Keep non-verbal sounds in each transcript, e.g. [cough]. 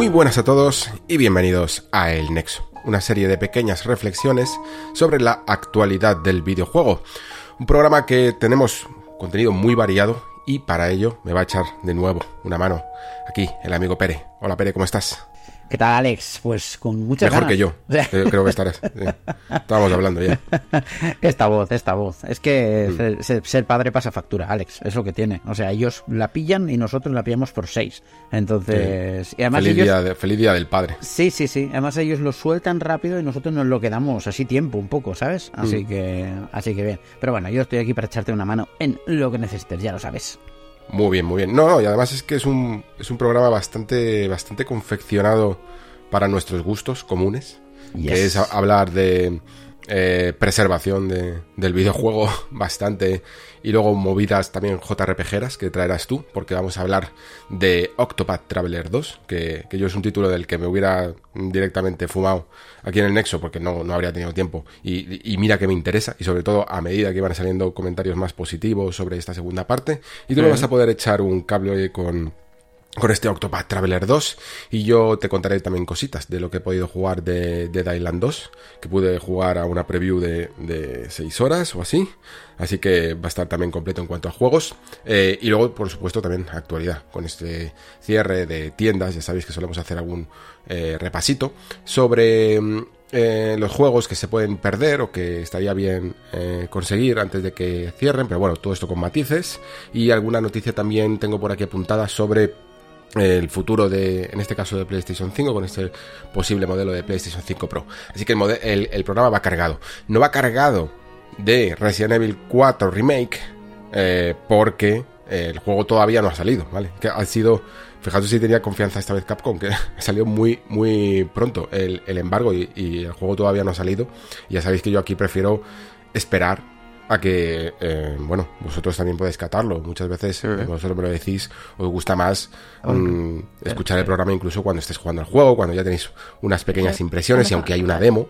Muy buenas a todos y bienvenidos a El Nexo, una serie de pequeñas reflexiones sobre la actualidad del videojuego. Un programa que tenemos contenido muy variado y para ello me va a echar de nuevo una mano aquí el amigo Pere. Hola Pere, ¿cómo estás? ¿Qué tal, Alex? Pues con muchas Mejor ganas. que yo, [laughs] eh, creo que estarás. Estábamos hablando ya. [laughs] Esta voz, esta voz. Es que Mm. ser, padre pasa factura, Alex. Es lo que tiene. O sea, ellos la pillan y nosotros la pillamos por seis. Entonces, y además Feliz, ellos... día de- feliz día del padre. Sí, sí, sí. Además ellos lo sueltan rápido y nosotros nos lo quedamos así tiempo, un poco, ¿sabes? Mm. Así que, así que bien. Pero bueno, yo estoy aquí para echarte una mano en lo que necesites, ya lo sabes. Muy bien, muy bien. No, no, y además es que es un, es un programa bastante, bastante confeccionado para nuestros gustos comunes, Yes. que es hablar de eh, preservación de- del videojuego [laughs] bastante y luego movidas también JRPGeras que traerás tú, porque vamos a hablar de Octopath Traveler 2, que, que yo es un título del que me hubiera directamente fumado aquí en el Nexo, porque no, no habría tenido tiempo. Y, y mira que me interesa, y sobre todo a medida que van saliendo comentarios más positivos sobre esta segunda parte, y tú me vas a poder echar un cable con con este Octopath Traveler 2 y yo te contaré también cositas de lo que he podido jugar de Dead Island 2 que pude jugar a una preview de, de 6 horas o así así que va a estar también completo en cuanto a juegos Eh, y luego por supuesto también actualidad con este cierre de tiendas ya sabéis que solemos hacer algún eh, repasito sobre mm, eh, los juegos que se pueden perder o que estaría bien conseguir antes de que cierren, pero bueno, todo esto con matices. Y alguna noticia también tengo por aquí apuntada sobre el futuro de, en este caso de PlayStation 5, con este posible modelo de PlayStation 5 Pro. Así que el, el, programa va cargado. No va cargado de Resident Evil 4 Remake, eh, porque el juego todavía no ha salido, ¿vale? Que ha sido, fijaos si tenía confianza esta vez Capcom, que [laughs] salió muy, muy pronto el, el embargo y, y el juego todavía no ha salido. Ya sabéis que yo aquí prefiero esperar a que, eh, bueno, vosotros también podéis catarlo. Muchas veces, eh, vosotros me lo decís, os gusta más mm, escuchar el programa incluso cuando estés jugando al juego, cuando ya tenéis unas pequeñas impresiones y aunque hay una demo,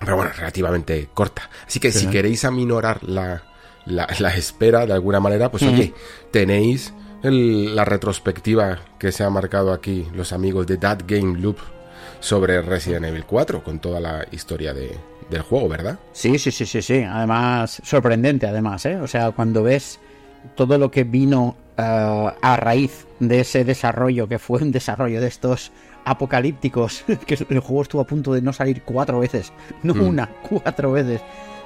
pero bueno, relativamente corta. Así que si queréis aminorar la, la, la espera de alguna manera, pues oye, tenéis el- la retrospectiva que se ha marcado aquí los amigos de That Game Loop sobre Resident Evil 4, con toda la historia de, del juego, ¿verdad? Sí, sí, sí, sí, sí. Además, sorprendente, además, ¿eh? O sea, cuando ves todo lo que vino eh, a raíz de ese desarrollo, que fue un desarrollo de estos apocalípticos, [laughs] que el juego estuvo a punto de no salir cuatro veces, [laughs] no Mm. una, cuatro veces.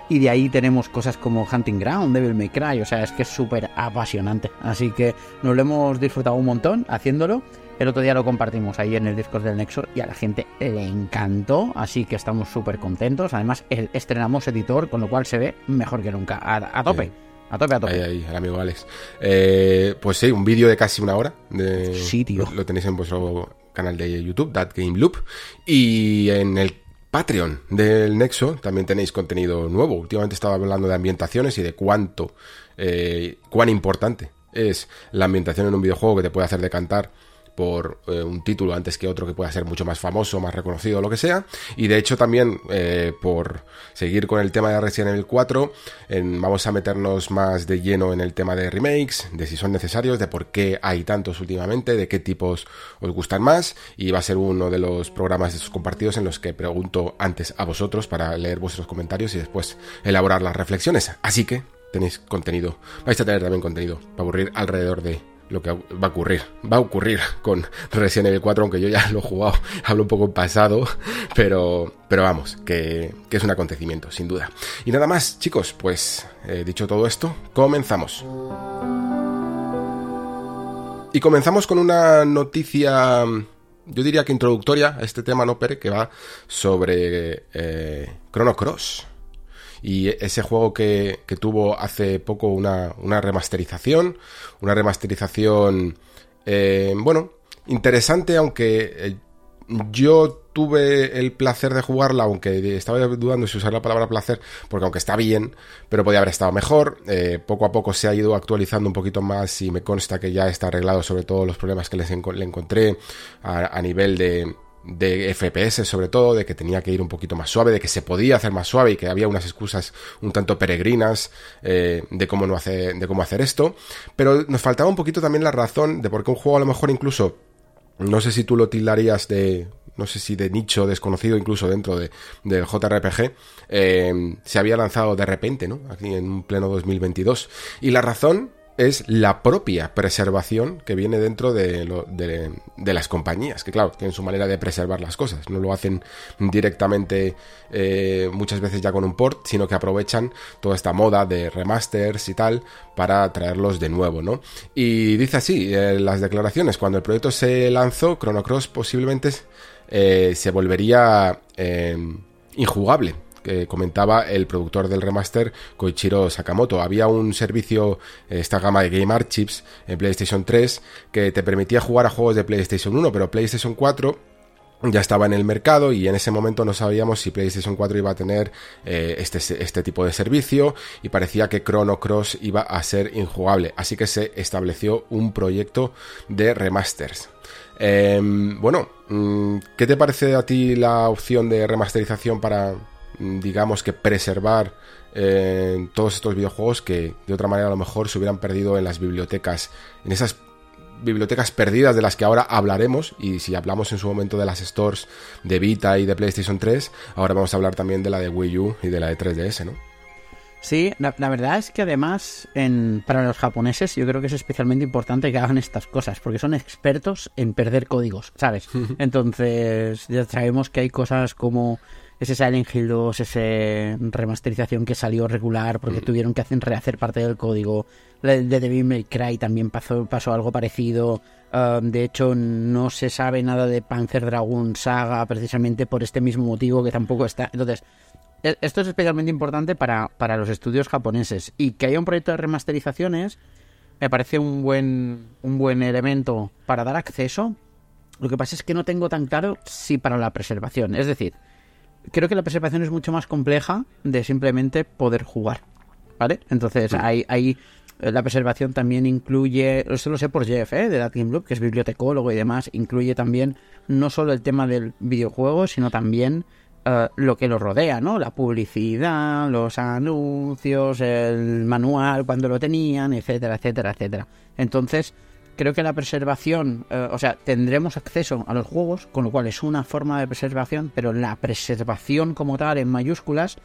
Y de ahí tenemos cosas como Hunting Ground, Devil May Cry, o sea, es que es súper apasionante. Así que nos lo hemos disfrutado un montón haciéndolo. El otro día lo compartimos ahí en el Discord del Nexo y a la gente le encantó, así que estamos súper contentos. Además, estrenamos editor, con lo cual se ve mejor que nunca. A, a tope, Sí. a tope, a tope. Ahí, ahí, el amigo Alex. Eh, pues sí, un vídeo de casi una hora. De, Sí, tío. Lo, lo tenéis en vuestro canal de YouTube, That Game Loop. Y en el Patreon del Nexo también tenéis contenido nuevo. Últimamente estaba hablando de ambientaciones y de cuánto, eh, cuán importante es la ambientación en un videojuego que te puede hacer decantar por eh, un título antes que otro que pueda ser mucho más famoso, más reconocido, lo que sea. Y de hecho también, eh, por seguir con el tema de Resident Evil 4, en- vamos a meternos más de lleno en el tema de remakes, de si son necesarios, de por qué hay tantos últimamente, de qué tipos os gustan más. Y va a ser uno de los programas de compartidos en los que pregunto antes a vosotros para leer vuestros comentarios y después elaborar las reflexiones. Así que tenéis contenido, vais a tener también contenido para aburrir alrededor de lo que va a ocurrir. Va a ocurrir con Resident Evil 4, aunque yo ya lo he jugado, [laughs] hablo un poco pasado, pero, pero vamos, que, que es un acontecimiento, sin duda. Y nada más, chicos, pues eh, dicho todo esto, comenzamos. Y comenzamos con una noticia, yo diría que introductoria a este tema, ¿no, Pere? Que va sobre eh, Chrono Cross y ese juego que, que tuvo hace poco una, una remasterización, una remasterización, eh, bueno, interesante, aunque eh, yo tuve el placer de jugarla, aunque estaba dudando si usar la palabra placer, porque aunque está bien, pero podía haber estado mejor. Eh, poco a poco se ha ido actualizando un poquito más y me consta que ya está arreglado sobre todo los problemas que les le encontré a nivel de, de FPS sobre todo, de que tenía que ir un poquito más suave, de que se podía hacer más suave y que había unas excusas un tanto peregrinas eh, de cómo no hacer, de cómo hacer esto. Pero nos faltaba un poquito también la razón de por qué un juego a lo mejor incluso no sé si tú lo tildarías de, no sé si de nicho desconocido incluso dentro de, del JRPG, eh, se había lanzado de repente, ¿no? Aquí en pleno 2022. Y la razón es la propia preservación que viene dentro de, las compañías, que claro, tienen su manera de preservar las cosas, no lo hacen directamente eh, muchas veces ya con un port, sino que aprovechan toda esta moda de remasters y tal para traerlos de nuevo, ¿no? Y dice así, eh, las declaraciones, cuando el proyecto se lanzó, Chrono Cross posiblemente eh, se volvería injugable que comentaba el productor del remaster Koichiro Sakamoto. Había un servicio, esta gama de Game Archives en PlayStation 3 que te permitía jugar a juegos de PlayStation 1, pero PlayStation 4 ya estaba en el mercado y en ese momento no sabíamos si PlayStation 4 iba a tener eh, este, este tipo de servicio y parecía que Chrono Cross iba a ser injugable. Así que se estableció un proyecto de remasters. Eh, bueno, mm, ¿qué te parece a ti la opción de remasterización para, digamos que preservar eh, todos estos videojuegos que de otra manera a lo mejor se hubieran perdido en las bibliotecas, en esas bibliotecas perdidas de las que ahora hablaremos y si hablamos en su momento de las stores de Vita y de PlayStation 3, ahora vamos a hablar también de la de Wii U y de la de 3DS, ¿no? Sí, la, la verdad es que además en, para los japoneses yo creo que es especialmente importante que hagan estas cosas porque son expertos en perder códigos, ¿sabes? [laughs] Entonces ya sabemos que hay cosas como ese Silent Hill 2, esa remasterización que salió regular porque mm. tuvieron que hacer, rehacer parte del código. De Devil May Cry también pasó, pasó algo parecido. Um, de hecho, no se sabe nada de Panzer Dragoon Saga precisamente por este mismo motivo que tampoco está. Entonces, e, esto es especialmente importante para, para los estudios japoneses. Y que haya un proyecto de remasterizaciones me parece un buen, un buen elemento para dar acceso. Lo que pasa es que no tengo tan claro si para la preservación. Es decir, creo que la preservación es mucho más compleja de simplemente poder jugar. ¿Vale? Entonces, hay, hay la preservación también incluye, esto lo sé por Jeff, ¿eh? de That Game Loop, que es bibliotecólogo y demás, incluye también no solo el tema del videojuego, sino también uh, lo que lo rodea, ¿no? La publicidad, los anuncios, el manual cuando lo tenían, etcétera, etcétera, etcétera. Entonces, creo que la preservación, eh, o sea, tendremos acceso a los juegos, con lo cual es una forma de preservación, pero la preservación como tal en mayúsculas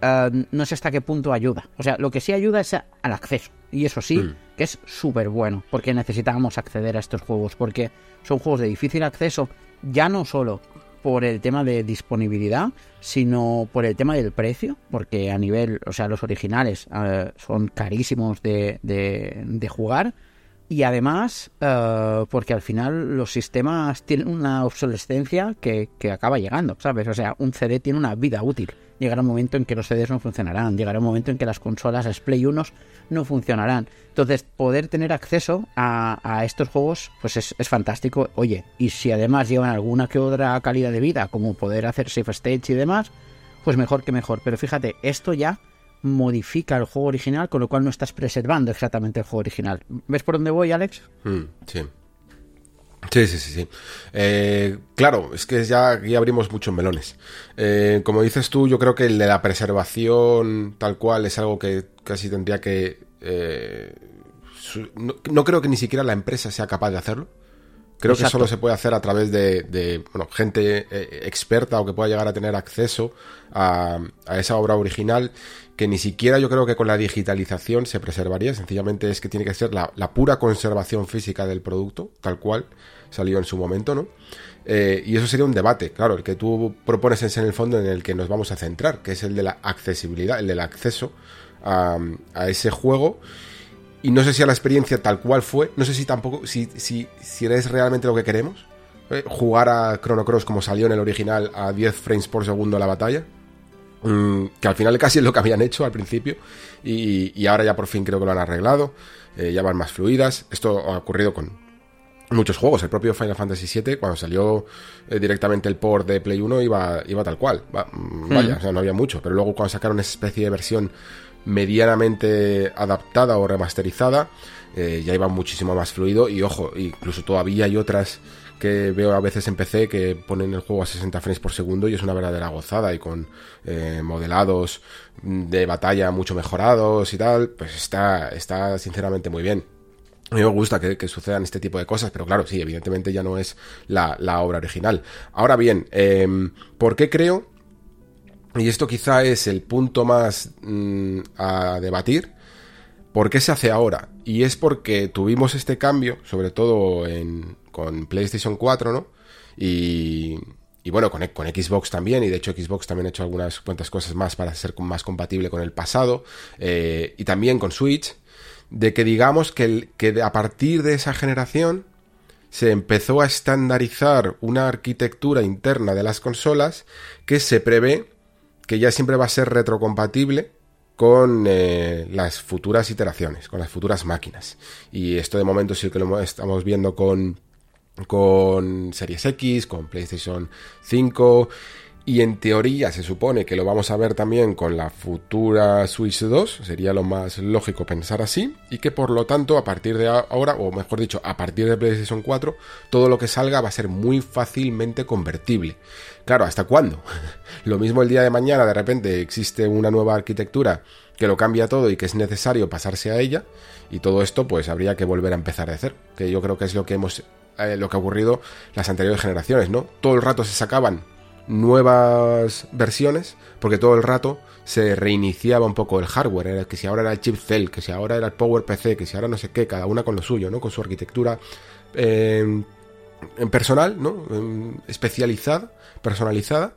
eh, no sé hasta qué punto ayuda. O sea, lo que sí ayuda es al acceso. Y eso sí, mm. que es súper bueno, porque necesitamos acceder a estos juegos, porque son juegos de difícil acceso, ya no solo por el tema de disponibilidad, sino por el tema del precio, porque a nivel, o sea, los originales eh, son carísimos de, de, de jugar y además uh, porque al final los sistemas tienen una obsolescencia que, que, acaba llegando, ¿sabes? O sea, un CD tiene una vida útil. Llegará un momento en que los CDs no funcionarán, llegará un momento en que las consolas, las Play 1 no funcionarán. Entonces, poder tener acceso a, a estos juegos, pues es, es, fantástico. Oye, y si además llevan alguna que otra calidad de vida, como poder hacer safe stage y demás, pues mejor que mejor. Pero fíjate, esto ya modifica el juego original, con lo cual no estás preservando exactamente el juego original. ¿Ves por dónde voy, Alex? Mm, sí. Sí, sí, sí. Eh, claro, es que ya abrimos muchos melones. Eh, como dices tú, yo creo que el de la preservación tal cual es algo que casi tendría que... Eh, no, no, creo que ni siquiera la empresa sea capaz de hacerlo. Creo Exacto. que solo se puede hacer a través de, de bueno, gente eh, experta o que pueda llegar a tener acceso a, a, esa obra original que ni siquiera yo creo que con la digitalización se preservaría, sencillamente es que tiene que ser la, la pura conservación física del producto, tal cual salió en su momento, ¿no? Eh, y eso sería un debate, claro, el que tú propones es en el fondo en el que nos vamos a centrar, que es el de la accesibilidad, el del acceso a, a ese juego. Y no sé si a la experiencia tal cual fue, no sé si tampoco, si, si, si es realmente lo que queremos, ¿eh? jugar a Chrono Cross como salió en el original a 10 frames por segundo la batalla, Mm, que al final casi es lo que habían hecho al principio y, y ahora ya por fin creo que lo han arreglado, eh, ya van más fluidas. Esto ha ocurrido con muchos juegos. El propio Final Fantasy VII, cuando salió eh, directamente el port de Play 1, iba, iba tal cual. Va, mm, vaya, mm. o sea, no había mucho. Pero luego cuando sacaron esa especie de versión medianamente adaptada o remasterizada, eh, ya iba muchísimo más fluido. Y ojo, incluso todavía hay otras que veo a veces en PC que ponen el juego a 60 frames por segundo y es una verdadera gozada y con eh, modelados de batalla mucho mejorados y tal, pues está, está sinceramente muy bien. A mí me gusta que, sucedan este tipo de cosas, pero claro, sí, evidentemente ya no es la, obra original. Ahora bien, em, ¿por qué creo? Y esto quizá es el punto más mm, a debatir. ¿Por qué se hace ahora? Y es porque tuvimos este cambio, sobre todo en, con PlayStation 4, ¿no? Y, y bueno, con, con, Xbox también, y de hecho Xbox también ha hecho algunas cuantas cosas más para ser más compatible con el pasado, eh, y también con Switch, de que digamos que, que a partir de esa generación se empezó a estandarizar una arquitectura interna de las consolas que se prevé que ya siempre va a ser retrocompatible con eh, las futuras iteraciones, con las futuras máquinas. Y esto de momento sí que lo estamos viendo con, con Series X, con PlayStation 5 y en teoría se supone que lo vamos a ver también con la futura Switch 2, sería lo más lógico pensar así, y que por lo tanto a partir de ahora, o mejor dicho, a partir de PlayStation 4, todo lo que salga va a ser muy fácilmente convertible. Claro, ¿hasta cuándo? [laughs] lo mismo el día de mañana, de repente existe una nueva arquitectura que lo cambia todo y que es necesario pasarse a ella, y todo esto pues habría que volver a empezar a hacer, que yo creo que es lo que hemos... Eh, lo que ha ocurrido las anteriores generaciones, ¿no? Todo el rato se sacaban nuevas versiones, porque todo el rato se reiniciaba un poco el hardware, que si ahora era el chip Cell, que si ahora era el Power PC, que si ahora no sé qué, cada una con lo suyo, ¿no? Con su arquitectura em, en personal, ¿no? Especializada, personalizada,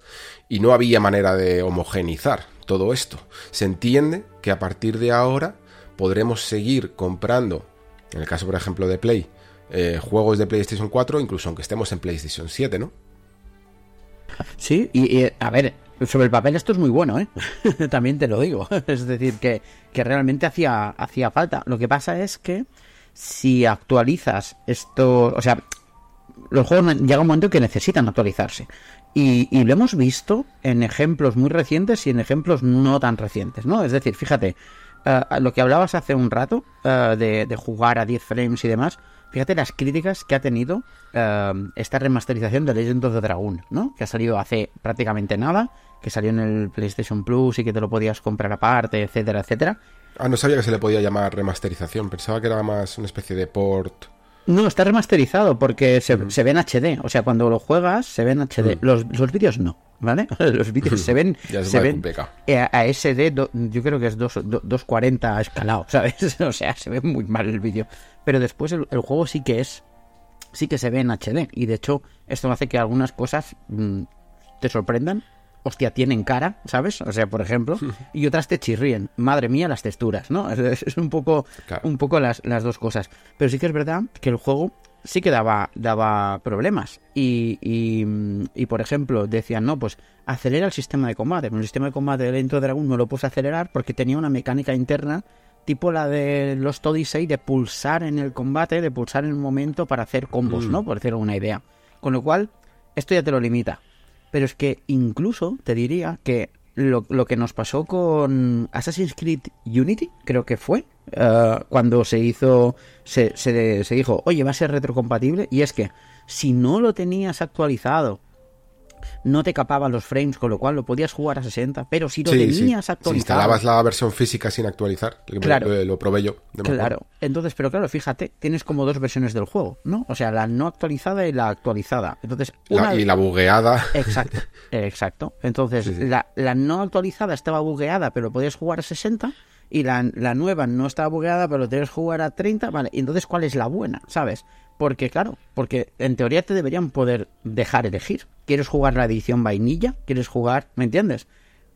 y no había manera de homogenizar todo esto. Se entiende que a partir de ahora podremos seguir comprando, en el caso por ejemplo de Play, eh, juegos de PlayStation 4, incluso aunque estemos en PlayStation 7, ¿no? Sí, y, a ver, sobre el papel esto es muy bueno, ¿eh? [laughs] También te lo digo. [laughs] es decir, que, realmente hacía, hacía falta. Lo que pasa es que si actualizas esto, o sea, los juegos llega un momento que necesitan actualizarse. Y, lo hemos visto en ejemplos muy recientes y en ejemplos no tan recientes, ¿no? Es decir, fíjate, eh, lo que hablabas hace un rato de, de, jugar a 10 frames y demás, Fíjate las críticas que ha tenido eh, esta remasterización de Legend of the Dragon, ¿no? Que ha salido hace prácticamente nada, que salió en el PlayStation Plus y que te lo podías comprar aparte, etcétera, etcétera. Ah, no sabía que se le podía llamar remasterización, pensaba que era más una especie de port. No, está remasterizado porque se, ve en HD. O sea, cuando lo juegas, se ve en HD. Los, los vídeos no, ¿vale? [laughs] Los vídeos se ven, [laughs] se ven a, SD, yo creo que es 240 escalado, [laughs] ¿sabes? O sea, se ve muy mal el vídeo. Pero después el, juego sí que es, sí que se ve en HD. Y de hecho, esto hace que algunas cosas mm, te sorprendan hostia, tienen cara, ¿sabes? O sea, por ejemplo, [laughs] y otras te chirríen. Madre mía, las texturas, ¿no? [laughs] Es, un poco, un poco las, las, dos cosas. Pero sí que es verdad que el juego sí que daba, daba problemas. Y, y, por ejemplo, decían, no, pues acelera el sistema de combate. el sistema de combate de Enter Dragon no lo puse acelerar porque tenía una mecánica interna tipo la de los Odyssey de pulsar en el combate, de pulsar en el momento para hacer combos, mm. ¿no? Por decirlo una idea. Con lo cual, esto ya te lo limita. Pero es que incluso te diría que lo, que nos pasó con Assassin's Creed Unity, creo que fue, eh, cuando se hizo, se, se, se dijo, oye, va a ser retrocompatible, y es que si no lo tenías actualizado no te capaban los frames, con lo cual lo podías jugar a 60, pero si lo tenías actualizado... Si instalabas la versión física sin actualizar, claro, lo, probé yo. claro, entonces, pero claro, fíjate, tienes como dos versiones del juego, ¿no? O sea, la no actualizada y la actualizada. Entonces, y la bugueada. Exacto, exacto. Entonces, la, la, no actualizada estaba bugueada, pero podías jugar a 60 y la, la, nueva no estaba bugueada, pero que jugar a 30, vale, entonces ¿cuál es la buena? ¿Sabes? Porque, claro, porque en teoría te deberían poder dejar elegir. ¿Quieres jugar la edición vainilla? ¿Quieres jugar? ¿Me entiendes?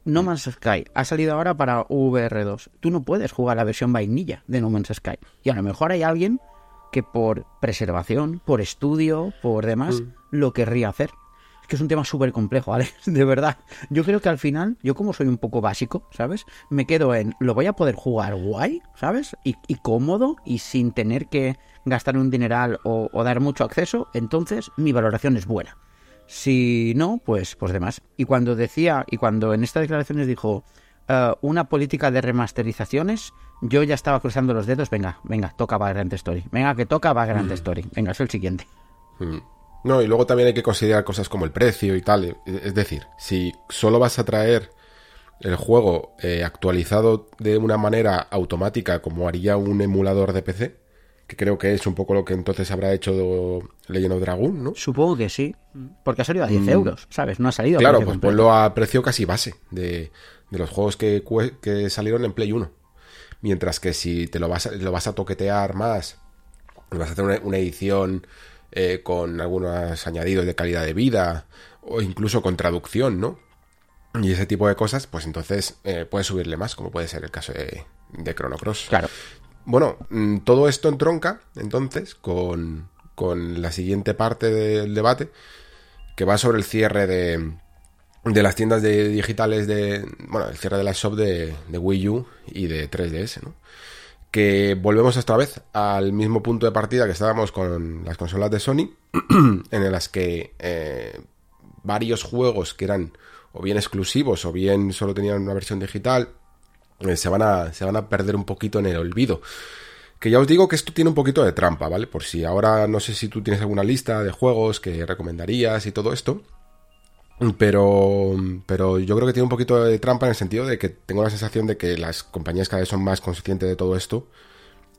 No Man's Sky ha salido ahora para VR2. Tú no puedes jugar la versión vainilla de No Man's Sky. Y a lo mejor hay alguien que por preservación, por estudio, por demás, mm. lo querría hacer. Es que es un tema súper complejo, ¿vale? [laughs] De verdad. Yo creo que al final, yo como soy un poco básico, ¿sabes? Me quedo en, lo voy a poder jugar guay, ¿sabes? y cómodo y sin tener que gastar un dineral o, dar mucho acceso, entonces mi valoración es buena. Si no, pues, pues demás. Y cuando decía, y cuando en estas declaraciones dijo eh, una política de remasterizaciones, yo ya estaba cruzando los dedos, venga, venga, toca Vagrant Story. Venga, que toca Vagrant mm. Story. Venga, es el siguiente. Mm. No, y luego también hay que considerar cosas como el precio y tal. Es decir, si solo vas a traer el juego eh, actualizado de una manera automática como haría un emulador de PC, que creo que es un poco lo que entonces habrá hecho Legend of Dragon, ¿no? Supongo que sí, porque ha salido a 10 euros, ¿sabes? No ha salido a Claro, pues completo. ponlo a precio casi base de, de los juegos que, que salieron en Play 1. Mientras que si te lo vas a, lo vas a toquetear más, vas a hacer una, una edición eh, con algunos añadidos de calidad de vida o incluso con traducción, ¿no? Y ese tipo de cosas, pues entonces eh, puedes subirle más, como puede ser el caso de, de Chrono Cross. Claro. Bueno, mm, todo esto entronca, entonces, con, con la siguiente parte del debate, que va sobre el cierre de, de las tiendas de digitales de. Bueno, el cierre de la shop de, Wii U y de 3DS, ¿no? Que volvemos esta vez al mismo punto de partida que estábamos con las consolas de Sony, [clears throat] en las que eh, varios juegos que eran o bien exclusivos o bien solo tenían una versión digital eh, se, van a, se van a perder un poquito en el olvido. Que ya os digo que esto tiene un poquito de trampa, ¿vale? Por si ahora no sé si tú tienes alguna lista de juegos que recomendarías y todo esto. Pero, pero yo creo que tiene un poquito de trampa en el sentido de que tengo la sensación de que las compañías cada vez son más conscientes de todo esto.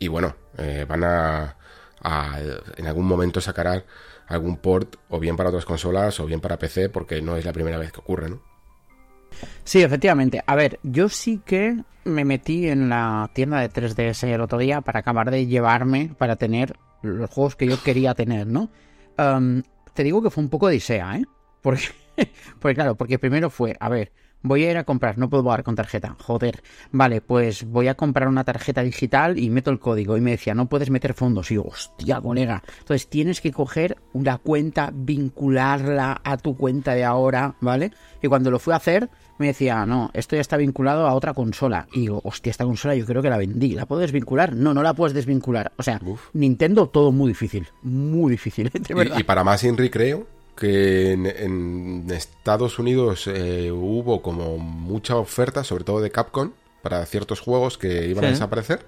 Y bueno, eh, van a, a en algún momento sacar algún port o bien para otras consolas o bien para PC porque no es la primera vez que ocurre, ¿no? Sí, efectivamente. A ver, yo sí que me metí en la tienda de 3DS el otro día para acabar de llevarme, para tener los juegos que yo quería tener, ¿no? Te digo que fue un poco de odisea, ¿eh? Porque, [laughs] porque claro, porque primero fue, a ver, voy a ir a comprar, no puedo pagar con tarjeta, joder. Vale, pues voy a comprar una tarjeta digital y meto el código. Y me decía, no puedes meter fondos. Y yo, hostia, colega. Entonces tienes que coger una cuenta, vincularla a tu cuenta de ahora, ¿vale? Y cuando lo fui a hacer, me decía, no, esto ya está vinculado a otra consola. Y digo, hostia, esta consola yo creo que la vendí. ¿La puedo desvincular? No, no la puedes desvincular. O sea, Uf. Nintendo todo muy difícil. Muy difícil, [laughs] de verdad. Y, y para más Inri creo que en, en Estados Unidos eh, hubo como mucha oferta, sobre todo de Capcom, para ciertos juegos que iban a desaparecer.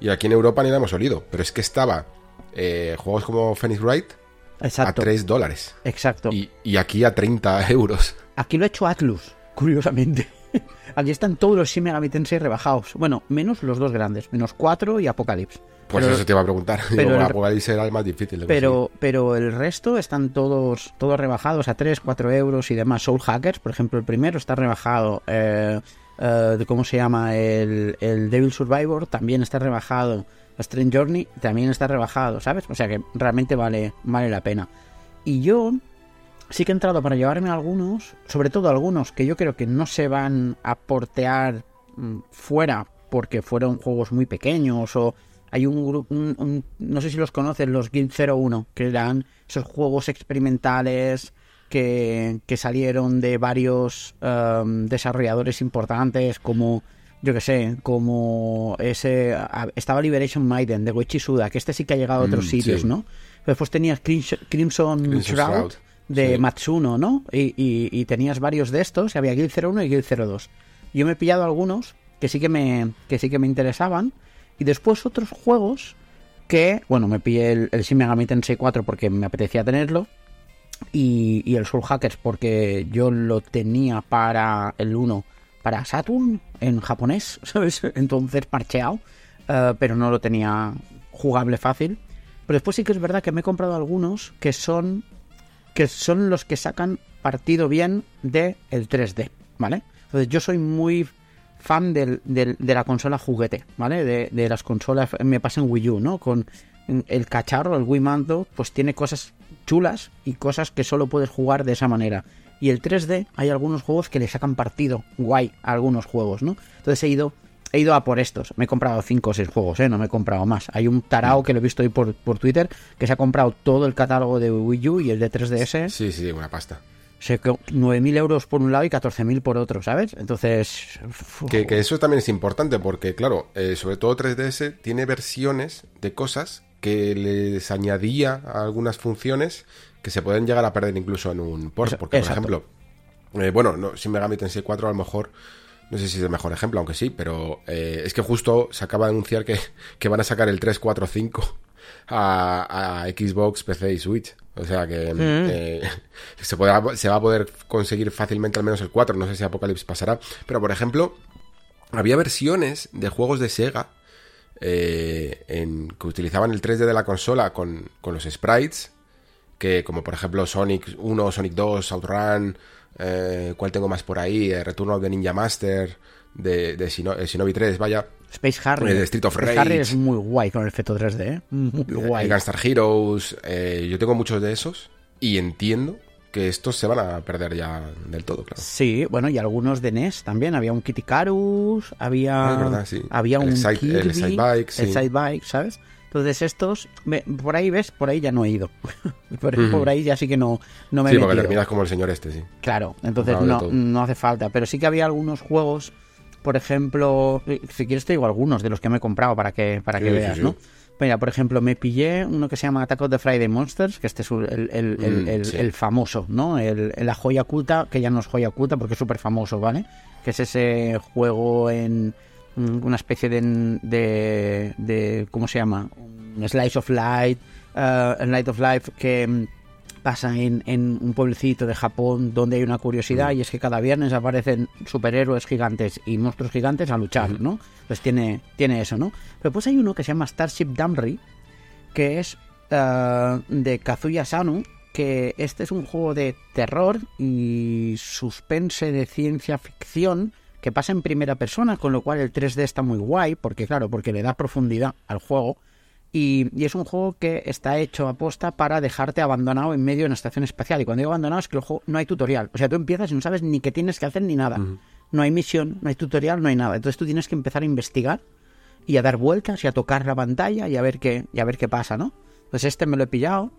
Y aquí en Europa ni la hemos olido. Pero es que estaba eh, juegos como Phoenix Wright a Exacto. 3 dólares. Exacto. Y, y aquí a 30 [laughs] euros. Aquí lo ha hecho Atlus, curiosamente. [laughs] Aquí están todos los Shin Megami Tensei rebajados. Bueno, menos los dos grandes, menos 4 y Apocalypse. Pues Pero- eso te iba a preguntar. [laughs] pero el- Apocalipsis era el más difícil de Pero, pero el resto están todos, todos rebajados a 3, 4 euros y demás. Soul Hackers, por ejemplo, el primero está rebajado. Eh, eh, de ¿Cómo se llama? El, el Devil Survivor también está rebajado. Strange Journey también está rebajado, ¿sabes? O sea que realmente vale, vale la pena. Y yo sí que he entrado para llevarme algunos, sobre todo algunos que yo creo que no se van a portear mm, fuera porque fueron juegos muy pequeños o hay un grupo, no sé si los conocen, los Guild 01, que eran esos juegos experimentales que, que salieron de varios em, desarrolladores importantes como yo que sé, como ese estaba Liberation Maiden de Goichi Suda, que este sí que ha llegado a otros Mm, sitios, sí. ¿no? Después tenías Crimson, Crimson Crimson Shroud, Shroud, de sí. Matsuno, ¿no? Y, y- y tenías varios de estos, y había Guild 01 y Guild 02. Yo me he pillado algunos que sí que me, que sí que me interesaban, y después otros juegos que, bueno, me pillé el, el Shin Megami Tensei 4 porque me apetecía tenerlo, y, y el Soul Hackers porque yo lo tenía para el 1 para Saturn en japonés, [laughs] ¿sabes? Entonces parcheado, eh, pero no lo tenía jugable fácil. Pero después sí que es verdad que me he comprado algunos que son que son los que sacan partido bien de el 3D, ¿vale? Entonces yo soy muy fan del, del- de la consola juguete, ¿vale? De, de las consolas, me pasa en Wii U, ¿no? Con el cacharro, el Wii Mando, pues tiene cosas chulas y cosas que solo puedes jugar de esa manera. Y el 3D, hay algunos juegos que le sacan partido guay a algunos juegos, ¿no? Entonces he ido, he ido a por estos. Me he comprado 5 o 6 juegos, ¿eh? No me he comprado más. Hay un tarao que lo he visto hoy por, por Twitter que se ha comprado todo el catálogo de Wii U y el de 3DS. Sí, sí, una pasta. Se co- 9.000 euros por un lado y 14.000 por otro, ¿sabes? Entonces... Que, que eso también es importante porque, claro, eh, sobre todo 3DS tiene versiones de cosas que les añadía a algunas funciones que se pueden llegar a perder incluso en un port. Porque, exacto. por ejemplo, eh, bueno, no, Shin Megami Tensei 4 a lo mejor, no sé si es el mejor ejemplo, aunque sí, pero eh, es que justo se acaba de anunciar que, que van a sacar el 345 a, a Xbox, PC y Switch. O sea que eh, se, podrá- se va a poder conseguir fácilmente al menos el 4. No sé si Apocalypse pasará. Pero por ejemplo, había versiones de juegos de Sega eh, en, que utilizaban el 3D de la consola con, con, los sprites, que como por ejemplo Sonic 1, Sonic 2, Outrun, eh, ¿cuál tengo más por ahí? Eh, Return of the Ninja Master, de, de Shinobi 3, vaya. Space Harry. de Street of Rage. Space Harry es muy guay con el efecto 3D, ¿eh? Muy guay. Gunstar Heroes, yo tengo muchos de esos y entiendo que estos se van a perder ya del todo, claro. Sí, bueno, y algunos de NES también. Había un Kitty Carus, había, había un Kirby, el Side Bike, el Side Bike, ¿sabes? Entonces estos, por ahí ves, por ahí ya no he ido. [laughs] por, por, ahí ya sí que no, no me Sí, porque terminas como el señor este, sí. Claro, entonces no, no hace falta. Pero sí que había algunos juegos, por ejemplo, si quieres te digo algunos de los que me he comprado para que, para que veas, ¿no? Mira, por ejemplo, me pillé uno que se llama Attack of the Friday Monsters, que este es el, el, mm, el, famoso, ¿no? la joya oculta, que ya no es joya oculta porque es súper famoso, ¿vale? Que es ese juego en una especie de, de, ¿cómo se llama? Un slice of light, uh, light of life que mm, pasa en, en, un pueblecito de Japón donde hay una curiosidad y es que cada viernes aparecen superhéroes gigantes y monstruos gigantes a luchar, ¿no? Pues tiene, tiene eso, ¿no? Pero pues hay uno que se llama Starship Damri, que es eh, de Kazuya Sanu, que este es un juego de terror y suspense de ciencia ficción que pasa en primera persona, con lo cual el 3D está muy guay, porque claro, porque le da profundidad al juego y, es un juego que está hecho a posta para dejarte abandonado en medio de una estación espacial. Y cuando digo abandonado es que el juego no hay tutorial. O sea, tú empiezas y no sabes ni qué tienes que hacer ni nada. No hay misión, no hay tutorial, no hay nada. Entonces tú tienes que empezar a investigar y a dar vueltas y a tocar la pantalla y a ver qué, y a ver qué pasa, ¿no? Pues este me lo he pillado.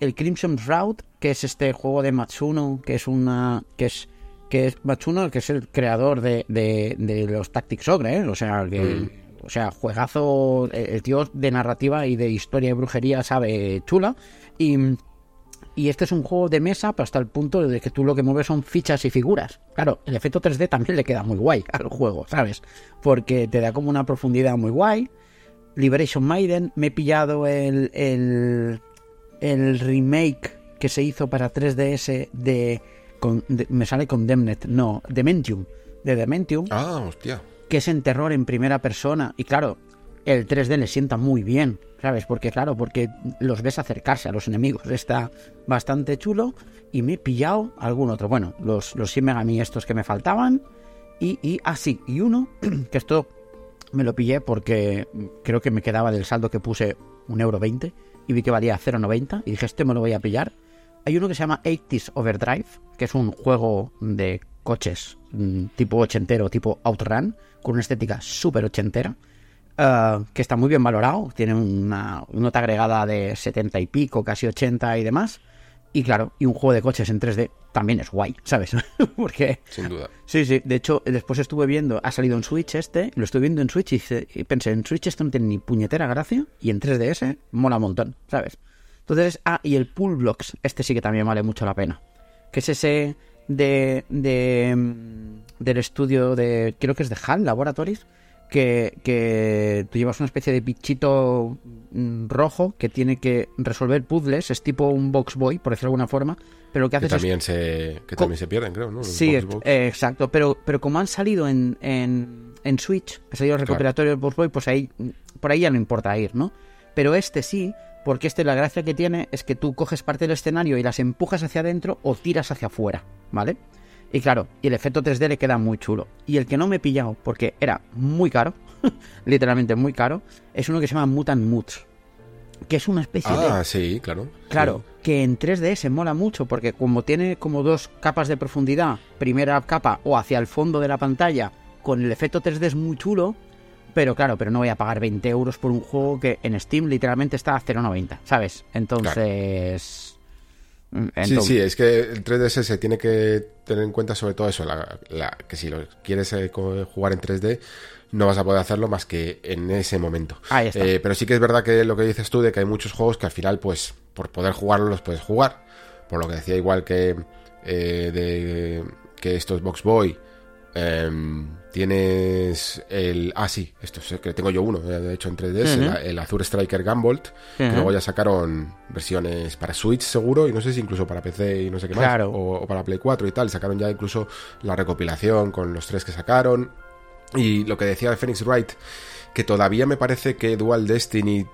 El Crimson Route, que es este juego de Matsuno, que es una. que es. Que es Matsuno, que es el creador de, de, los Tactics Ogre, ¿eh? O sea, que. Mm. O sea, juegazo, eh, el tío de narrativa y de historia y brujería sabe chula. Y, y este es un juego de mesa, pero hasta el punto de que tú lo que mueves son fichas y figuras. Claro, el efecto 3D también le queda muy guay [laughs] al juego, ¿sabes? Porque te da como una profundidad muy guay. Liberation Maiden, me he pillado el, el, el remake que se hizo para 3DS de, me sale con Demnet, no, Dementium, de Dementium. Ah, hostia que es en terror en primera persona. Y claro, el 3D le sienta muy bien, ¿sabes? Porque claro, porque los ves acercarse a los enemigos. Está bastante chulo. Y me he pillado algún otro. Bueno, los, los Shin Megami estos que me faltaban. Y, y, ah, sí, y uno, [clears throat] que esto me lo pillé porque creo que me quedaba del saldo que puse un euro 20 y vi que valía 0,90 y dije, este me lo voy a pillar. Hay uno que se llama 80s Overdrive, que es un juego de coches mm, tipo ochentero, tipo Outrun, con una estética súper ochentera, eh, que está muy bien valorado, tiene una nota agregada de 70 y pico, casi 80 y demás. Y claro, y un juego de coches en 3D también es guay, ¿sabes? [laughs] Porque... Sin duda. Sí, sí. De hecho, después estuve viendo, ha salido en Switch este, lo estuve viendo en Switch y, pensé, en Switch esto no tiene ni puñetera gracia y en 3DS mola un montón, ¿sabes? Entonces, ah, y el Pool Blocks, este sí que también vale mucho la pena. Que es ese de, de del estudio de, creo que es de HAL Laboratories, que, que tú llevas una especie de bichito mm, rojo que tiene que resolver puzzles, es tipo un box boy, por decirlo de alguna forma, pero lo que hace también Se, que también se pierden, creo, ¿no? sí, exacto, pero, pero como han salido en, en, en Switch, ha salido el recuperatorio del box boy, pues ahí, por ahí ya no importa ir, ¿no? Pero este sí, porque este la gracia que tiene es que tú coges parte del escenario y las empujas hacia adentro o tiras hacia afuera, ¿vale? Y claro, y el efecto 3D le queda muy chulo. Y el que no me he pillado, porque era muy caro, [laughs] literalmente muy caro, es uno que se llama Mutant Moods. Que es una especie de. Ah, sí, claro. Claro, que en 3D se mola mucho, porque como tiene como dos capas de profundidad, primera capa o hacia el fondo de la pantalla, con el efecto 3D es muy chulo, pero claro, pero no voy a pagar 20 euros por un juego que en Steam literalmente está a 0,90, ¿sabes? Entonces. Mm, sí, sí, es que el 3DS se tiene que tener en cuenta sobre todo eso, que si lo quieres eh, jugar en 3D no vas a poder hacerlo más que en ese momento. Eh, pero sí que es verdad que lo que dices tú de que hay muchos juegos que al final pues por poder jugarlos los puedes jugar, por lo que decía igual que eh, de que estos Box Boy Em, tienes el. Ah, sí, esto es que tengo yo uno, eh, de hecho en 3DS, el, Azure Striker Gunvolt, que luego ya sacaron versiones para Switch seguro, y no sé si incluso para PC y no sé qué más, o, para Play 4 y tal. Sacaron ya incluso la recopilación con los tres que sacaron. Y lo que decía de Phoenix Wright, que todavía me parece que Dual Destiny,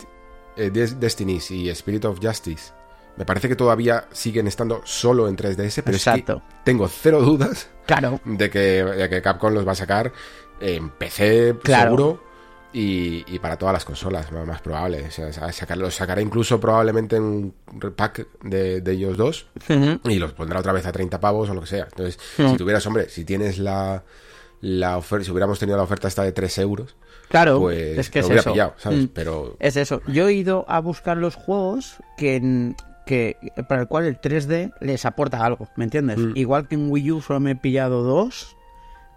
eh, Des- Destinies y Spirit of Justice, me parece que todavía siguen estando solo en 3DS, pero Exacto. es que tengo cero dudas Claro, de que, de que Capcom los va a sacar en PC Claro. seguro y, y para todas las consolas, más probable. O sea, sacar- los sacará incluso probablemente en un pack de, de ellos dos y los pondrá otra vez a 30 pavos o lo que sea. Entonces, si tuvieras, hombre, si tienes la, la oferta, si hubiéramos tenido la oferta esta de 3 euros, claro, pues es que es eso. pillado, ¿sabes? Mm. Pero Es eso. Yo he ido a buscar los juegos que, en- que para el cual el 3D les aporta algo, ¿me entiendes? Mm. Igual que en Wii U solo me he pillado dos,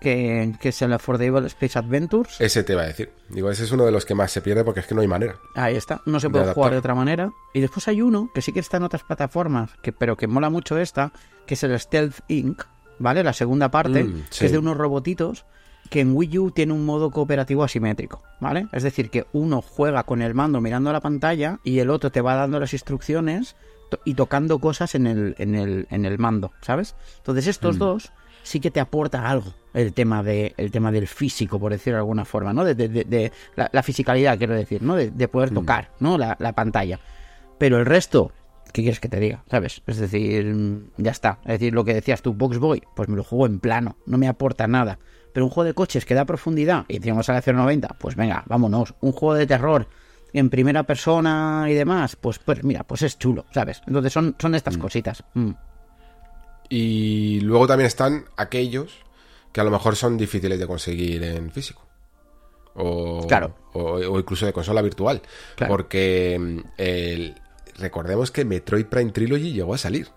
que, que es el Affordable Space Adventures. ese te iba a decir. Digo, ese es uno de los que más se pierde porque es que no hay manera. Ahí está, no se De puede jugar de otra manera. Y después hay uno que sí que está en otras plataformas, que, pero que mola mucho esta, que es el Stealth Inc., ¿vale? La segunda parte, Mm, sí. que es de unos robotitos que en Wii U tiene un modo cooperativo asimétrico, ¿vale? Es decir, que uno juega con el mando mirando la pantalla y el otro te va dando las instrucciones to- y tocando cosas en el, en el, en el mando, ¿sabes? Entonces estos Mm. dos sí que te aporta algo el tema de el tema del físico por decirlo de alguna forma no de, de- de- de la, la fisicalidad quiero decir no de, de poder tocar no la, la pantalla. Pero el resto qué quieres que te diga sabes es decir mm, ya está. Es decir lo que decías tú Box Boy pues me lo juego en plano no me aporta nada. Pero un juego de coches que da profundidad y encima a 0.90 pues venga vámonos. Un juego de terror en primera persona y demás pues pues mira pues es chulo sabes entonces son son estas cositas Mm. Y luego también están aquellos que a lo mejor son difíciles de conseguir en físico. O, Claro. o, o incluso de consola virtual. Claro. Porque mm, el- recordemos que Metroid Prime Trilogy llegó a salir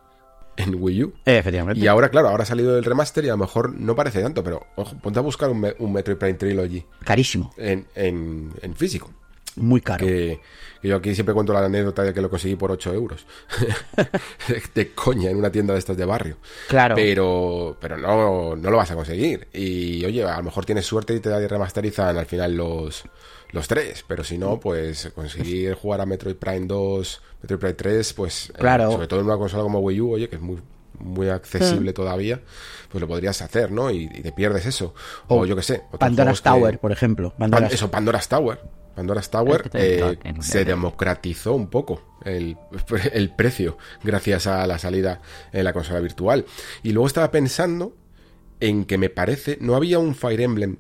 en Wii U. efectivamente Y ahora, claro, ahora ha salido el remaster y a lo mejor no parece tanto, pero ojo, ponte a buscar un, Me- un Metroid Prime Trilogy carísimo en, en- en físico. Muy caro Que, que yo aquí siempre cuento la anécdota de que lo conseguí por 8 euros. [laughs] de coña, en una tienda de estas de barrio. Claro. Pero, pero no, no lo vas a conseguir. Y oye, a lo mejor tienes suerte y te remasterizan al final los, los tres. Pero si no, pues conseguir jugar a Metroid Prime 2, Metroid Prime 3, pues eh, Claro. sobre todo en una consola como Wii U, oye, que es muy muy accesible todavía, pues lo podrías hacer, ¿no? Y, y te pierdes eso. O, O yo qué sé. Pandora's que- Tower, por ejemplo. Pan- eso, Pandora's Tower. Pandora's Tower Es que te- eh, se en- democratizó un poco el, [laughs] el precio gracias a la salida en la consola virtual. Y luego estaba pensando en que me parece, no había un Fire Emblem,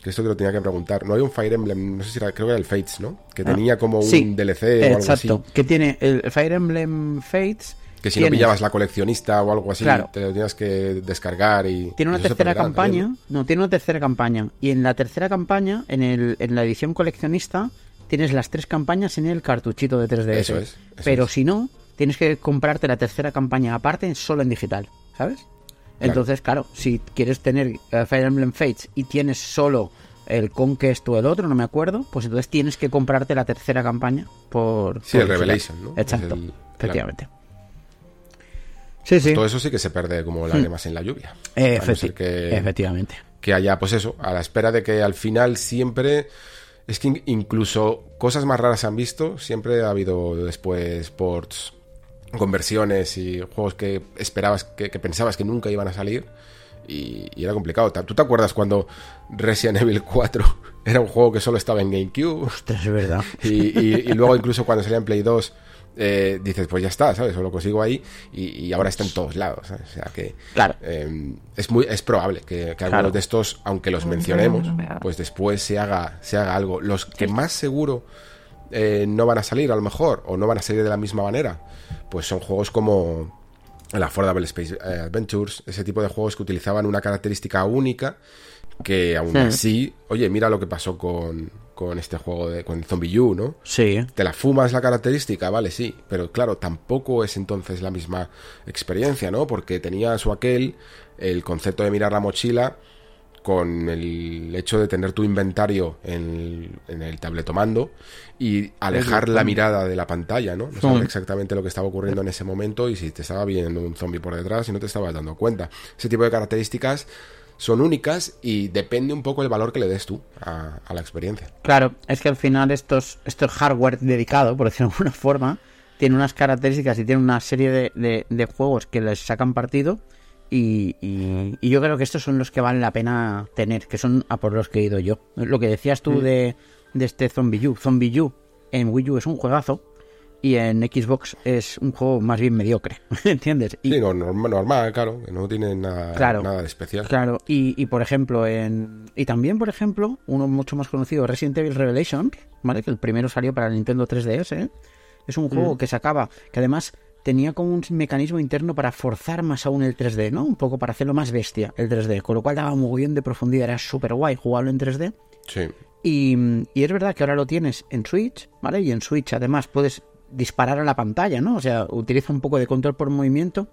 que esto te lo tenía que preguntar, no había un Fire Emblem, no sé si era, creo que era el Fates, ¿no? Que tenía como un Ah, DLC o algo Exacto. así. Que tiene el Fire Emblem Fates. Que si no pillabas la coleccionista o algo así, Claro. te lo tenías que descargar y... Tiene una y tercera campaña. también, No, tiene una tercera campaña. Y en la tercera campaña, en, el, en la edición coleccionista, tienes las tres campañas en el cartuchito de 3DS. Eso es, eso Pero es. si no, tienes que comprarte la tercera campaña aparte, solo en digital. ¿Sabes? Entonces, claro, si quieres tener eh, Fire Emblem Fates y tienes solo el Conquest o el otro, no me acuerdo, pues entonces tienes que comprarte la tercera campaña por. Sí, por el. Revelation, ¿no? Exacto, el- efectivamente. Sí, sí. Todo eso sí que se pierde como lágrimas en la lluvia. Eh, no que- Efectivamente. que haya, pues eso, a la espera de que al final siempre. Es que in- incluso cosas más raras se han visto. Siempre ha habido después ports, conversiones y juegos que esperabas, que, que pensabas que nunca iban a salir. Y, y era complicado. ¿Tú te acuerdas cuando Resident Evil 4 [laughs] era un juego que solo estaba en GameCube? Ostras, es verdad. [laughs] Y, y- y luego incluso cuando salía en Play 2 eh, dices, pues ya está, ¿sabes? O lo consigo ahí y, y ahora está en todos lados. ¿sabes? O sea que Claro. eh, es muy es probable que, que algunos Claro. de estos, aunque los mencionemos, pues después se haga, se haga algo. Los que más seguro eh, no van a salir a lo mejor, o no van a salir de la misma manera, pues son juegos como el Affordable Space eh, Adventures, ese tipo de juegos que utilizaban una característica única que aún Hmm. así, oye, mira lo que pasó con, con este juego de con Zombie U, ¿no? Sí, Te la fumas la característica, vale, sí, pero claro, tampoco es entonces la misma experiencia, ¿no? Porque tenía su aquel el concepto de mirar la mochila con el hecho de tener tu inventario en el, en el tabletomando y alejar la mirada de la pantalla, ¿no? No saber Mm. exactamente lo que estaba ocurriendo en ese momento y si te estaba viendo un zombie por detrás y no te estabas dando cuenta. Ese tipo de características son únicas y depende un poco el valor que le des tú a, a la experiencia. Claro, es que al final estos, estos hardware dedicado, por decirlo de alguna [laughs] forma, tiene unas características y tiene una serie de, de- de juegos que les sacan partido y, y- y yo creo que estos son los que vale la pena tener, que son a por los que he ido yo. Lo que decías tú de, de este Zombie U. Zombie U en Wii U es un juegazo y en Xbox es un juego más bien mediocre, [laughs] ¿entiendes? Y, Sí, no, norma- normal, claro, que no tiene nada, Claro. nada de especial. Claro, y, y por ejemplo, en. Y también, por ejemplo, uno mucho más conocido, Resident Evil Revelation, ¿vale? Que el primero salió para el Nintendo 3DS. ¿eh? Es un juego que sacaba, que además tenía como un mecanismo interno para forzar más aún el 3D, ¿no? Un poco para hacerlo más bestia, el 3D. Con lo cual daba un mogollón de profundidad, era súper guay jugarlo en 3D. Sí, Y, y es verdad que ahora lo tienes en Switch, ¿vale? Y en Switch además puedes disparar a la pantalla, ¿no? O sea, utiliza un poco de control por movimiento,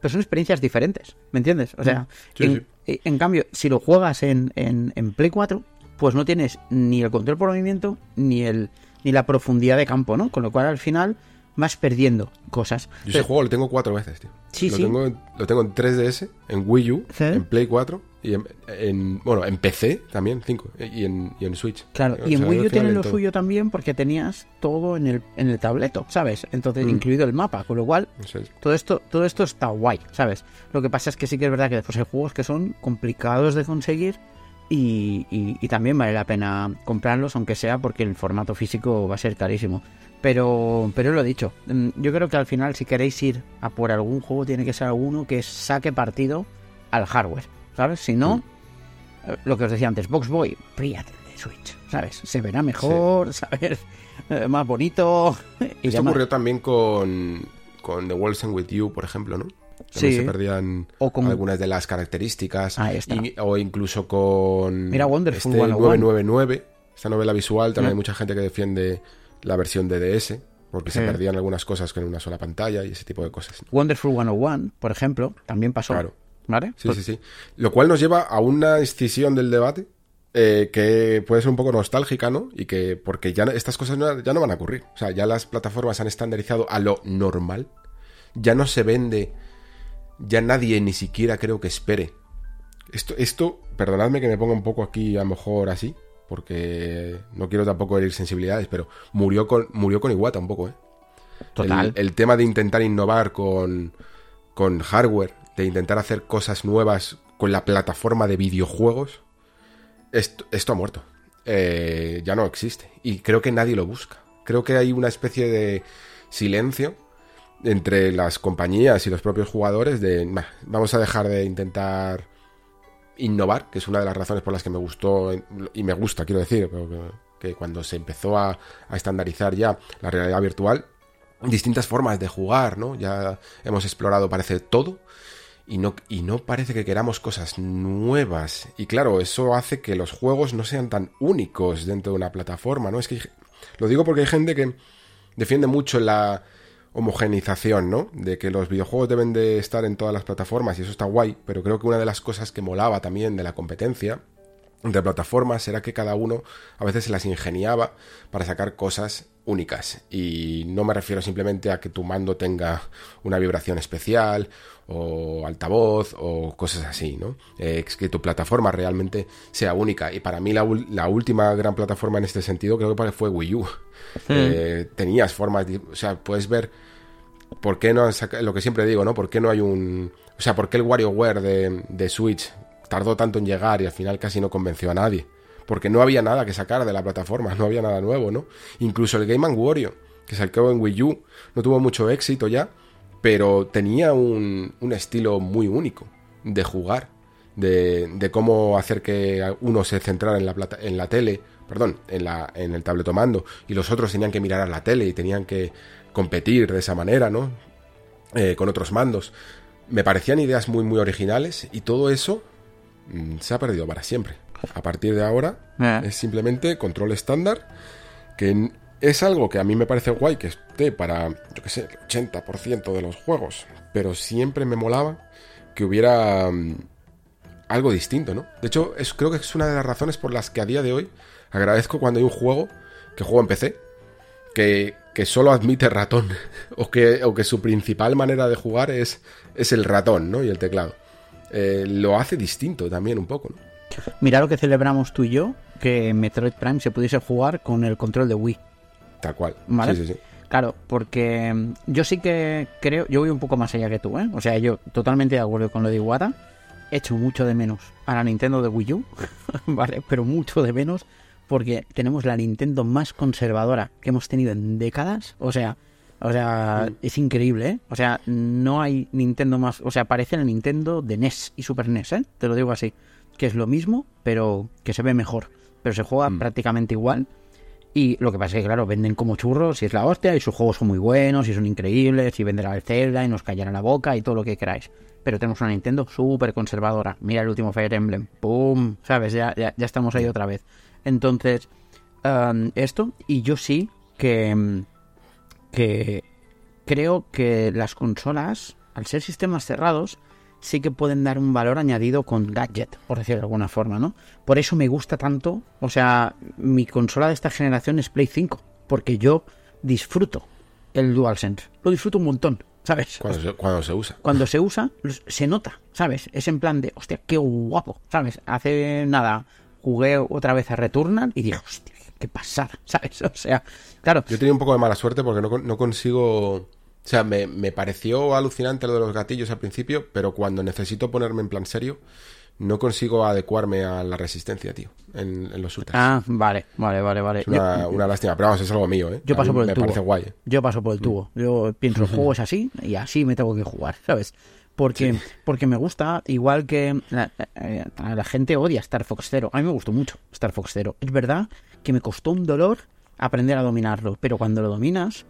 pero son experiencias diferentes, ¿me entiendes? O sea, Sí, en, en cambio, si lo juegas en, en, en Play 4, pues no tienes ni el control por movimiento ni el ni la profundidad de campo, ¿no? Con lo cual al final vas perdiendo cosas. yo ese juego lo tengo cuatro veces, tío. Sí, lo sí. Tengo, en- lo tengo en 3DS, en Wii U, Sí. en Play 4 y en, en- bueno, en PC también, 5, y en, y en Switch. Claro, O y en Wii U tiene en lo todo. suyo también porque tenías todo en el, en el tableto, ¿sabes? Entonces, Mm. incluido el mapa, con lo cual todo esto, todo esto está guay, ¿sabes? Lo que pasa es que sí que es verdad que después hay juegos que son complicados de conseguir y, y- y también vale la pena comprarlos, aunque sea porque el formato físico va a ser carísimo. Pero, pero lo he dicho, mm, yo creo que al final si queréis ir a por algún juego tiene que ser alguno que saque partido al hardware, ¿sabes? Si no, eh, lo que os decía antes, Box Boy, píllate de Switch, ¿sabes? Se verá mejor, [laughs] ¿sabes? Eh, más bonito. [laughs] Y Esto demás. ocurrió también con, con The Walls and With You, por ejemplo, ¿no? También Sí. se perdían O con- algunas de las características. Está. Y- o incluso con Mira, Wonderful este 101. 999, esta novela visual, también Ah. hay mucha gente que defiende la versión de DS, porque se Sí. perdían algunas cosas con una sola pantalla y ese tipo de cosas. Wonderful 101, por ejemplo, también pasó. Claro. ¿Vale? Sí, Pues- sí, sí. Lo cual nos lleva a una escisión del debate eh, que puede ser un poco nostálgica, ¿no? Y que, porque ya estas cosas no- ya no van a ocurrir. O sea, ya las plataformas han estandarizado a lo normal. Ya no se vende. Ya nadie ni siquiera creo que espere. Esto, esto, perdonadme que me ponga un poco aquí a lo mejor así, porque no quiero tampoco herir sensibilidades, pero murió con, murió con Iwata un poco, ¿eh? Total. El, el tema de intentar innovar con, con hardware, de intentar hacer cosas nuevas con la plataforma de videojuegos, esto, esto ha muerto. Eh, ya no existe. Y creo que nadie lo busca. Creo que hay una especie de silencio entre las compañías y los propios jugadores de "Nah, vamos a dejar de intentar innovar, que es una de las razones por las que me gustó y me gusta, quiero decir, que, cuando se empezó a estandarizar ya la realidad virtual, distintas formas de jugar, ¿no? Ya hemos explorado, parece, todo. Y no, y no parece que queramos cosas nuevas. Y claro, eso hace que los juegos no sean tan únicos dentro de una plataforma, ¿no? Es que lo digo porque hay gente que defiende mucho la homogenización, ¿no? De que los videojuegos deben de estar en todas las plataformas y eso está guay, pero creo que una de las cosas que molaba también de la competencia entre plataformas era que cada uno a veces se las ingeniaba para sacar cosas únicas. Y no me refiero simplemente a que tu mando tenga una vibración especial o altavoz o cosas así, ¿no? Eh, es que tu plataforma realmente sea única. Y para mí la, última gran plataforma en este sentido creo que fue Wii U. Eh, tenías formas, de- o sea, puedes ver ¿por qué no han sacado, lo que siempre digo, ¿no? ¿Por qué no hay un, o sea, por qué el WarioWare de, de Switch tardó tanto en llegar y al final casi no convenció a nadie? Porque no había nada que sacar de la plataforma, no había nada nuevo, ¿no? Incluso el Game Wario, que salió en Wii U, no tuvo mucho éxito ya, pero tenía un, un estilo muy único de jugar, de, de cómo hacer que uno se centrara en la, plata, en la tele, perdón, en, la, en el tabletomando, y los otros tenían que mirar a la tele y tenían que competir de esa manera, ¿no? Eh, con otros mandos. Me parecían ideas muy, muy originales y todo eso se ha perdido para siempre. A partir de ahora Eh. es simplemente control estándar, que es algo que a mí me parece guay que esté para, yo qué sé, el 80% de los juegos, pero siempre me molaba que hubiera mm, algo distinto, ¿no? De hecho, es, creo que es una de las razones por las que a día de hoy agradezco cuando hay un juego que juego en PC, que, que solo admite ratón, [laughs] o que, o que su principal manera de jugar es, es el ratón, ¿no? Y el teclado. Eh, lo hace distinto también un poco, ¿no? Mira lo que celebramos tú y yo, que Metroid Prime se pudiese jugar con el control de Wii. Tal cual. Vale. Sí, sí, sí. Claro, porque mm, yo sí que creo, yo voy un poco más allá que tú, ¿eh? O sea, yo totalmente de acuerdo con lo de Iwata. Echo mucho de menos a la Nintendo de Wii U, [laughs] ¿vale? Pero mucho de menos porque tenemos la Nintendo más conservadora que hemos tenido en décadas. O sea, o sea, es increíble, ¿eh? O sea, no hay Nintendo más. O sea, parece la Nintendo de NES y Super NES, ¿eh? Te lo digo así. Que es lo mismo, pero que se ve mejor. Pero se juega Mm. prácticamente igual. Y lo que pasa es que, claro, venden como churros y es la hostia, y sus juegos son muy buenos y son increíbles, y venderá el Zelda y nos callará la boca y todo lo que queráis. Pero tenemos una Nintendo súper conservadora. Mira el último Fire Emblem. ¡Pum! ¿Sabes? Ya, ya, ya estamos ahí otra vez. Entonces, um, esto, y yo sí que, mm, que creo que las consolas, al ser sistemas cerrados, sí que pueden dar un valor añadido con gadget, por decirlo de alguna forma, ¿no? Por eso me gusta tanto, o sea, mi consola de esta generación es Play 5, porque yo disfruto el DualSense, lo disfruto un montón, ¿sabes? Cuando se, cuando se usa. Cuando se usa, se nota, ¿sabes? Es en plan de, hostia, qué guapo, ¿sabes? Hace nada jugué otra vez a Returnal y dije, hostia, qué pasada, [laughs] ¿sabes? O sea, claro, Yo tenido un poco de mala suerte porque no, no consigo... O sea, me, me pareció alucinante lo de los gatillos al principio, pero cuando necesito ponerme en plan serio, no consigo adecuarme a la resistencia, tío, en, en los shooters. ah, vale, vale, vale, vale. es una, una lástima, pero vamos, es algo mío, ¿eh? Yo paso por el Me tubo. parece guay. ¿eh? Yo paso por el tubo. Yo pienso, el [laughs] juego es así y así me tengo que jugar, ¿sabes? Porque, porque me gusta, igual que la, eh, a la gente odia Star Fox Zero. A mí me gustó mucho Star Fox Zero. Es verdad que me costó un dolor aprender a dominarlo, pero cuando lo dominas,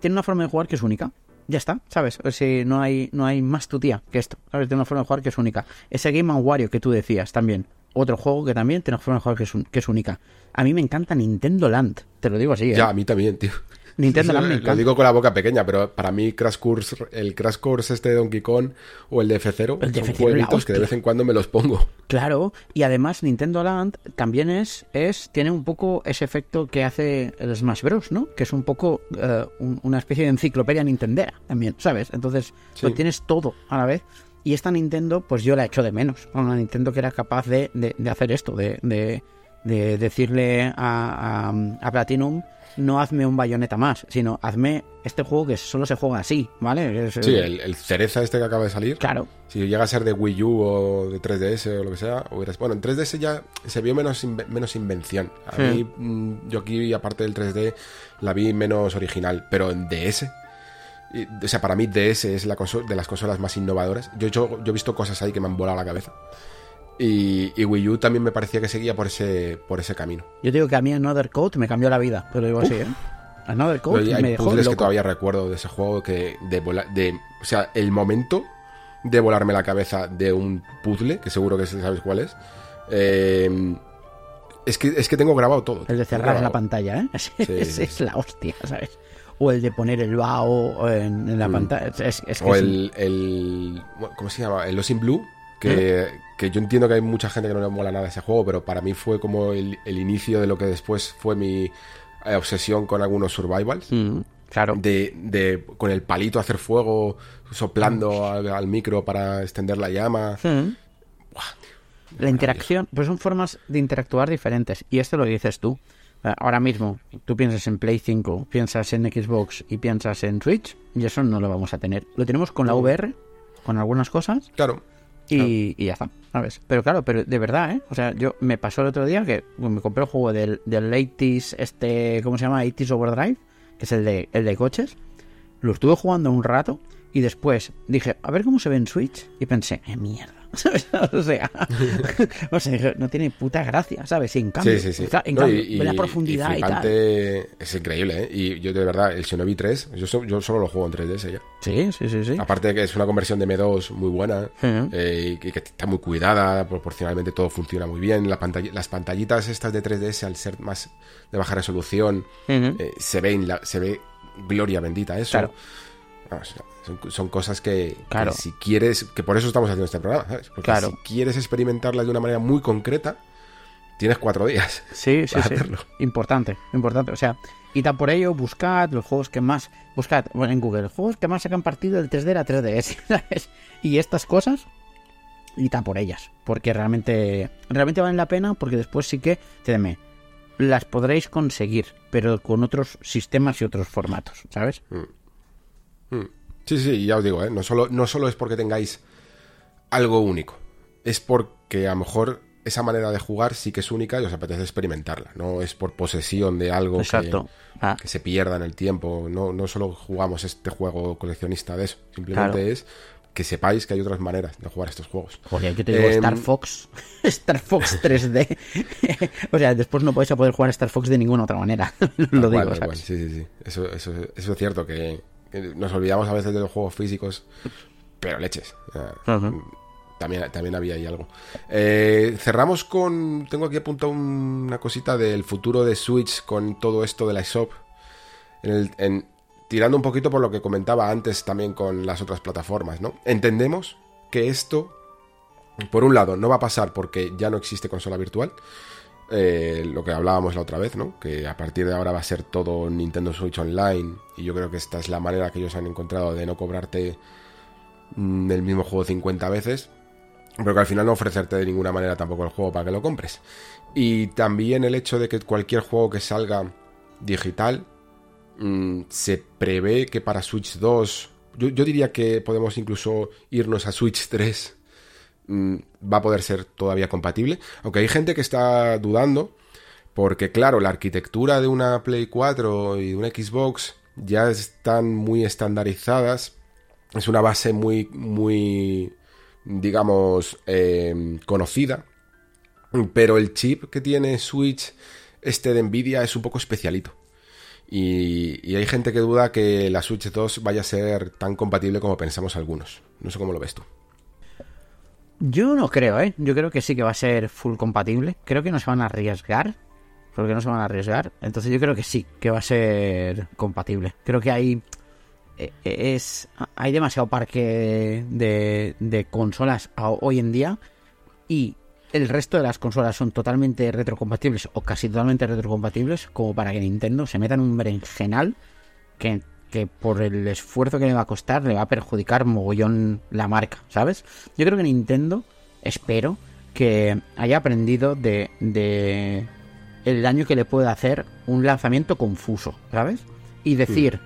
tiene una forma de jugar que es única. Ya está, ¿sabes? O no hay, no hay más tu tía que esto, ¿sabes? Tiene una forma de jugar que es única. Ese Game Wario que tú decías también. Otro juego que también tiene una forma de jugar que es, un- que es única. A mí me encanta Nintendo Land, te lo digo así, ¿eh? Ya, a mí también, tío. Nintendo Land me Lo digo con la boca pequeña, pero para mí Crash Course, el Crash Course este de Donkey Kong o el de F0 El de son F0 jueguitos la que de vez en cuando me los pongo. Claro, y además Nintendo Land también es, es tiene un poco ese efecto que hace el Smash Bros, ¿no? Que es un poco eh, un- una especie de enciclopedia nintendera también, ¿sabes? Entonces Sí. lo tienes todo a la vez. Y esta Nintendo, pues yo la echo de menos. Una Nintendo que era capaz de, de- de hacer esto, de, de- de decirle a, a- a Platinum, no hazme un bayoneta más, sino hazme este juego que solo se juega así, ¿vale? Es, Sí, eh, el, el cereza este que acaba de salir. Claro, Si llega a ser de Wii U o de 3DS o lo que sea, hubieras- bueno, en 3DS ya se vio menos, menos invención. A Sí. mí, mm, yo aquí, aparte del 3D, la vi menos original, pero en DS, y- o sea, para mí DS es la de las consolas más innovadoras. Yo, hecho- yo he visto cosas ahí que me han volado la cabeza. Y, y Wii U también me parecía que seguía por ese, por ese camino. Yo digo que a mí Another Code me cambió la vida, te lo digo así, ¿eh? Another Code Pero hay me dejó puzzles que loco. todavía recuerdo de ese juego que de vola- de o sea el momento de volarme la cabeza de un puzzle que seguro que sabes cuál es eh, es que es que tengo grabado todo El de cerrar la pantalla, ¿eh? [laughs] Sí, es la hostia, ¿sabes? O el de poner el bao en, en la Mm. pantalla. Es, es que o el, el cómo se llama el Lost in Blue que, que yo entiendo que hay mucha gente que no le mola nada ese juego pero para mí fue como el, el inicio de lo que después fue mi eh, obsesión con algunos survivals Mm, claro. de, de con el palito hacer fuego soplando al, al micro para extender la llama Mm. La interacción, pues son formas de interactuar diferentes. Y esto lo dices tú. Eh, Ahora mismo, tú piensas en Play 5, piensas en Xbox y piensas en Switch, y eso no lo vamos a tener. Lo tenemos con la VR, con algunas cosas, claro y, y ya está, ¿sabes? Pero claro, pero de verdad, ¿eh? O sea, yo me pasó el otro día que me compré el juego del, del 80s, este, ¿cómo se llama? 80s Overdrive, que es el de, el de coches. Lo estuve jugando un rato y después dije, a ver cómo se ve en Switch. Y pensé, eh, mierda. ¿Sabes? [laughs] O sea, [laughs] o sea, dije, no tiene puta gracia, ¿sabes? En cambio, Sí, sí, sí. claro, en No, cambio, y- ve la y- profundidad y y, tal. flipante, Es increíble, ¿eh? Y yo de verdad, el Shinobi 3, yo, so- yo solo lo juego en 3DS ya. Sí, sí, sí, sí. Aparte de que es una conversión de M2 muy buena eh, y que, está muy cuidada, proporcionalmente todo funciona muy bien. La pantalla- las pantallitas estas de 3DS, al ser más de baja resolución, eh, se, ve la- se ve gloria bendita eso. Claro. Vamos, son, son cosas que, que Claro. si quieres, que por eso estamos haciendo este programa, ¿sabes? Porque Claro. si quieres experimentarlas de una manera muy concreta, tienes cuatro días. Sí, [laughs] sí, para sí. hacerlo. Importante, importante. O sea, y tan por ello, buscad los juegos que más. Buscad bueno, en Google, juegos que más sacan partido del 3D a la 3DS, [laughs] ¿sabes? Y estas cosas, y tan por ellas. Porque realmente, realmente valen la pena, porque después sí que, créeme, las podréis conseguir, pero con otros sistemas y otros formatos, ¿sabes? Mm. Sí, sí, ya os digo, ¿eh? no, solo, no solo es porque tengáis algo único, es porque a lo mejor esa manera de jugar sí que es única y os apetece experimentarla. No es por posesión de algo que, ah. que, se pierda en el tiempo. No, no solo jugamos este juego coleccionista de eso. Simplemente es que sepáis que hay otras maneras de jugar estos juegos. Joder, yo te digo Star em, Fox, [laughs] Star Fox 3D. [laughs] o sea, después no podéis poder jugar Star Fox de ninguna otra manera. [laughs] Lo digo, Sí, sí, sí. Eso, eso, eso, es cierto, que, nos olvidamos a veces de los juegos físicos, pero leches. También, también había ahí algo. Eh, cerramos con. Tengo aquí apuntado una cosita del futuro de Switch con todo esto de la shop. En el, en, tirando un poquito por lo que comentaba antes también con las otras plataformas, ¿no? Entendemos que esto, por un lado, no va a pasar porque ya no existe consola virtual. Eh, lo que hablábamos la otra vez, ¿no? Que a partir de ahora va a ser todo Nintendo Switch Online. Y yo creo que esta es la manera que ellos han encontrado de no cobrarte mm, el mismo juego 50 veces. Pero que al final no ofrecerte de ninguna manera tampoco el juego para que lo compres. Y también el hecho de que cualquier juego que salga digital Mm, se prevé que para Switch 2, yo, diría que podemos incluso irnos a Switch 3, mm, va a poder ser todavía compatible, aunque hay gente que está dudando, porque claro, la arquitectura de una Play 4 y de una Xbox ya están muy estandarizadas, es una base muy, muy, digamos, em, conocida, pero el chip que tiene Switch, este de Nvidia, es un poco especialito. Y, hay gente que duda que la Switch 2 vaya a ser tan compatible como pensamos algunos. No sé cómo lo ves tú. Yo no creo, ¿eh? Yo creo que sí que va a ser full compatible. Creo que no se van a arriesgar. Porque no se van a arriesgar. Entonces yo creo que sí, que va a ser compatible. Creo que hay... Eh, es, hay demasiado parque de, de consolas hoy en día. Y el resto de las consolas son totalmente retrocompatibles o casi totalmente retrocompatibles, como para que Nintendo se meta en un berenjenal que, que por el esfuerzo que le va a costar le va a perjudicar mogollón la marca, ¿sabes? Yo creo que Nintendo, espero, que haya aprendido de, de el daño que le puede hacer un lanzamiento confuso, ¿sabes? Y decir,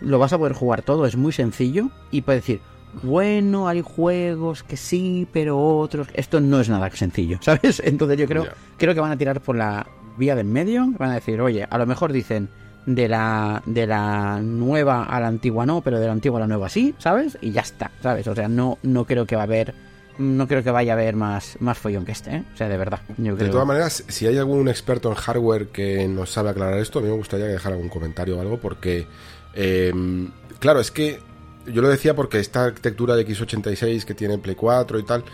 lo vas a poder jugar todo, es muy sencillo, y puede decir, bueno, hay juegos que sí, pero otros. Esto no es nada sencillo, [laughs] ¿sabes? Entonces yo creo, creo que van a tirar por la vía del medio. Van a decir, oye, a lo mejor dicen de la, de la nueva a la antigua no, pero de la antigua a la nueva sí, ¿sabes? Y ya está, ¿sabes? O sea, no, no creo que va a haber. No creo que vaya a haber más, más follón que este, ¿eh? O sea, de verdad. De todas maneras, si hay algún experto en hardware que nos sabe aclarar esto, a mí me gustaría dejar algún comentario o algo, porque. Eh, claro, es que yo lo decía porque esta arquitectura de x86 que tiene Play 4 y tal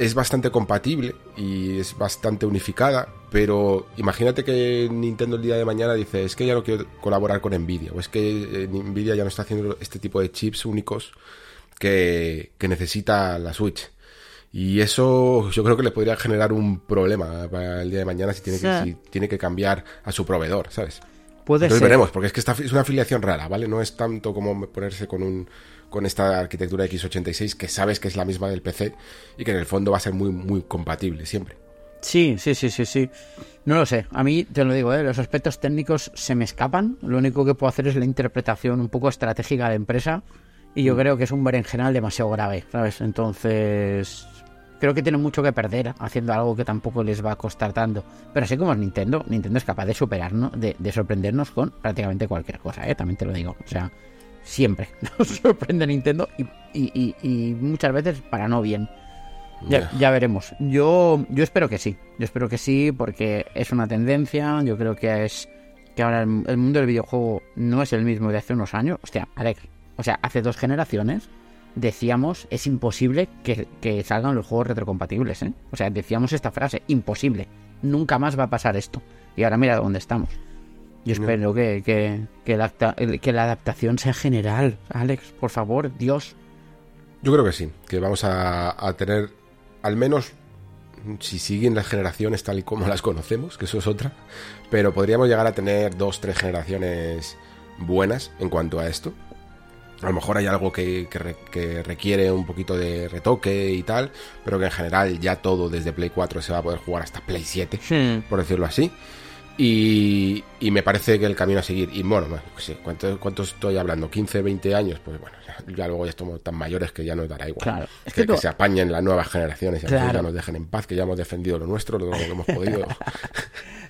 es bastante compatible y es bastante unificada, pero imagínate que Nintendo el día de mañana dice, es que ya no quiero colaborar con Nvidia, o es que eh, Nvidia ya no está haciendo este tipo de chips únicos que, necesita la Switch. Y eso yo creo que le podría generar un problema para el día de mañana si tiene, que, si tiene que cambiar a su proveedor, ¿sabes? Entonces veremos, porque es que esta es una afiliación rara, ¿vale? No es tanto como ponerse con un con esta arquitectura x86 que sabes que es la misma del PC y que en el fondo va a ser muy muy compatible siempre. Sí, sí, sí, sí, sí. No lo sé. A mí, te lo digo, ¿eh? los aspectos técnicos se me escapan. Lo único que puedo hacer es la interpretación un poco estratégica de empresa. Y yo mm. creo que es un berenjenal demasiado grave, ¿sabes? Entonces, creo que tienen mucho que perder haciendo algo que tampoco les va a costar tanto. Pero así como es Nintendo, Nintendo es capaz de superarnos, de, sorprendernos con prácticamente cualquier cosa, ¿eh? también te lo digo. O sea, siempre [laughs] nos sorprende Nintendo y, muchas veces para no bien. Ya, veremos. Yo, yo espero que sí. Yo espero que sí porque es una tendencia. Yo creo que es que ahora el, el mundo del videojuego no es el mismo de hace unos años. Hostia, Alex. O sea, hace dos generaciones decíamos es imposible que, salgan los juegos retrocompatibles. ¿eh? O sea, decíamos esta frase, imposible. Nunca más va a pasar esto. Y ahora mira dónde estamos. Yo espero que, que, que, la, que la adaptación sea general. Alex, por favor, Dios. Yo creo que sí, que vamos a, a tener al menos si siguen las generaciones tal y como las conocemos, que eso es otra, pero podríamos llegar a tener dos, tres generaciones buenas en cuanto a esto. A lo mejor hay algo que, requiere un poquito de retoque y tal, pero que en general ya todo desde Play 4 se va a poder jugar hasta Play 7, por decirlo así. Y, y me parece que el camino a seguir, y bueno, pues sí, ¿cuánto, ¿cuánto estoy hablando? ¿15, 20 años? Pues bueno, ya, ya luego ya estamos tan mayores que ya nos dará igual. Claro. Es que, que se apañen las nuevas generaciones y Claro. ya nos dejen en paz, que ya hemos defendido lo nuestro, lo que hemos podido. [laughs]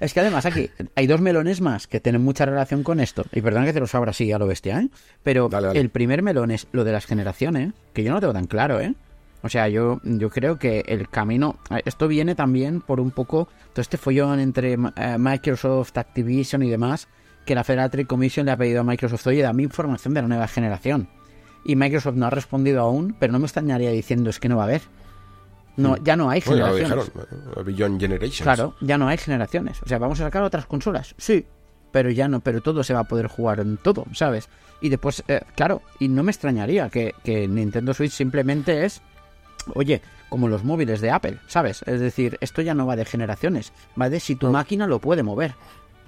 Es que además aquí hay dos melones más que tienen mucha relación con esto. Y perdón que te los abra así a lo bestia, ¿eh? Pero Dale, dale. el primer melón es lo de las generaciones, que yo no lo tengo tan claro, ¿eh? O sea, yo, yo creo que el camino... Esto viene también por un poco todo este follón entre eh, Microsoft, Activision y demás, que la Federal Trade Commission le ha pedido a Microsoft, oye, dame información de la nueva generación. Y Microsoft no ha respondido aún, pero no me extrañaría diciendo es que no va a haber. No, ya no hay Mm. Bueno, ya lo generaciones. dijeron, eh, Generations. Claro, ya no hay generaciones. O sea, vamos a sacar otras consolas. Sí, pero ya no, pero todo se va a poder jugar en todo, ¿sabes? Y después, eh, claro, y no me extrañaría que, que Nintendo Switch simplemente es, oye, como los móviles de Apple, ¿sabes? Es decir, esto ya no va de generaciones, va de si tu máquina lo puede mover,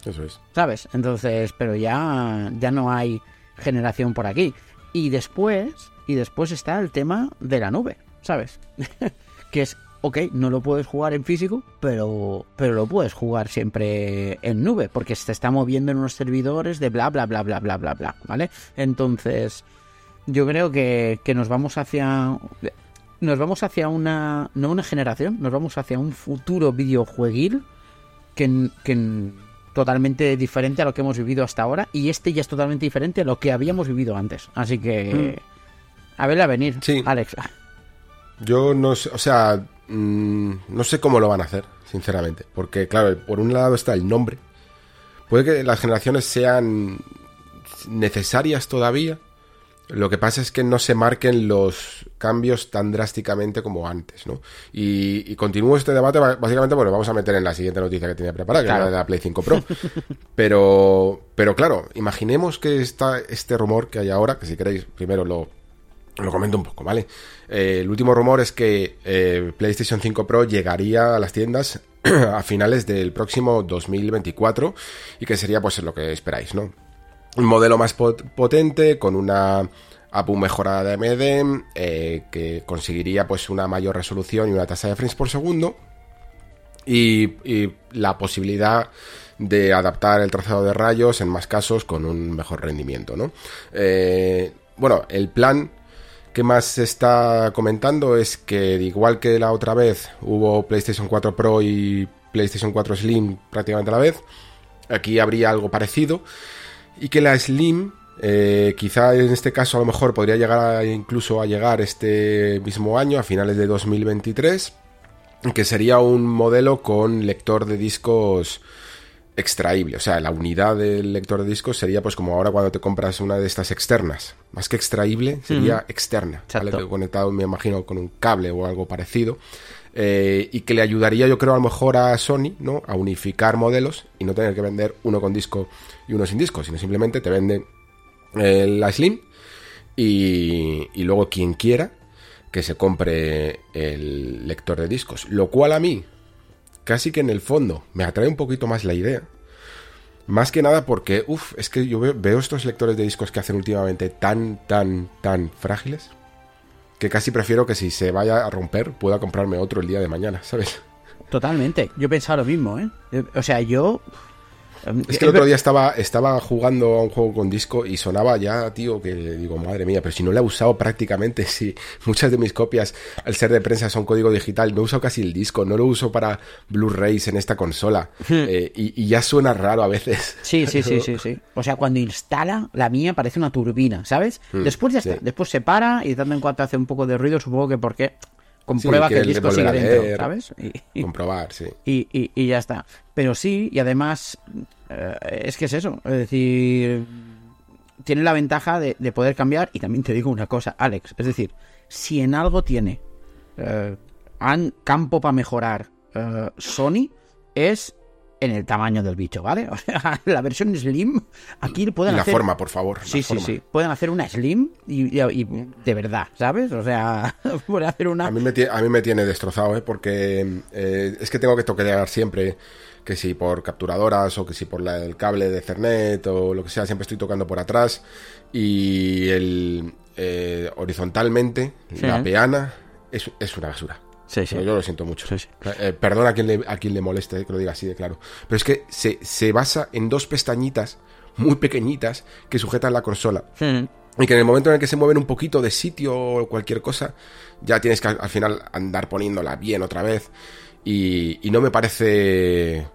Eso es. ¿sabes? Entonces, pero ya, ya no hay generación por aquí. Y después, y después está el tema de la nube, ¿sabes? [laughs] que es, ok, no lo puedes jugar en físico, pero, pero lo puedes jugar siempre en nube, porque se está moviendo en unos servidores de bla, bla, bla, bla, bla, bla, bla, ¿vale? Entonces, yo creo que, que nos vamos hacia... Nos vamos hacia una... No una generación, nos vamos hacia un futuro videojueguil que, que totalmente diferente a lo que hemos vivido hasta ahora y este ya es totalmente diferente a lo que habíamos vivido antes. Así que... A verla venir, Sí. Alex. Yo no sé, o sea, mm, no sé cómo lo van a hacer, sinceramente. Porque, claro, por un lado está el nombre. Puede que las generaciones sean necesarias todavía. Lo que pasa es que no se marquen los cambios tan drásticamente como antes, ¿no? Y, y continúo este debate, ba- básicamente, bueno, vamos a meter en la siguiente noticia que tenía preparada, que Claro. es la de la Play 5 Pro. [laughs] pero, pero claro, imaginemos que está este rumor que hay ahora, que si queréis, primero lo, lo comento un poco, ¿vale? Eh, el último rumor es que eh, PlayStation 5 Pro llegaría a las tiendas [clears throat] a finales del próximo 2024 y que sería pues lo que esperáis, ¿no? Un modelo más pot- potente con una APU mejorada de AMD eh, que conseguiría pues una mayor resolución y una tasa de frames por segundo y, y la posibilidad de adaptar el trazado de rayos en más casos con un mejor rendimiento, ¿no? Eh, bueno, el plan que más se está comentando es que igual que la otra vez hubo PlayStation 4 Pro y PlayStation 4 Slim prácticamente a la vez, aquí habría algo parecido y que la Slim eh, quizá en este caso a lo mejor podría llegar a- incluso a llegar este mismo año a finales de 2023 que sería un modelo con lector de discos extraíble, o sea, la unidad del lector de discos sería pues como ahora cuando te compras una de estas externas, más que extraíble, sería externa, ¿vale? Conectado me imagino con un cable o algo parecido, eh, y que le ayudaría yo creo a lo mejor a Sony, ¿no? A unificar modelos y no tener que vender uno con disco y uno sin disco, sino simplemente te venden eh, la Slim y, y luego quien quiera que se compre el lector de discos. Lo cual a mí, casi que en el fondo, me atrae un poquito más la idea. Más que nada porque, uff, es que yo veo, veo estos lectores de discos que hacen últimamente tan, tan, tan frágiles, que casi prefiero que si se vaya a romper, pueda comprarme otro el día de mañana, ¿sabes? Totalmente. Yo pensaba lo mismo, ¿eh? Eh, O sea, yo... em, Es que el otro día estaba, estaba jugando a un juego con disco y sonaba ya, tío, que le digo, madre mía, pero si no lo he usado prácticamente, [laughs] si muchas de mis copias, al ser de prensa, son código digital, no he usado casi el disco, no lo uso para Blu-rays en esta consola, eh, y, y ya suena raro a veces. Sí, sí, sí, [laughs] sí, sí. O sea, cuando instala, la mía parece una turbina, ¿sabes? Después ya sí. está. Después se para y de tanto en cuanto hace un poco de ruido, supongo que porque comprueba Sí, que el disco sigue a dentro, leer. ¿sabes? Y- Comprobar, sí. y, y- y ya está. Pero sí, y además, eh, es que es eso. Es decir, tiene la ventaja de, de poder cambiar. Y también te digo una cosa, Alex. Es decir, si en algo tiene eh, han- campo para mejorar eh, Sony, es en el tamaño del bicho, ¿vale? [laughs] O sea, la versión Slim, aquí Y pueden la hacer. forma, por favor. la Sí, sí, forma. sí. Pueden hacer una Slim y, y- y de verdad, ¿sabes? O sea, [laughs] pueden hacer una. A mí, me a mí me tiene destrozado, ¿eh? porque eh, es que tengo que toquetear siempre, que si por capturadoras o que si por la- el cable de Ethernet o lo que sea, siempre estoy tocando por atrás y el eh, horizontalmente Sí. la peana es, es una basura. Sí, sí. Pero yo lo siento mucho. Sí, sí. Eh, perdona a quien, le, a quien le moleste que lo diga así de claro. Pero es que se, se basa en dos pestañitas muy pequeñitas que sujetan la consola. Mm. Y que en el momento en el que se mueven un poquito de sitio o cualquier cosa, ya tienes que al, al final andar poniéndola bien otra vez. Y, y no me parece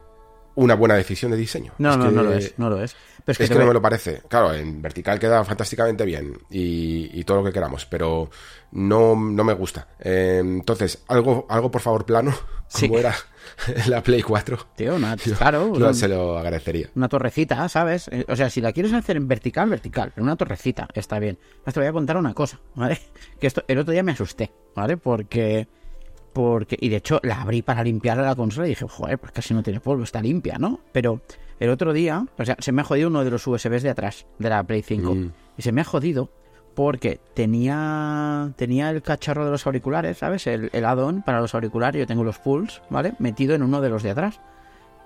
una buena decisión de diseño. No, Es no, que- no lo es, no lo es. Pero es que, es te que no me lo parece. Claro, en vertical queda fantásticamente bien y, y todo lo que queramos, pero no, no me gusta. Eh, entonces, algo, algo por favor plano, [laughs] Sí. como era [laughs] la Play 4, Tío, una, claro, yo una- se lo agradecería. una torrecita, ¿sabes? Eh, O sea, si la quieres hacer en vertical, vertical, pero una torrecita, está bien. Te voy a contar una cosa, ¿vale? [laughs] Que esto, el otro día me asusté, ¿vale? Porque, porque, y de hecho la abrí para limpiar la consola y dije, joder, pues casi no tiene polvo, está limpia, ¿no? Pero el otro día, o sea, se me ha jodido uno de los USBs de atrás de la Play 5. Mm. Y se me ha jodido porque tenía tenía el cacharro de los auriculares, ¿sabes? El, el add-on para los auriculares, yo tengo los pulls, ¿vale? Metido en uno de los de atrás.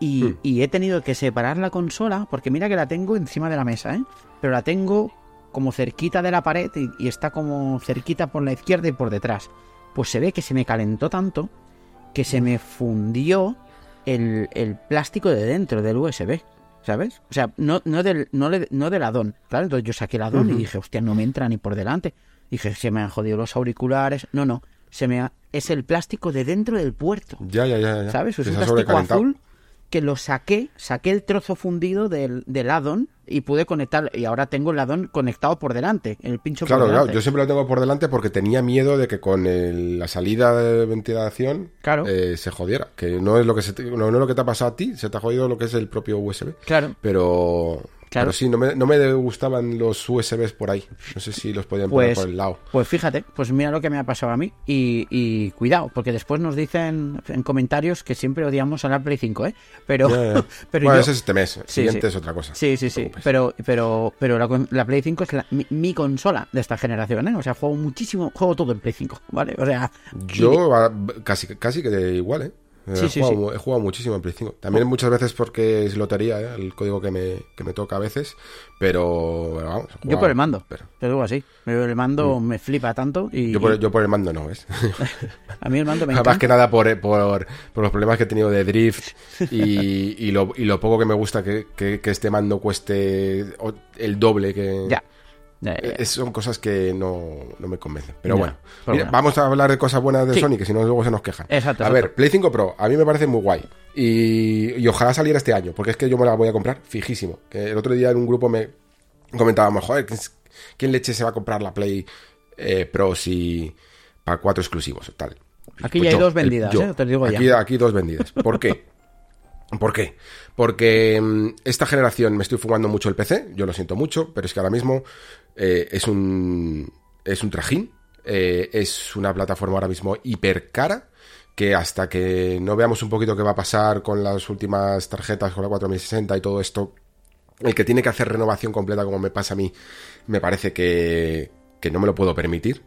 Y, Hmm. y he tenido que separar la consola, porque mira que la tengo encima de la mesa, ¿eh? Pero la tengo como cerquita de la pared y, y está como cerquita por la izquierda y por detrás. Pues se ve que se me calentó tanto que se me fundió el, el plástico de dentro del USB, ¿sabes? O sea, no, no, del, no, le- no del addon, claro. Entonces yo saqué el addon y dije, hostia, no me entra ni por delante. Dije, se me han jodido los auriculares. No, no, se me ha- es el plástico de dentro del puerto. Ya, ya, ya. ya. ¿Sabes? Es Se un plástico azul que lo saqué, saqué el trozo fundido del, del addon y pude conectar. Y ahora tengo el addon conectado por delante, el pincho Claro, por claro, delante. yo siempre lo tengo por delante porque tenía miedo de que con el- la salida de ventilación Claro. eh, se jodiera. Que no es lo que se te- no, no es lo que te ha pasado a ti, se te ha jodido lo que es el propio USB. Claro. Pero, Claro. pero sí, no me, no me gustaban los USBs por ahí. No sé si los podían poner Pues, por el lado. pues fíjate, pues mira lo que me ha pasado a mí. Y, y cuidado, porque después nos dicen en comentarios que siempre odiamos a la Play 5, ¿eh? Pero, [laughs] pero bueno, yo- ese es este mes. El Sí, siguiente sí. es otra cosa. Sí, sí, No sí. Pero, pero, pero la, Play 5 es la- mi, mi consola de esta generación, ¿eh? O sea, juego muchísimo, juego todo en Play 5, ¿vale? O sea, Yo ah, casi, casi que igual, ¿eh? Sí, he, sí, jugado, he jugado muchísimo en Play 5. También muchas veces porque es lotería, ¿eh? el código que me, que me toca a veces. Pero, pero vamos. yo por el mando, pero- te digo así. Pero el mando me flipa tanto y, Mm. yo, por, y yo por el mando no, ¿ves? [laughs] a mí el mando me [laughs] Más encanta. que nada por, por, por los problemas que he tenido de drift y, y, lo, y lo poco que me gusta que, que- que este mando cueste el doble que... Ya. Es- son cosas que no, no me convencen. Pero bueno, pero Mira, bueno. vamos a hablar de cosas buenas de Sí. Sony, que si no luego se nos quejan. Exacto, A exacto. ver, Play 5 Pro, a mí me parece muy guay. Y, y ojalá saliera este año, porque es que yo me la voy a comprar fijísimo. Que el otro día en un grupo me comentábamos, joder, ¿quién, leche se va a comprar la Play eh, Pro si para cuatro exclusivos tal? Aquí Pues ya hay dos el- vendidas, yo. ¿eh? Te lo digo ya. aquí, aquí dos vendidas. ¿Por qué? ¿Por qué? Porque mm, esta generación me estoy fumando mucho el PC, yo lo siento mucho, pero es que ahora mismo eh, es un es un trajín, eh, es una plataforma ahora mismo hiper cara que hasta que no veamos un poquito qué va a pasar con las últimas tarjetas, con la 4060 y todo esto, el que tiene que hacer renovación completa como me pasa a mí, me parece que, que no me lo puedo permitir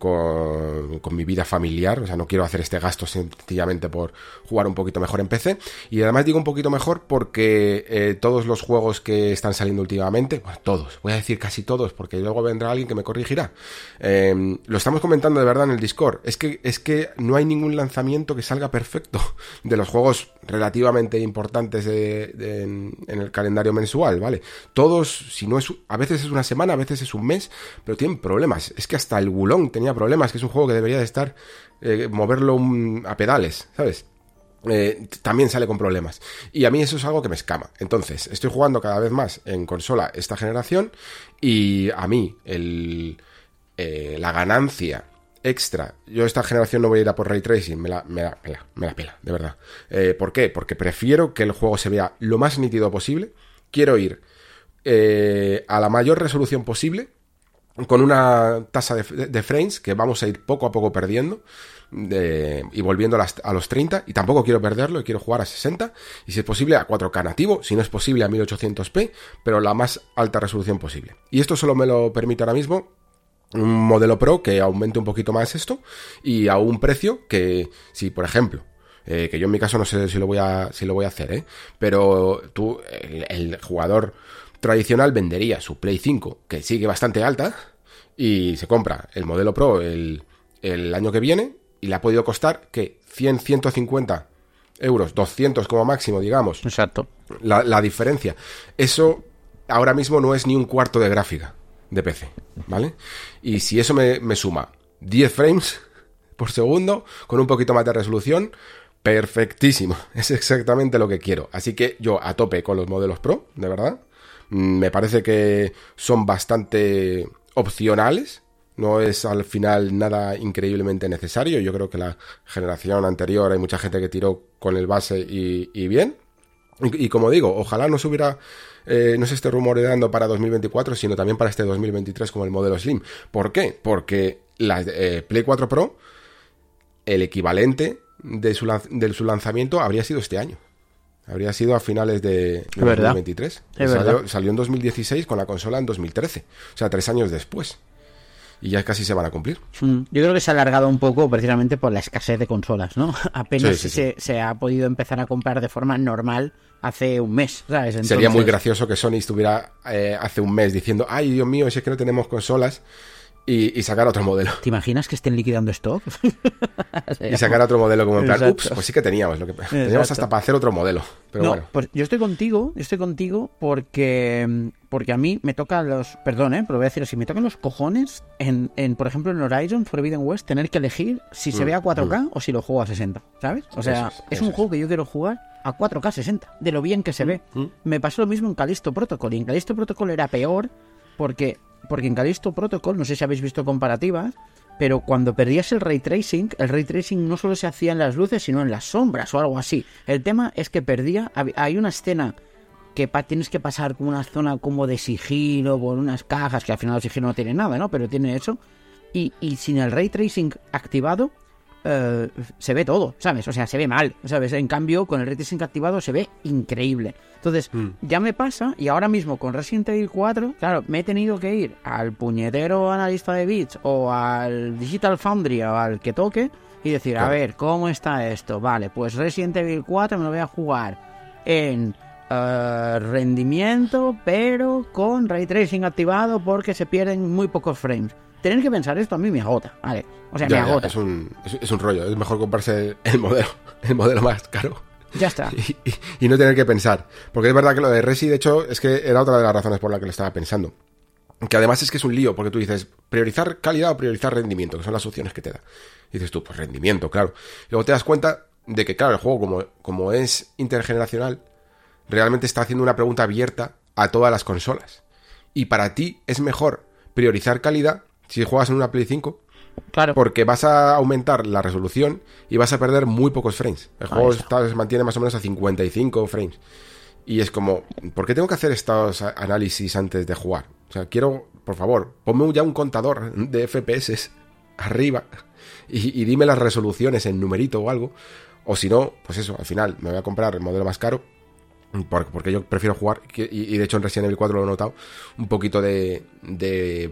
con, mi vida familiar, o sea, no quiero hacer este gasto sencillamente por jugar un poquito mejor en PC. Y además digo un poquito mejor porque eh, todos los juegos que están saliendo últimamente, bueno, todos, voy a decir casi todos, porque luego vendrá alguien que me corregirá. Eh, lo estamos comentando de verdad en el Discord. Es que, es que no hay ningún lanzamiento que salga perfecto [laughs] de los juegos relativamente importantes en, en el calendario mensual, ¿vale? Todos, si no es, a veces es una semana, a veces es un mes, pero tienen problemas. Es que hasta el Bulón tenía problemas, que es un juego que debería de estar, eh, moverlo a pedales, ¿sabes? eh, también sale con problemas. Y a mí eso es algo que me escama. Entonces, estoy jugando cada vez más en consola esta generación y a mí el, eh, la ganancia extra, yo esta generación no voy a ir a por ray tracing, me la, me la pela, me la pela, de verdad. ¿Por qué? Porque prefiero que el juego se vea lo más nítido posible. Quiero ir a la mayor resolución posible con una tasa de, frames que vamos a ir poco a poco perdiendo y volviendo a los 30 y tampoco quiero perderlo y quiero jugar a 60 y si es posible a 4K nativo, si no es posible a 1800p, pero la más alta resolución posible. Y esto solo me lo permite ahora mismo un modelo Pro que aumente un poquito más esto y a un precio que si por ejemplo eh, que yo en mi caso no sé si lo voy a si lo voy a hacer ¿eh? pero tú el, el jugador tradicional vendería su Play 5 que sigue bastante alta y se compra el modelo Pro el, el año que viene y le ha podido costar que 100, 150 euros, 200 como máximo, digamos. Exacto. La, la diferencia. Eso ahora mismo no es ni un cuarto de gráfica de PC, ¿vale? Y si eso me, me suma 10 frames por segundo, con un poquito más de resolución, perfectísimo. [laughs] Es exactamente lo que quiero. Así que yo a tope con los modelos Pro, de verdad. Mm, Me parece que son bastante opcionales. No es al final nada increíblemente necesario. Yo creo que la generación anterior hay mucha gente que tiró con el base y, bien. Y, como digo, ojalá no se hubiera, eh, no se esté rumoreando para 2024, sino también para este 2023 como el modelo Slim. ¿Por qué? Porque la eh, Play 4 Pro, el equivalente de su, de su lanzamiento habría sido este año. Habría sido a finales de, de Es verdad. 2023. Es salió, salió en 2016 con la consola en 2013. O sea, tres años después. Y ya casi se van a cumplir. Mm, Yo creo que se ha alargado un poco precisamente por la escasez de consolas, ¿no? [laughs] Apenas Sí, sí, se, se ha podido empezar a comprar de forma normal hace un mes, ¿sabes? Sería muy gracioso que Sony estuviera eh, hace un mes diciendo, ay Dios mío, si es que no tenemos consolas, y, y sacar otro modelo. ¿Te imaginas que estén liquidando stock? [laughs] Y sacar otro modelo como en plan, Exacto. ups, pues sí que teníamos, lo que teníamos Exacto. hasta para hacer otro modelo. Pero no, bueno, pues yo estoy contigo, yo estoy contigo porque porque a mí me toca los, perdón, eh, pero voy a decir así, me tocan los cojones en, en por ejemplo en Horizon Forbidden West tener que elegir si se Mm, ve a 4K o si lo juego a 60, ¿sabes? O sea, Eso es, es, un juego que yo quiero jugar a 4K 60, de lo bien que se ve. mm. Me pasó lo mismo en Callisto Protocol y en Callisto Protocol era peor porque porque en Callisto Protocol, no sé si habéis visto comparativas, pero cuando perdías el ray tracing, el ray tracing no solo se hacía en las luces, sino en las sombras o algo así. El tema es que perdía. Hay una escena que tienes que pasar como una zona como de sigilo por unas cajas, que al final el sigilo no tiene nada, ¿no? Pero tiene eso. Y, y sin el ray tracing activado, eh, se ve todo, ¿sabes? O sea, se ve mal, ¿sabes? En cambio, con el ray tracing activado se ve increíble. Entonces, Mm. ya me pasa, y ahora mismo con Resident Evil 4, claro, me he tenido que ir al puñetero analista de bits o al Digital Foundry o al que toque y decir, a ver, ¿cómo está esto? Vale, pues Resident Evil 4 me lo voy a jugar en eh, rendimiento, pero con ray tracing activado porque se pierden muy pocos frames. Tener que pensar esto a mí me agota, ¿vale? O sea, ya, me ya, agota. es, un, es, es un rollo. Es mejor comprarse el modelo, [laughs] el modelo más caro. Ya está. [laughs] y, y- y no tener que pensar. Porque es verdad que lo de Resi, de hecho, es que era otra de las razones por la que lo estaba pensando. Que además es que es un lío, porque tú dices, priorizar calidad o priorizar rendimiento, que son las opciones que te da. Y dices tú, pues rendimiento, claro. Y luego te das cuenta de que, claro, el juego, como, como es intergeneracional, realmente está haciendo una pregunta abierta a todas las consolas. Y para ti es mejor priorizar calidad si juegas en una Play 5 Claro. porque vas a aumentar la resolución y vas a perder muy pocos frames. El Ahí juego está. se mantiene más o menos a 55 frames. Y es como, ¿por qué tengo que hacer estos análisis antes de jugar? O sea, quiero, por favor, ponme ya un contador de FPS arriba y, y dime las resoluciones en numerito o algo. O si no, pues eso, al final me voy a comprar el modelo más caro porque yo prefiero jugar, y, de hecho en Resident Evil 4 lo he notado, un poquito de, de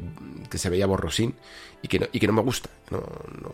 que se veía borrosín y que no, y que no me gusta. No,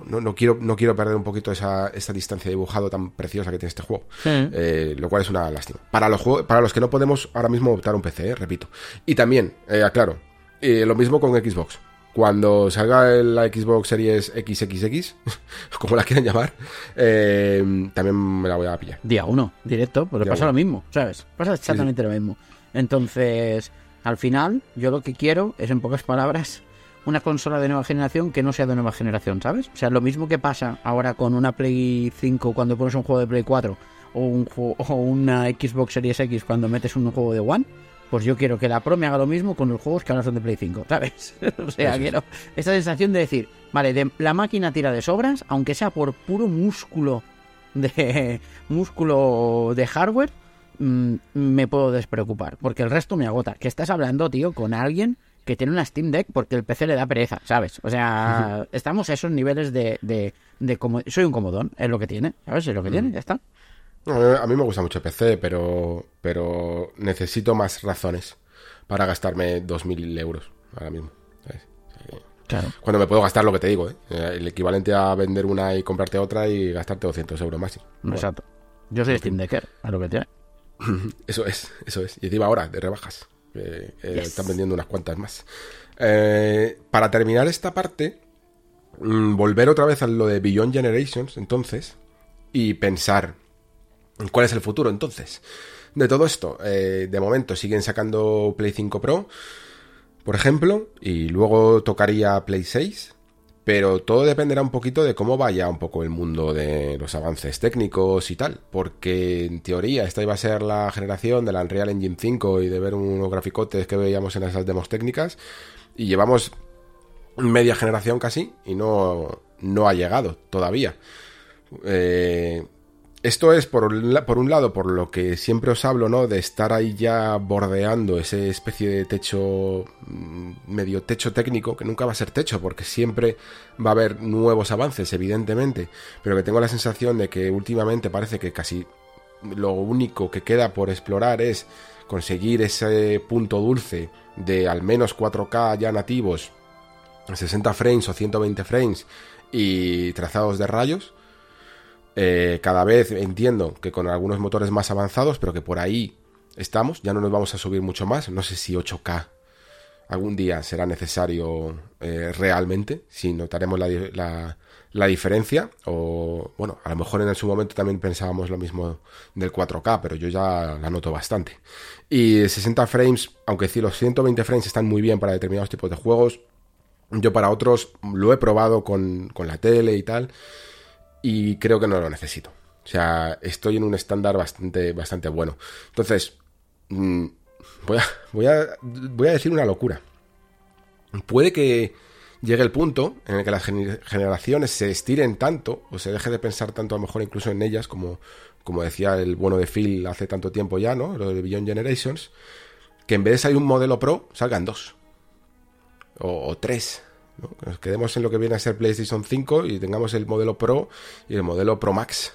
no, no, quiero, no quiero perder un poquito esa, esa distancia de dibujado tan preciosa que tiene este juego. Sí. Eh, lo cual es una lástima. Para los, juegos, para los que no podemos ahora mismo optar un PC, eh, repito. Y también, eh, aclaro, eh, lo mismo con Xbox. Cuando salga la Xbox Series XXX, [laughs] como la quieran llamar, eh, también me la voy a pillar. Día uno, directo, porque Día pasa uno. lo mismo, ¿sabes? Pasa exactamente lo mismo. Entonces, al final, yo lo que quiero es, en pocas palabras, una consola de nueva generación que no sea de nueva generación, ¿sabes? O sea, lo mismo que pasa ahora con una Play 5 cuando pones un juego de Play 4 o, un juego- [laughs] o una Xbox Series X cuando metes un juego de One, pues yo quiero que la Pro me haga lo mismo con los juegos que ahora son de Play 5, ¿sabes? [laughs] o sea, quiero esta sensación de decir, vale, de- la máquina tira de sobras, aunque sea por puro músculo de [laughs] músculo de hardware, mm, me puedo despreocupar, porque el resto me agota. Que estás hablando, tío, con alguien que tiene una Steam Deck porque el PC le da pereza, ¿sabes? O sea, estamos a esos niveles de, de, de como... Soy un comodón, es lo que tiene, ¿sabes? Es lo que tiene, ya está. A mí me gusta mucho PC, pero, pero necesito más razones para gastarme 2.000 euros ahora mismo. ¿sabes? Claro. Cuando me puedo gastar lo que te digo, ¿eh? Eh, el equivalente a vender una y comprarte otra y gastarte 200 euros más. Bueno, Exacto. Yo soy Steam Decker, es lo que tiene. [laughs] eso es, eso es. Y encima ahora, de rebajas. eh, eh, Yes. Están vendiendo unas cuantas más. Eh, para terminar esta parte, mm, volver otra vez a lo de Beyond Generations, entonces, y pensar cuál es el futuro, entonces. De todo esto, eh, de momento siguen sacando Play 5 Pro, por ejemplo, y luego tocaría Play 6, pero todo dependerá un poquito de cómo vaya un poco el mundo de los avances técnicos y tal, porque en teoría esta iba a ser la generación de la Unreal Engine 5 y de ver unos graficotes que veíamos en esas demos técnicas, y llevamos media generación casi y no, no ha llegado todavía. Eh, esto es, por un, lado, por lo que siempre os hablo, ¿no? De estar ahí ya bordeando ese especie de techo, mm, medio techo técnico, que nunca va a ser techo, porque siempre va a haber nuevos avances, evidentemente, pero que tengo la sensación de que últimamente parece que casi lo único que queda por explorar es conseguir ese punto dulce de al menos 4K ya nativos, 60 frames o 120 frames y trazados de rayos eh, cada vez entiendo que con algunos motores más avanzados, pero que por ahí estamos, ya no nos vamos a subir mucho más. No sé si 8K algún día será necesario eh, realmente, si notaremos la, la, diferencia, o bueno, a lo mejor en su momento también pensábamos lo mismo del 4K, pero yo ya la noto bastante. Y 60 frames, aunque si los 120 frames están muy bien para determinados tipos de juegos, yo para otros lo he probado con, con la tele y tal, y creo que no lo necesito. O sea, estoy en un estándar bastante, bastante bueno. Entonces, mm, voy, a, voy, a, voy a decir una locura. Puede que llegue el punto en el que las generaciones se estiren tanto, o se deje de pensar tanto a lo mejor incluso en ellas, como, como decía el bueno de Phil hace tanto tiempo ya, ¿no? Lo de Beyond Generations, que en vez de salir un modelo Pro, salgan dos. O, o tres. Que nos quedemos en lo que viene a ser PlayStation 5 y tengamos el modelo Pro y el modelo Pro Max,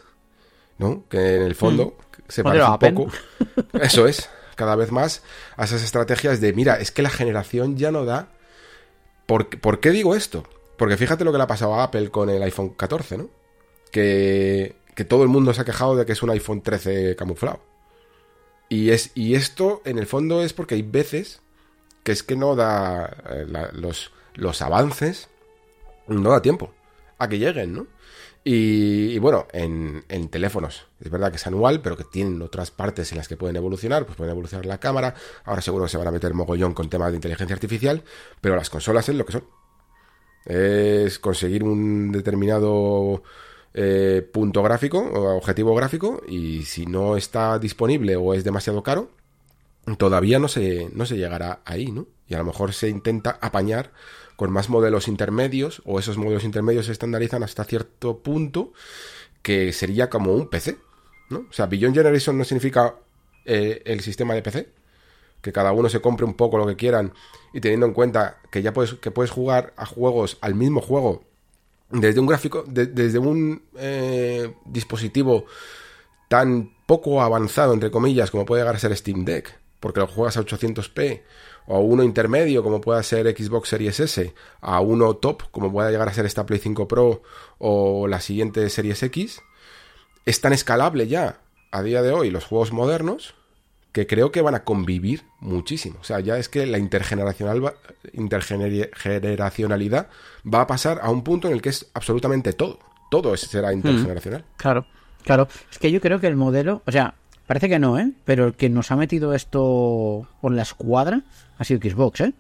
¿no? Que en el fondo mm. se parece un poco. [laughs] Eso es, cada vez más a esas estrategias de, mira, es que la generación ya no da. ¿Por, ¿Por qué digo esto? Porque fíjate lo que le ha pasado a Apple con el iPhone 14, ¿no? Que, que todo el mundo se ha quejado de que es un iPhone 13 camuflado. Y, es, y esto, en el fondo, es porque hay veces que es que no da eh, los, los avances, no da tiempo a que lleguen, ¿no? Y, bueno, en, teléfonos, es verdad que es anual, pero que tienen otras partes en las que pueden evolucionar, pues pueden evolucionar la cámara, ahora seguro se van a meter mogollón con temas de inteligencia artificial, pero las consolas es lo que son. Es conseguir un determinado eh, punto gráfico o objetivo gráfico y si no está disponible o es demasiado caro, todavía no se, no se llegará ahí, ¿no? Y a lo mejor se intenta apañar con más modelos intermedios o esos modelos intermedios se estandarizan hasta cierto punto que sería como un PC, ¿no? O sea, Beyond Generation no significa eh, el sistema de PC, que cada uno se compre un poco lo que quieran y teniendo en cuenta que ya puedes, que puedes jugar a juegos, al mismo juego, desde un gráfico, desde un eh, dispositivo tan poco avanzado, entre comillas, como puede llegar a ser Steam Deck, porque lo juegas a 800p o uno intermedio como pueda ser Xbox Series S, a uno top como pueda llegar a ser esta Play 5 Pro o la siguiente Series X, es tan escalable ya a día de hoy los juegos modernos que creo que van a convivir muchísimo. O sea, ya es que la intergeneracional intergeneracionalidad va a pasar a un punto en el que es absolutamente todo. Todo será intergeneracional. claro, claro. Es que yo creo que el modelo, o sea, Parece que no, ¿eh? Pero el que nos ha metido esto con la escuadra ha sido Xbox, ¿eh?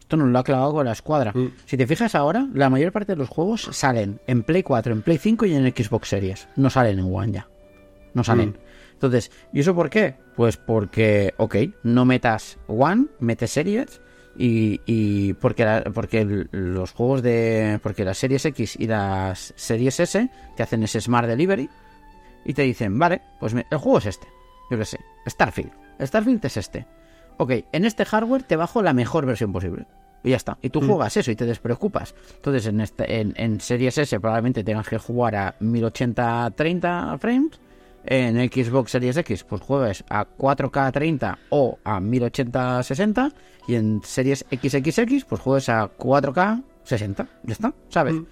Esto nos lo ha clavado con la escuadra. Mm. Si te fijas ahora, la mayor parte de los juegos salen en Play 4, en Play 5 y en Xbox Series. No salen en One ya. No salen. Mm. Entonces, ¿y eso por qué? Pues porque, ok, no metas One, metes Series y, y porque, porque los juegos de... Porque las Series X y las Series S te hacen ese Smart Delivery y te dicen, vale, pues el juego es este yo qué sé, Starfield. Starfield es este. Ok, en este hardware te bajo la mejor versión posible. Y ya está. Y tú mm. juegas eso y te despreocupas. Entonces en, este, en, en Series S probablemente tengas que jugar a 1080-30 frames. En Xbox Series X pues juegues a 4K 30 o a 1080-60. Y en Series XXX pues juegues a 4K 60. Ya está, ¿sabes? Mm.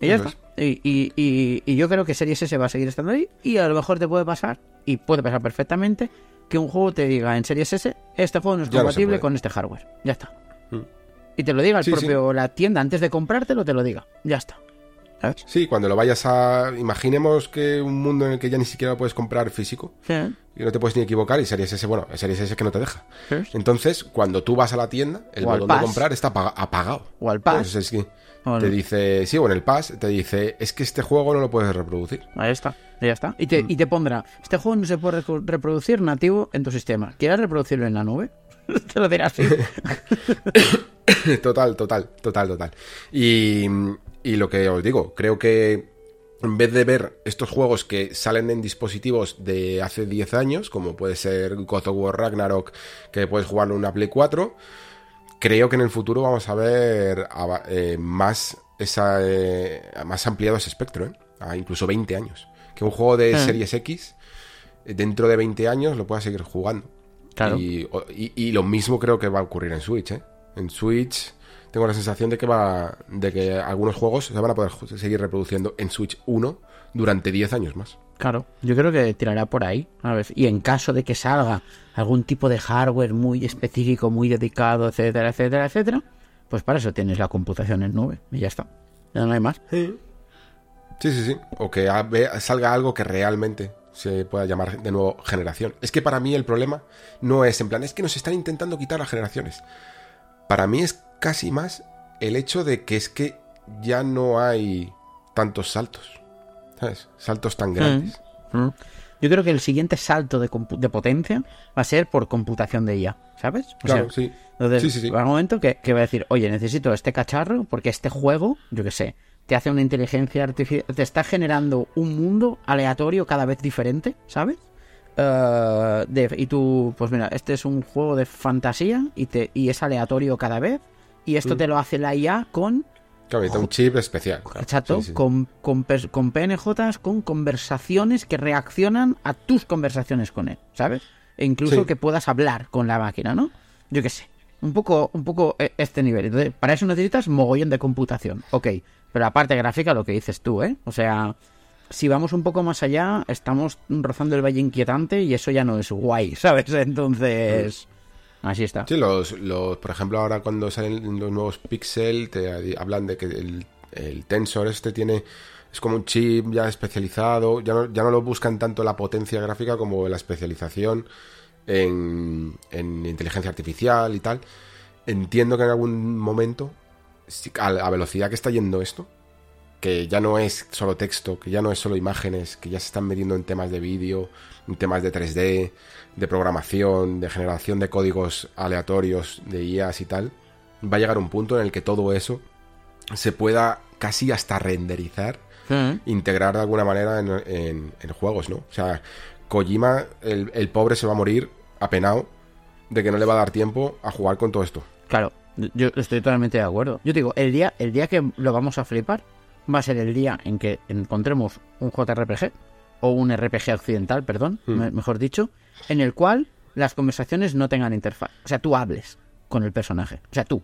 Y ya está. Y, y, y, yo creo que Series S va a seguir estando ahí. Y a lo mejor te puede pasar y puede pasar perfectamente que un juego te diga en Series S, este juego no es compatible con este hardware. Ya está. Mm. Y te lo diga el propio, la tienda, antes de comprártelo, te lo diga. Ya está. ¿sabes? Sí, cuando lo vayas a... Imaginemos que un mundo en el que ya ni siquiera lo puedes comprar físico Sí. y no te puedes ni equivocar y Series S, bueno, Series S que no te deja. Entonces, cuando tú vas a la tienda, el botón de comprar está apaga- apagado. O al Pass. Entonces, es que Te dice, sí, o en el Pass, te dice, es que este juego no lo puedes reproducir. Ahí está, ya está. Y te, y te pondrá, este juego no se puede reproducir nativo en tu sistema. ¿Quieres reproducirlo en la nube? [laughs] te lo dirá así. [laughs] total, total, total, total. Y, y lo que os digo, creo que en vez de ver estos juegos que salen en dispositivos de hace 10 años, como puede ser God of War Ragnarok, que puedes jugarlo en una Play 4, creo que en el futuro vamos a ver a- eh, más, esa, eh, más ampliado ese espectro, ¿eh? a incluso 20 años. Que un juego de Ah. Series X, eh, dentro de 20 años, lo pueda seguir jugando. Claro. Y, o- y- y lo mismo creo que va a ocurrir en Switch, ¿eh? En Switch tengo la sensación de que va de que algunos juegos se van a poder seguir reproduciendo en Switch 1 durante 10 años más. Claro, yo creo que tirará por ahí. A ver, y en caso de que salga algún tipo de hardware muy específico, muy dedicado, etcétera, etcétera, etcétera, pues para eso tienes la computación en nube y ya está. Ya no hay más. Sí, sí, sí. O que salga algo que realmente se pueda llamar de nuevo generación. Es que para mí el problema no es en plan, es que nos están intentando quitar las generaciones. Para mí es casi más el hecho de que es que ya no hay tantos saltos. ¿Sabes? Saltos tan grandes. Mm. Yo creo que el siguiente salto de, potencia va a ser por computación de IA, ¿sabes? O Claro, sea, sí. Entonces, Sí, sí, sí. va un momento que, que va a decir, oye, necesito este cacharro porque este juego, yo qué sé, te hace una inteligencia artificial, te está generando un mundo aleatorio cada vez diferente, ¿sabes? Eh, de- y tú, pues mira, este es un juego de fantasía y, te, y es aleatorio cada vez. Y Mm. esto te lo hace la IA con, Claro, un chip especial. claro. exacto, Sí, sí. con, con, con PNJs, con conversaciones que reaccionan a tus conversaciones con él, ¿sabes? E incluso Sí. que puedas hablar con la máquina, ¿no? Yo qué sé. Un poco, un poco eh, este nivel. Entonces, para eso necesitas mogollón de computación. Ok. Pero la parte gráfica, lo que dices tú, ¿eh? O sea, si vamos un poco más allá, estamos rozando el valle inquietante y eso ya no es guay, [laughs] ¿sabes? Entonces, así está. Sí, los, los, por ejemplo, ahora cuando salen los nuevos Pixel, te hablan de que el, el Tensor este tiene. Es como un chip ya especializado. Ya no, ya no lo buscan tanto la potencia gráfica como la especialización en, en inteligencia artificial y tal. Entiendo que en algún momento, a la velocidad que está yendo esto, que ya no es solo texto, que ya no es solo imágenes, que ya se están metiendo en temas de vídeo, en temas de 3D, de programación, de generación de códigos aleatorios, de IAs y tal, va a llegar un punto en el que todo eso se pueda casi hasta renderizar, Sí. integrar de alguna manera en, en- en juegos, ¿no? O sea, Kojima, el, el pobre se va a morir apenado de que no le va a dar tiempo a jugar con todo esto. Claro, yo estoy totalmente de acuerdo. Yo digo, el día, el día que lo vamos a flipar va a ser el día en que encontremos un JRPG o un RPG occidental, perdón, Hmm. me- mejor dicho, en el cual las conversaciones no tengan interfaz. O sea, tú hables con el personaje. O sea, tú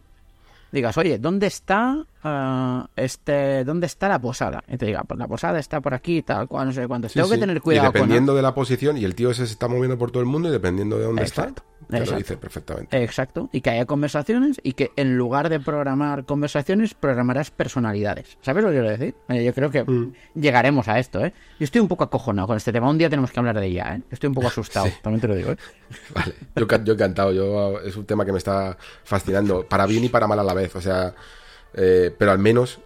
digas, oye, ¿dónde está ah, este, dónde está la posada? Y te diga, pues la posada está por aquí, tal cual, no sé cuánto. Sí, Tengo que tener cuidado Y dependiendo con. de la posición, y el tío ese se está moviendo por todo el mundo, y dependiendo de dónde Exacto, está, te lo exacto. dice perfectamente. Exacto, y que haya conversaciones y que en lugar de programar conversaciones, programarás personalidades. ¿Sabes lo que quiero decir? Eh, Yo creo que Mm. llegaremos a esto, ¿eh? Yo estoy un poco acojonado con este tema. Un día tenemos que hablar de ella, ¿eh? Estoy un poco [laughs] asustado, Sí. también te lo digo, ¿eh? [laughs] Vale, yo, ca- yo encantado, yo, es un tema que me está fascinando, para bien y para mal a la vez, o sea, eh, pero al menos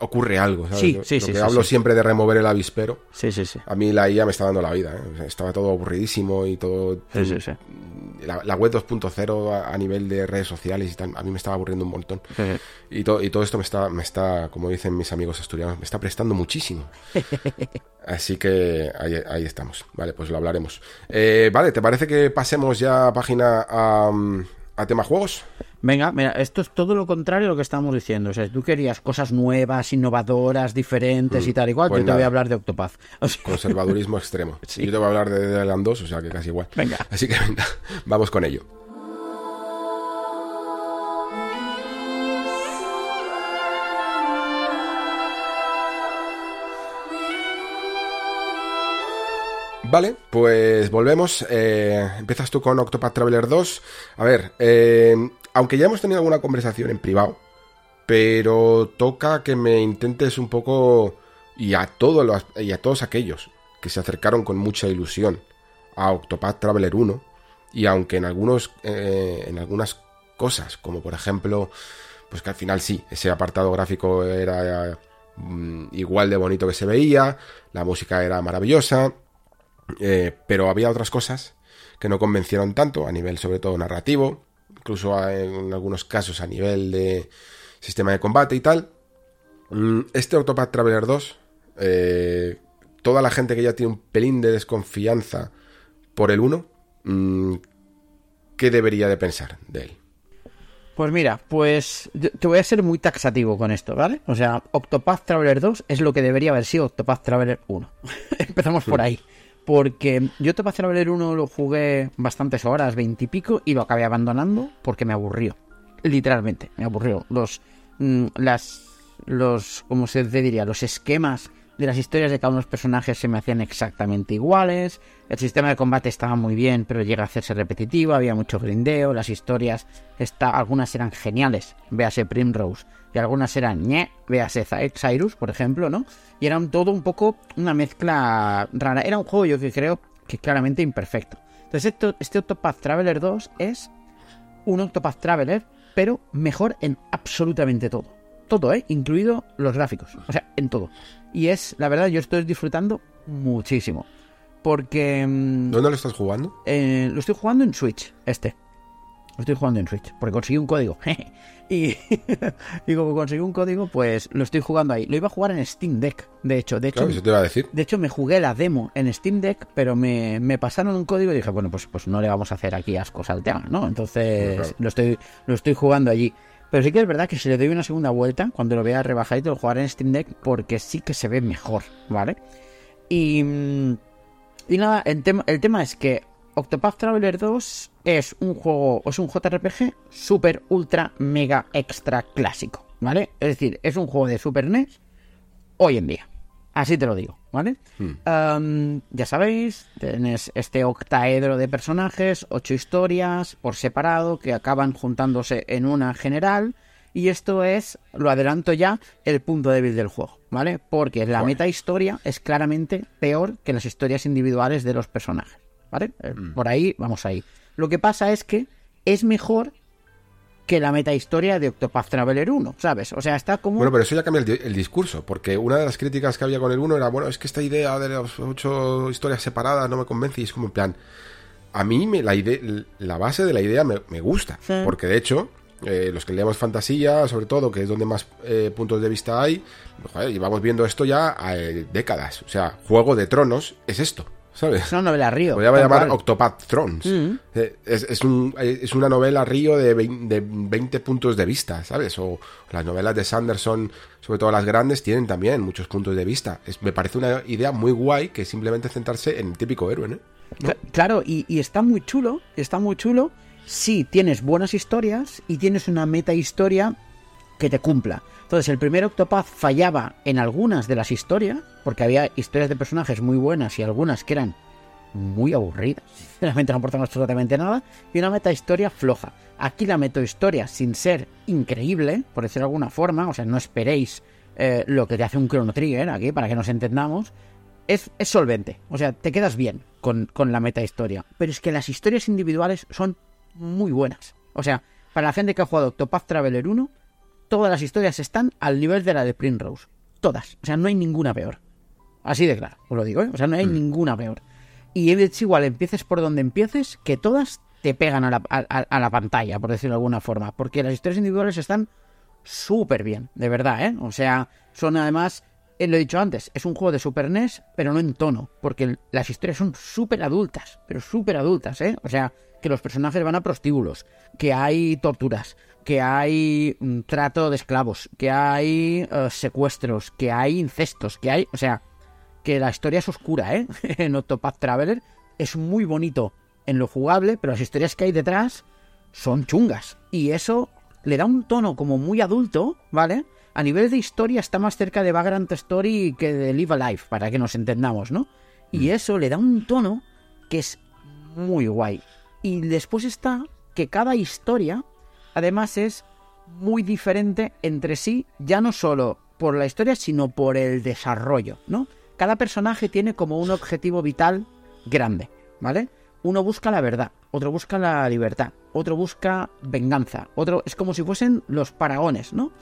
ocurre algo, ¿sabes? Sí, sí, lo sí, que sí, hablo sí. siempre de remover el avispero, Sí, sí, sí. a mí la IA me está dando la vida, ¿eh? O sea, estaba todo aburridísimo y todo... Sí, sí, sí. La, la web 2.0 a, a nivel de redes sociales y tal, a mí me estaba aburriendo un montón. Y, to- y todo esto me está, me está, como dicen mis amigos asturianos, me está prestando muchísimo. [laughs] Así que ahí, ahí estamos. Vale, pues lo hablaremos. Eh, vale, ¿te parece que pasemos ya página a, a tema juegos? Venga, mira, esto es todo lo contrario a lo que estábamos diciendo. O sea, tú querías cosas nuevas, innovadoras, diferentes y tal igual, pues yo te voy a hablar de Octopath. [laughs] O sea, Conservadurismo extremo. [laughs] Sí. Yo te voy a hablar de Dead Island 2, o sea que casi igual. Venga. [laughs] Así que venga, vamos con ello. Vale, pues volvemos. Eh, empiezas tú con Octopath Traveler 2. A ver, eh, aunque ya hemos tenido alguna conversación en privado pero toca que me intentes un poco y a todos y a todos aquellos que se acercaron con mucha ilusión a Octopath Traveler 1 y aunque en algunos eh, en algunas cosas como por ejemplo pues que al final sí ese apartado gráfico era mm, igual de bonito que se veía la música era maravillosa eh, pero había otras cosas que no convencieron tanto a nivel sobre todo narrativo incluso en algunos casos a nivel de sistema de combate y tal mm, este Octopath Traveler 2 eh, toda la gente que ya tiene un pelín de desconfianza por el 1, mm, ¿qué debería de pensar de él? Pues mira, pues te voy a ser muy taxativo con esto, ¿vale? O sea, Octopath Traveler 2 es lo que debería haber sido Octopath Traveler 1. [laughs] Empezamos por hmm. ahí. Porque yo Octopath Traveler 1 lo jugué bastantes horas, veintipico, y, y lo acabé abandonando porque me aburrió. Literalmente, me aburrió. Los, mm, las, los, ¿cómo se diría? Los esquemas de las historias de cada uno de los personajes se me hacían exactamente iguales. El sistema de combate estaba muy bien, pero llega a hacerse repetitivo. Había mucho grindeo. Las historias, algunas eran geniales, véase Primrose, y algunas eran ñe, véase Cyrus, por ejemplo, ¿no? Y eran todo un poco una mezcla rara. Era un juego, yo que creo que claramente imperfecto. Entonces, este Octopath Traveler 2 es un Octopath Traveler, pero mejor en absolutamente todo. Todo, ¿eh? Incluido los gráficos. O sea, en todo. Y es, la verdad, yo estoy disfrutando muchísimo. Porque... Mm, ¿Dónde lo estás jugando? Eh, lo estoy jugando en Switch, este. Estoy jugando en Switch, porque conseguí un código. [laughs] y, [laughs] y, como conseguí un código, pues lo estoy jugando ahí. Lo iba a jugar en Steam Deck, de hecho. De hecho, te iba a decir. De hecho, me jugué la demo en Steam Deck, pero me, me, pasaron un código y dije, bueno, pues, pues no le vamos a hacer aquí ascos al tema, ¿no? Entonces lo, estoy, lo estoy jugando allí. Pero sí que es verdad que si le doy una segunda vuelta, cuando lo vea rebajadito, lo jugaré en Steam Deck porque sí que se ve mejor, ¿vale? Y, mm, y nada, el tema, el tema es que Octopath Traveler 2 es un juego, es un JRPG super, ultra, mega, extra clásico, ¿vale? Es decir, es un juego de Super NES hoy en día. Así te lo digo, ¿vale? Hmm. ya sabéis, tienes este octaedro de personajes, ocho historias por separado que acaban juntándose en una general. Y esto es, lo adelanto ya, el punto débil del juego, ¿vale? Porque la meta historia es claramente peor que las historias individuales de los personajes, ¿vale? Eh, hmm. Por ahí, vamos ahí. Lo que pasa es que es mejor que la metahistoria de Octopath Traveler 1, ¿sabes? O sea, está como... Bueno, pero eso ya cambia el, discurso, porque una de las críticas que había con el 1 era, bueno, es que esta idea de las ocho historias separadas no me convence y es como en plan... A mí me, la, idea, la base de la idea me, gusta, porque de hecho, eh, los que leemos fantasía, sobre todo, que es donde más eh, puntos de vista hay, joder, llevamos viendo esto ya a, eh, décadas. O sea, Juego de Tronos es esto. ¿Sabes? Es una novela río. Podría llamar Octopath Thrones. Mm. Eh, es, una novela río de 20, puntos de vista, ¿sabes? O las novelas de Sanderson, sobre todo las grandes, tienen también muchos puntos de vista. me parece una idea muy guay que simplemente centrarse en el típico héroe, ¿no? Claro, y, y, está muy chulo, está muy chulo si tienes buenas historias y tienes una meta historia que te cumpla. Entonces, el primer Octopath fallaba en algunas de las historias, porque había historias de personajes muy buenas y algunas que eran muy aburridas, [laughs] sinceramente no aportan absolutamente nada, y una meta historia floja. Aquí la meta historia, sin ser increíble, por decirlo de alguna forma, o sea, no esperéis eh, lo que te hace un Chrono Trigger aquí, para que nos entendamos, es, es solvente, o sea, te quedas bien con, con la meta historia. Pero es que las historias individuales son muy buenas. O sea, para la gente que ha jugado Octopath Traveler 1, todas las historias están al nivel de la de Primrose. Todas. O sea, no hay ninguna peor. Así de claro, os lo digo, ¿eh? O sea, no hay mm. ninguna peor. Y es igual, empieces por donde empieces, que todas te pegan a la, a, la pantalla, por decirlo de alguna forma. Porque las historias individuales están súper bien, de verdad, ¿eh? O sea, son además, eh, lo he dicho antes, es un juego de Super NES, pero no en tono. Porque las historias son súper adultas, pero súper adultas, ¿eh? O sea, que los personajes van a prostíbulos, que hay torturas, que hay un trato de esclavos, que hay eh, secuestros, que hay incestos, que hay, o sea, que la historia es oscura, ¿eh? [laughs] en Octopath Traveler es muy bonito en lo jugable, pero las historias que hay detrás son chungas y eso le da un tono como muy adulto, ¿vale? A nivel de historia está más cerca de Vagrant Story que de Live Alive, para que nos entendamos, ¿no? Y mm. eso le da un tono que es muy guay. Y después está que cada historia, además, es muy diferente entre sí, ya no solo por la historia, sino por el desarrollo, ¿no? Cada personaje tiene como un objetivo vital grande, ¿vale? Uno busca la verdad, otro busca la libertad, otro busca venganza, otro es como si fuesen los paragones, ¿no?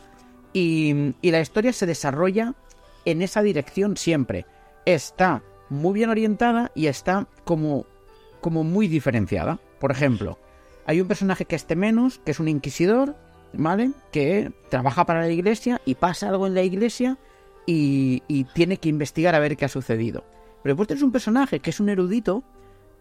Y, y la historia se desarrolla en esa dirección siempre. Está muy bien orientada y está como, como muy diferenciada. Por ejemplo, hay un personaje que esté menos, que es un inquisidor, ¿vale? Que trabaja para la iglesia y pasa algo en la iglesia y, y tiene que investigar a ver qué ha sucedido. Pero después tienes un personaje que es un erudito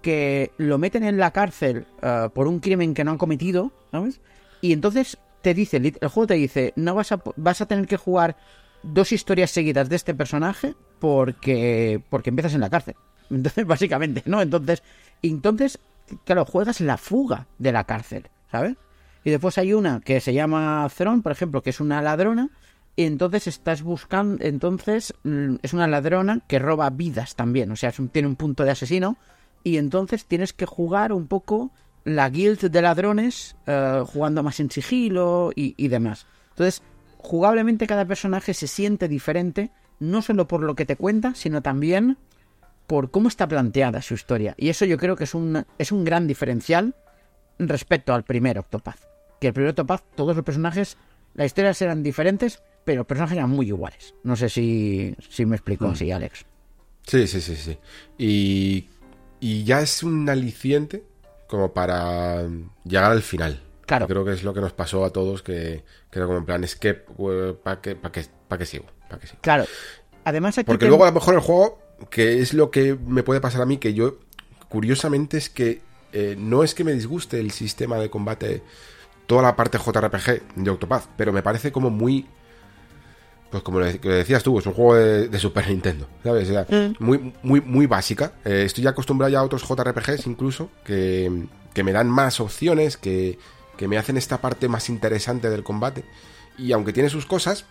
que lo meten en la cárcel uh, por un crimen que no han cometido, ¿sabes? Y entonces te dice, el juego te dice, no vas a, vas a tener que jugar dos historias seguidas de este personaje porque, porque empiezas en la cárcel. [laughs] Entonces, básicamente, ¿no? Entonces, entonces, claro, juegas la fuga de la cárcel, ¿sabes? Y después hay una que se llama Throne, por ejemplo, que es una ladrona. Y entonces estás buscando, entonces mm, es una ladrona que roba vidas también, o sea, tiene un punto de asesino. Y entonces tienes que jugar un poco la guild de ladrones, uh, jugando más en sigilo y, y demás. Entonces, jugablemente cada personaje se siente diferente, no solo por lo que te cuenta, sino también por cómo está planteada su historia. Y eso yo creo que es un, es un gran diferencial respecto al primer Octopath. Que el primer Octopath, todos los personajes, las historias eran diferentes, pero los personajes eran muy iguales. No sé si, si me explico mm. así, Alex. Sí, sí, sí, sí. Y, y ya es un aliciente como para llegar al final. Claro. Creo que es lo que nos pasó a todos, que, que era como en plan, es que, ¿para qué, pa qué, pa qué sigo? ¿Pa qué sigo? Claro. Además aquí Porque luego a lo mejor el juego, que es lo que me puede pasar a mí, que yo, curiosamente, es que eh, no es que me disguste el sistema de combate, toda la parte JRPG de Octopath, pero me parece como muy... Pues como lo decías tú, es un juego de, de Super Nintendo, ¿sabes? O sea, mm. muy, muy, muy básica. Eh, estoy acostumbrado ya a otros JRPGs incluso, que, que me dan más opciones, que, que me hacen esta parte más interesante del combate. Y aunque tiene sus cosas,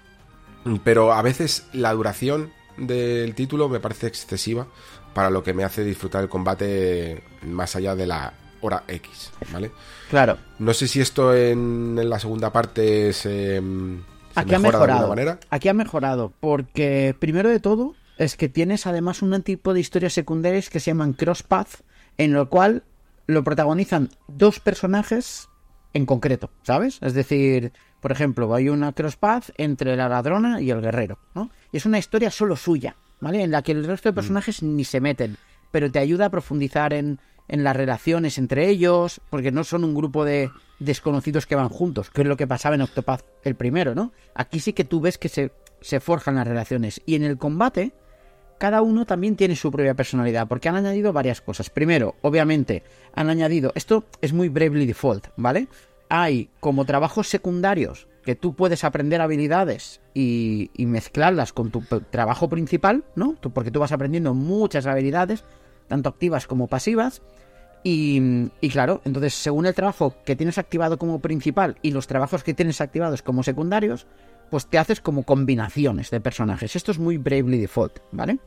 pero a veces la duración del título me parece excesiva para lo que me hace disfrutar el combate más allá de la hora X, ¿vale? Claro. No sé si esto en, en la segunda parte se Aquí ha de mejorado. manera. Aquí ha mejorado, porque primero de todo es que tienes además un tipo de historias secundarias que se llaman crosspath, en lo cual lo protagonizan dos personajes en concreto, ¿sabes? Es decir, por ejemplo, hay una crosspath entre la ladrona y el guerrero, ¿no? Y es una historia solo suya, ¿vale? En la que el resto de personajes mm. ni se meten, pero te ayuda a profundizar en, en las relaciones entre ellos, porque no son un grupo de desconocidos que van juntos, que es lo que pasaba en Octopath el primero, ¿no? Aquí sí que tú ves que se, forjan las relaciones. Y en el combate, cada uno también tiene su propia personalidad, porque han añadido varias cosas. Primero, obviamente, han añadido, esto es muy Bravely Default, ¿vale? Hay como trabajos secundarios que tú puedes aprender habilidades y, y mezclarlas con tu trabajo principal, ¿no? Porque tú vas aprendiendo muchas habilidades, tanto activas como pasivas. Y, claro, entonces según el trabajo que tienes activado como principal y los trabajos que tienes activados como secundarios, pues te haces como combinaciones de personajes. Esto es muy Bravely Default, ¿vale?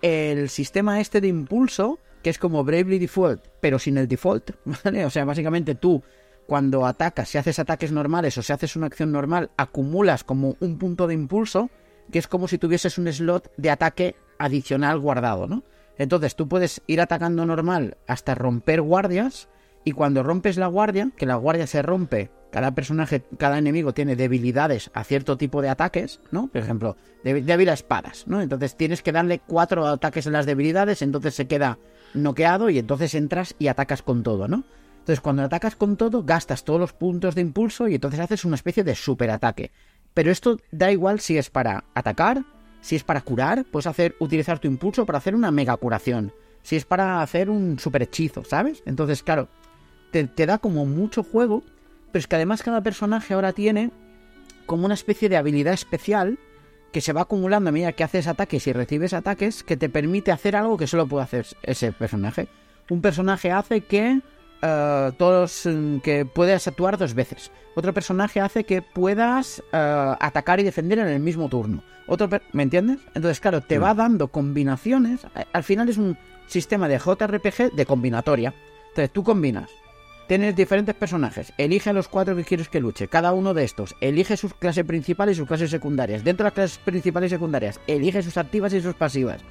El sistema este de impulso, que es como Bravely Default, pero sin el default, [laughs] ¿vale? O sea, básicamente tú cuando atacas, si haces ataques normales o si haces una acción normal, acumulas como un punto de impulso, que es como si tuvieses un slot de ataque adicional guardado, ¿no? Entonces tú puedes ir atacando normal hasta romper guardias y cuando rompes la guardia, que la guardia se rompe, cada personaje, cada enemigo tiene debilidades a cierto tipo de ataques, ¿no? Por ejemplo, débil a espadas, ¿no? Entonces tienes que darle cuatro ataques en las debilidades, entonces se queda noqueado y entonces entras y atacas con todo, ¿no? Entonces cuando atacas con todo, gastas todos los puntos de impulso y entonces haces una especie de superataque. Pero esto da igual si es para atacar, si es para curar, puedes hacer, utilizar tu impulso para hacer una mega curación. Si es para hacer un super hechizo, ¿sabes? Entonces, claro, te, te, da como mucho juego, pero es que además cada personaje ahora tiene como una especie de habilidad especial que se va acumulando a medida que haces ataques y recibes ataques que te permite hacer algo que solo puede hacer ese personaje. Un personaje hace que Uh, todos que puedas actuar dos veces. Otro personaje hace que puedas uh, atacar y defender en el mismo turno. Otro, ¿me entiendes? Entonces, claro, te mm. va dando combinaciones. Al final es un sistema de JRPG de combinatoria. Entonces, tú combinas tienes diferentes personajes, elige a los cuatro que quieres que luche, cada uno de estos, elige sus clases principales y sus clases secundarias. Dentro de las clases principales y secundarias, elige sus activas y sus pasivas.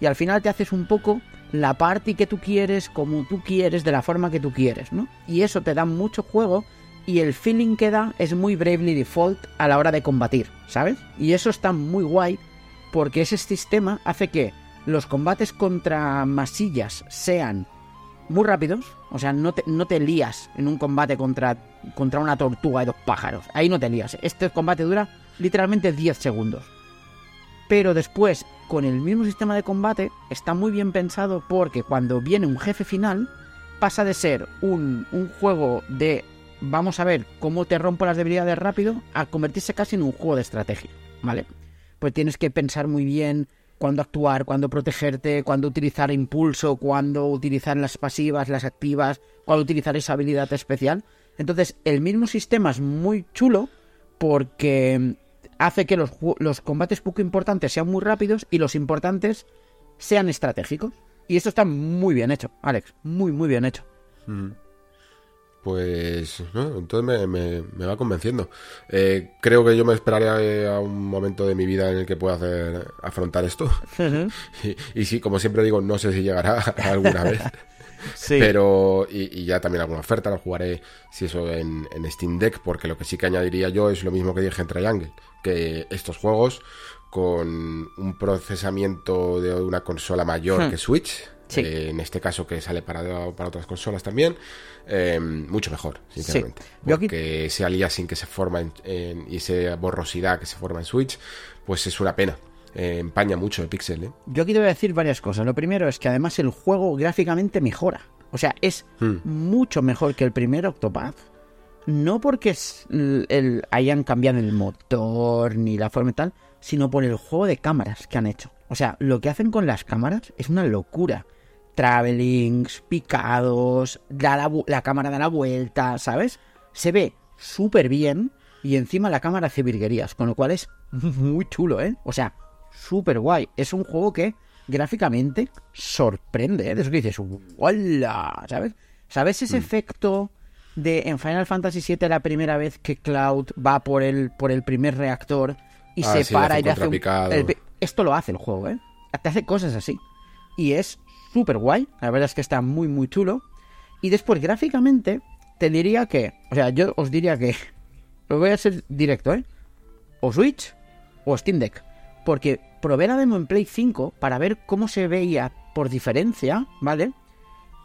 Y al final te haces un poco la party que tú quieres, como tú quieres, de la forma que tú quieres, ¿no? Y eso te da mucho juego y el feeling que da es muy Bravely Default a la hora de combatir, ¿sabes? Y eso está muy guay porque ese sistema hace que los combates contra masillas sean muy rápidos, o sea, no te, no te lías en un combate contra, contra una tortuga y dos pájaros, ahí no te lías. Este combate dura literalmente 10 segundos. Pero después, con el mismo sistema de combate, está muy bien pensado porque cuando viene un jefe final, pasa de ser un, juego de vamos a ver cómo te rompo las debilidades rápido a convertirse casi en un juego de estrategia, ¿vale? Pues tienes que pensar muy bien cuándo actuar, cuándo protegerte, cuándo utilizar impulso, cuándo utilizar las pasivas, las activas, cuándo utilizar esa habilidad especial. Entonces, el mismo sistema es muy chulo porque hace que los, los combates poco importantes sean muy rápidos y los importantes sean estratégicos. Y esto está muy bien hecho, Alex. Muy, muy bien hecho. Pues, ¿no? entonces me, me, va convenciendo. Eh, creo que yo me esperaré a un momento de mi vida en el que pueda hacer, afrontar esto. [laughs] y, sí, como siempre digo, no sé si llegará [laughs] alguna vez. Sí. Pero, y, ya también alguna oferta, lo jugaré, si eso, en, en, Steam Deck, porque lo que sí que añadiría yo es lo mismo que dije en Triangle, que estos juegos con un procesamiento de una consola mayor hmm. que Switch, eh, en este caso que sale para, para otras consolas también, eh, mucho mejor, sinceramente. Porque ese aliasing que se forma en, y esa borrosidad que se forma en Switch, pues es una pena. Eh, empaña mucho el pixel. Yo aquí te voy a decir varias cosas. Lo primero es que además el juego gráficamente mejora. O sea, es hmm. mucho mejor que el primer Octopath. No porque el, hayan cambiado el motor ni la forma y tal, sino por el juego de cámaras que han hecho. O sea, lo que hacen con las cámaras es una locura travelings, picados, la, cámara da la vuelta, ¿sabes? Se ve súper bien y encima la cámara hace virguerías, con lo cual es [laughs] muy chulo, ¿eh? O sea, súper guay. Es un juego que gráficamente sorprende, ¿eh? De eso que dices, ¡Hola! ¿Sabes? ¿Sabes ese mm. efecto de en Final Fantasy VII la primera vez que Cloud va por el, por el primer reactor y ah, se para y le hace un... Esto lo hace el juego, ¿eh? Te hace cosas así. Y es súper guay. La verdad es que está muy, muy chulo. Y después, gráficamente, te diría que. O sea, yo os diría que. [laughs] Lo voy a hacer directo, ¿eh? O Switch o Steam Deck. Porque probé la demo en Play 5 para ver cómo se veía por diferencia, ¿vale?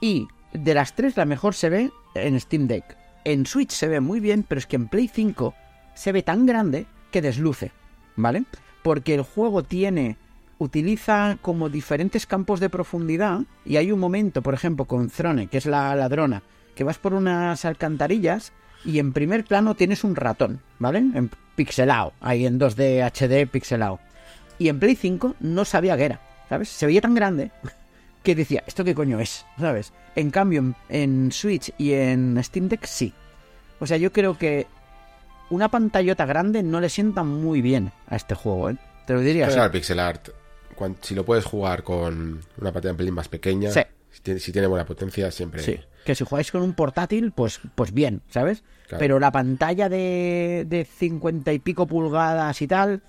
Y de las tres, la mejor se ve en Steam Deck. En Switch se ve muy bien, pero es que en Play 5 se ve tan grande que desluce, ¿vale? Porque el juego tiene utiliza como diferentes campos de profundidad y hay un momento, por ejemplo, con Throne, que es la ladrona, que vas por unas alcantarillas y en primer plano tienes un ratón, ¿vale? En pixelado, ahí en 2D HD pixelado. Y en Play 5 no sabía qué era, ¿sabes? Se veía tan grande [laughs] que decía, ¿esto qué coño es? ¿Sabes? En cambio, en, en Switch y en Steam Deck sí. O sea, yo creo que una pantallota grande no le sienta muy bien a este juego, ¿eh? Te lo diría. el pixel art si lo puedes jugar con una pantalla un pelín más pequeña, si, tiene, buena potencia, siempre. Sí. Que si jugáis con un portátil, pues, pues bien, ¿sabes? Pero la pantalla de, de 50 y pico pulgadas y tal.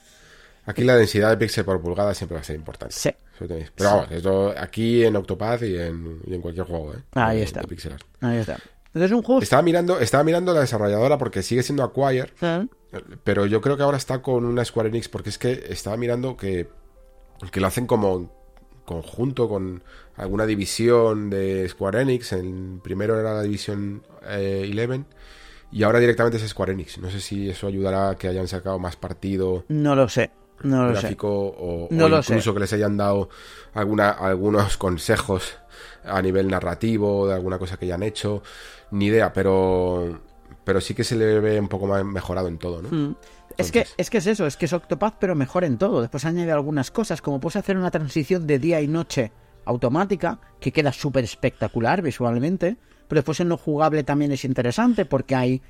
Aquí la densidad de píxel por pulgada siempre va a ser importante. Sí. Pero vamos, esto aquí en Octopath y en, en cualquier juego, ¿eh? Ahí está. Ahí está. Entonces un juego... Estaba mirando, estaba mirando la desarrolladora porque sigue siendo Acquire, pero yo creo que ahora está con una Square Enix porque es que estaba mirando que que lo hacen como conjunto con alguna división de Square Enix. El primero era la división 11 eh, y ahora directamente es Square Enix. No sé si eso ayudará a que hayan sacado más partido. No lo sé. No lo gráfico o, incluso que les hayan dado alguna, algunos consejos a nivel narrativo de alguna cosa que hayan hecho. Ni idea, pero pero sí que se le ve un poco más mejorado en todo, ¿no? Hmm. Es que, es que es eso, es que es Octopath, pero mejor en todo. Después añade algunas cosas, como puedes hacer una transición de día y noche automática, que queda súper espectacular visualmente, pero después en lo jugable también es interesante, porque hay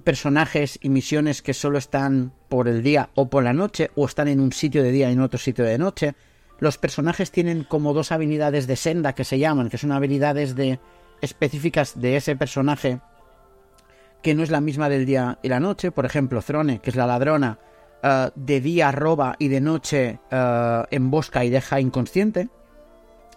personajes y misiones que solo están por el día o por la noche, o están en un sitio de día y en otro sitio de noche. Los personajes tienen como dos habilidades de senda que se llaman, que son habilidades de específicas de ese personaje que no es la misma del día y la noche. Por ejemplo, Throne, que es la ladrona, eh, de día roba y de noche eh, embosca y deja inconsciente.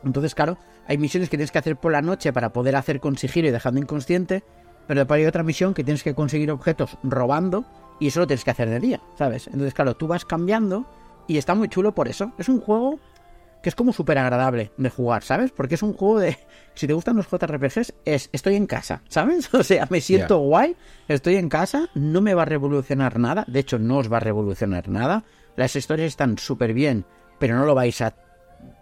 Entonces, claro, hay misiones que tienes que hacer por la noche para poder hacer con sigilo y dejando inconsciente, pero después hay otra misión que tienes que conseguir objetos robando y eso lo tienes que hacer de día, ¿sabes? Entonces, claro, tú vas cambiando y está muy chulo por eso. Es un juego que es como súper agradable de jugar, ¿sabes? Porque es un juego de... [laughs] Si te gustan los JRPGs, es estoy en casa, [laughs] ¿sabes? O sea, me siento guay, estoy en casa, no me va a revolucionar nada, de hecho no os va a revolucionar nada, las historias están súper bien, pero no lo vais a...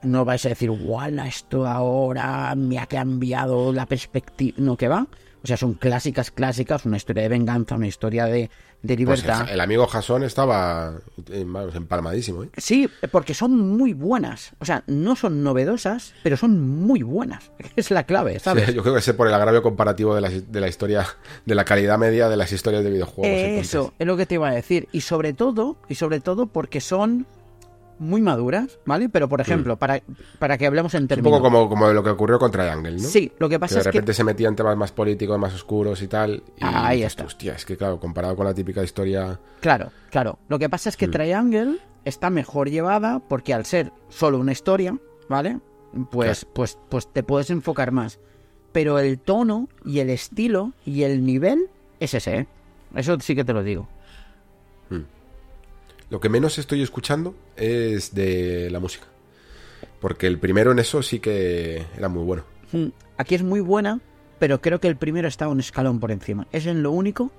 No vais a decir, guau, esto ahora me ha cambiado la perspectiva. No, que va. O sea, son clásicas, clásicas, una historia de venganza, una historia de, de Pues libertad. el, el amigo Jason estaba empalmadísimo, ¿eh? Sí, porque son muy buenas. O sea, no son novedosas, pero son muy buenas. [laughs] Es la clave, ¿sabes? Sí, yo creo que es por el agravio comparativo de la, de la historia, de la calidad media de las historias de videojuegos. Eso, entonces. es lo que te iba a decir. Y sobre todo, y sobre todo porque son muy maduras, ¿vale? Pero, por ejemplo, para, para que hablemos en Mm. Es un términos... poco como, como lo que ocurrió con Triangle, ¿no? Sí, lo que pasa de es que... repente se metía en temas más políticos, más oscuros y tal. Y Ahí dices, está. Hostia, es que claro, comparado con la típica historia. Claro, claro. Lo que pasa es que Mm. Triangle está mejor llevada porque al ser solo una historia, ¿vale? Pues, pues, pues te puedes enfocar más. Pero el tono y el estilo y el nivel es ese, ¿eh? Eso sí que te lo digo. Lo que menos estoy escuchando es de la música. Porque el primero en eso sí que era muy bueno. Mm, Aquí es muy buena, pero creo que el primero está un escalón por encima. Es en lo único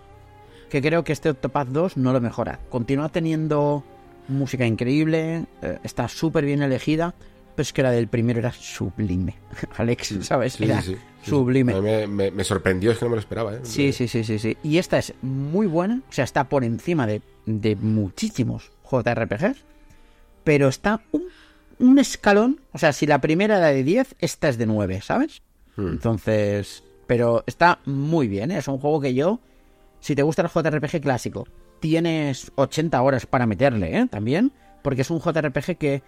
que creo que este Octopath 2 no lo mejora. Continúa teniendo música increíble, eh, está súper bien elegida, pero es que la del primero era sublime. [laughs] Alex, ¿sabes? Sí, era sí, sí. Sí, sublime. me, me- me sorprendió, es que no me lo esperaba, ¿eh? Sí, sí, sí, sí, sí. Y esta es muy buena, o sea, está por encima de, de muchísimos JRPGs, pero está un, un escalón, o sea, si la primera era de 10, esta es de 9, ¿sabes? Hmm. Entonces, pero está muy bien, ¿eh? es un juego que yo, si te gusta el JRPG clásico, tienes 80 horas para meterle, ¿eh? También, porque es un JRPG que,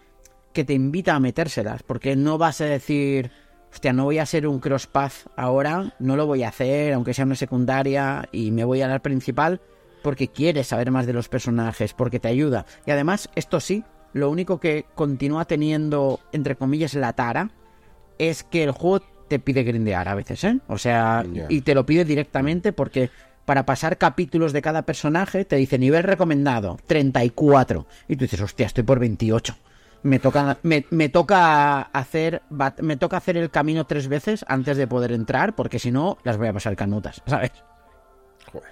que te invita a metérselas, porque no vas a decir, hostia, no voy a hacer un crosspath ahora, no lo voy a hacer, aunque sea una secundaria, y me voy a la principal, porque quieres saber más de los personajes, porque te ayuda. Y además, esto sí, lo único que continúa teniendo, entre comillas, la tara, es que el juego te pide grindear a veces, ¿eh? O sea, y te lo pide directamente porque para pasar capítulos de cada personaje te dice nivel recomendado, 34. Y tú dices, hostia, estoy por 28. Me toca, me, me toca hacer me toca hacer el camino tres veces antes de poder entrar, porque si no, las voy a pasar canutas, [laughs] ¿sabes? Joder.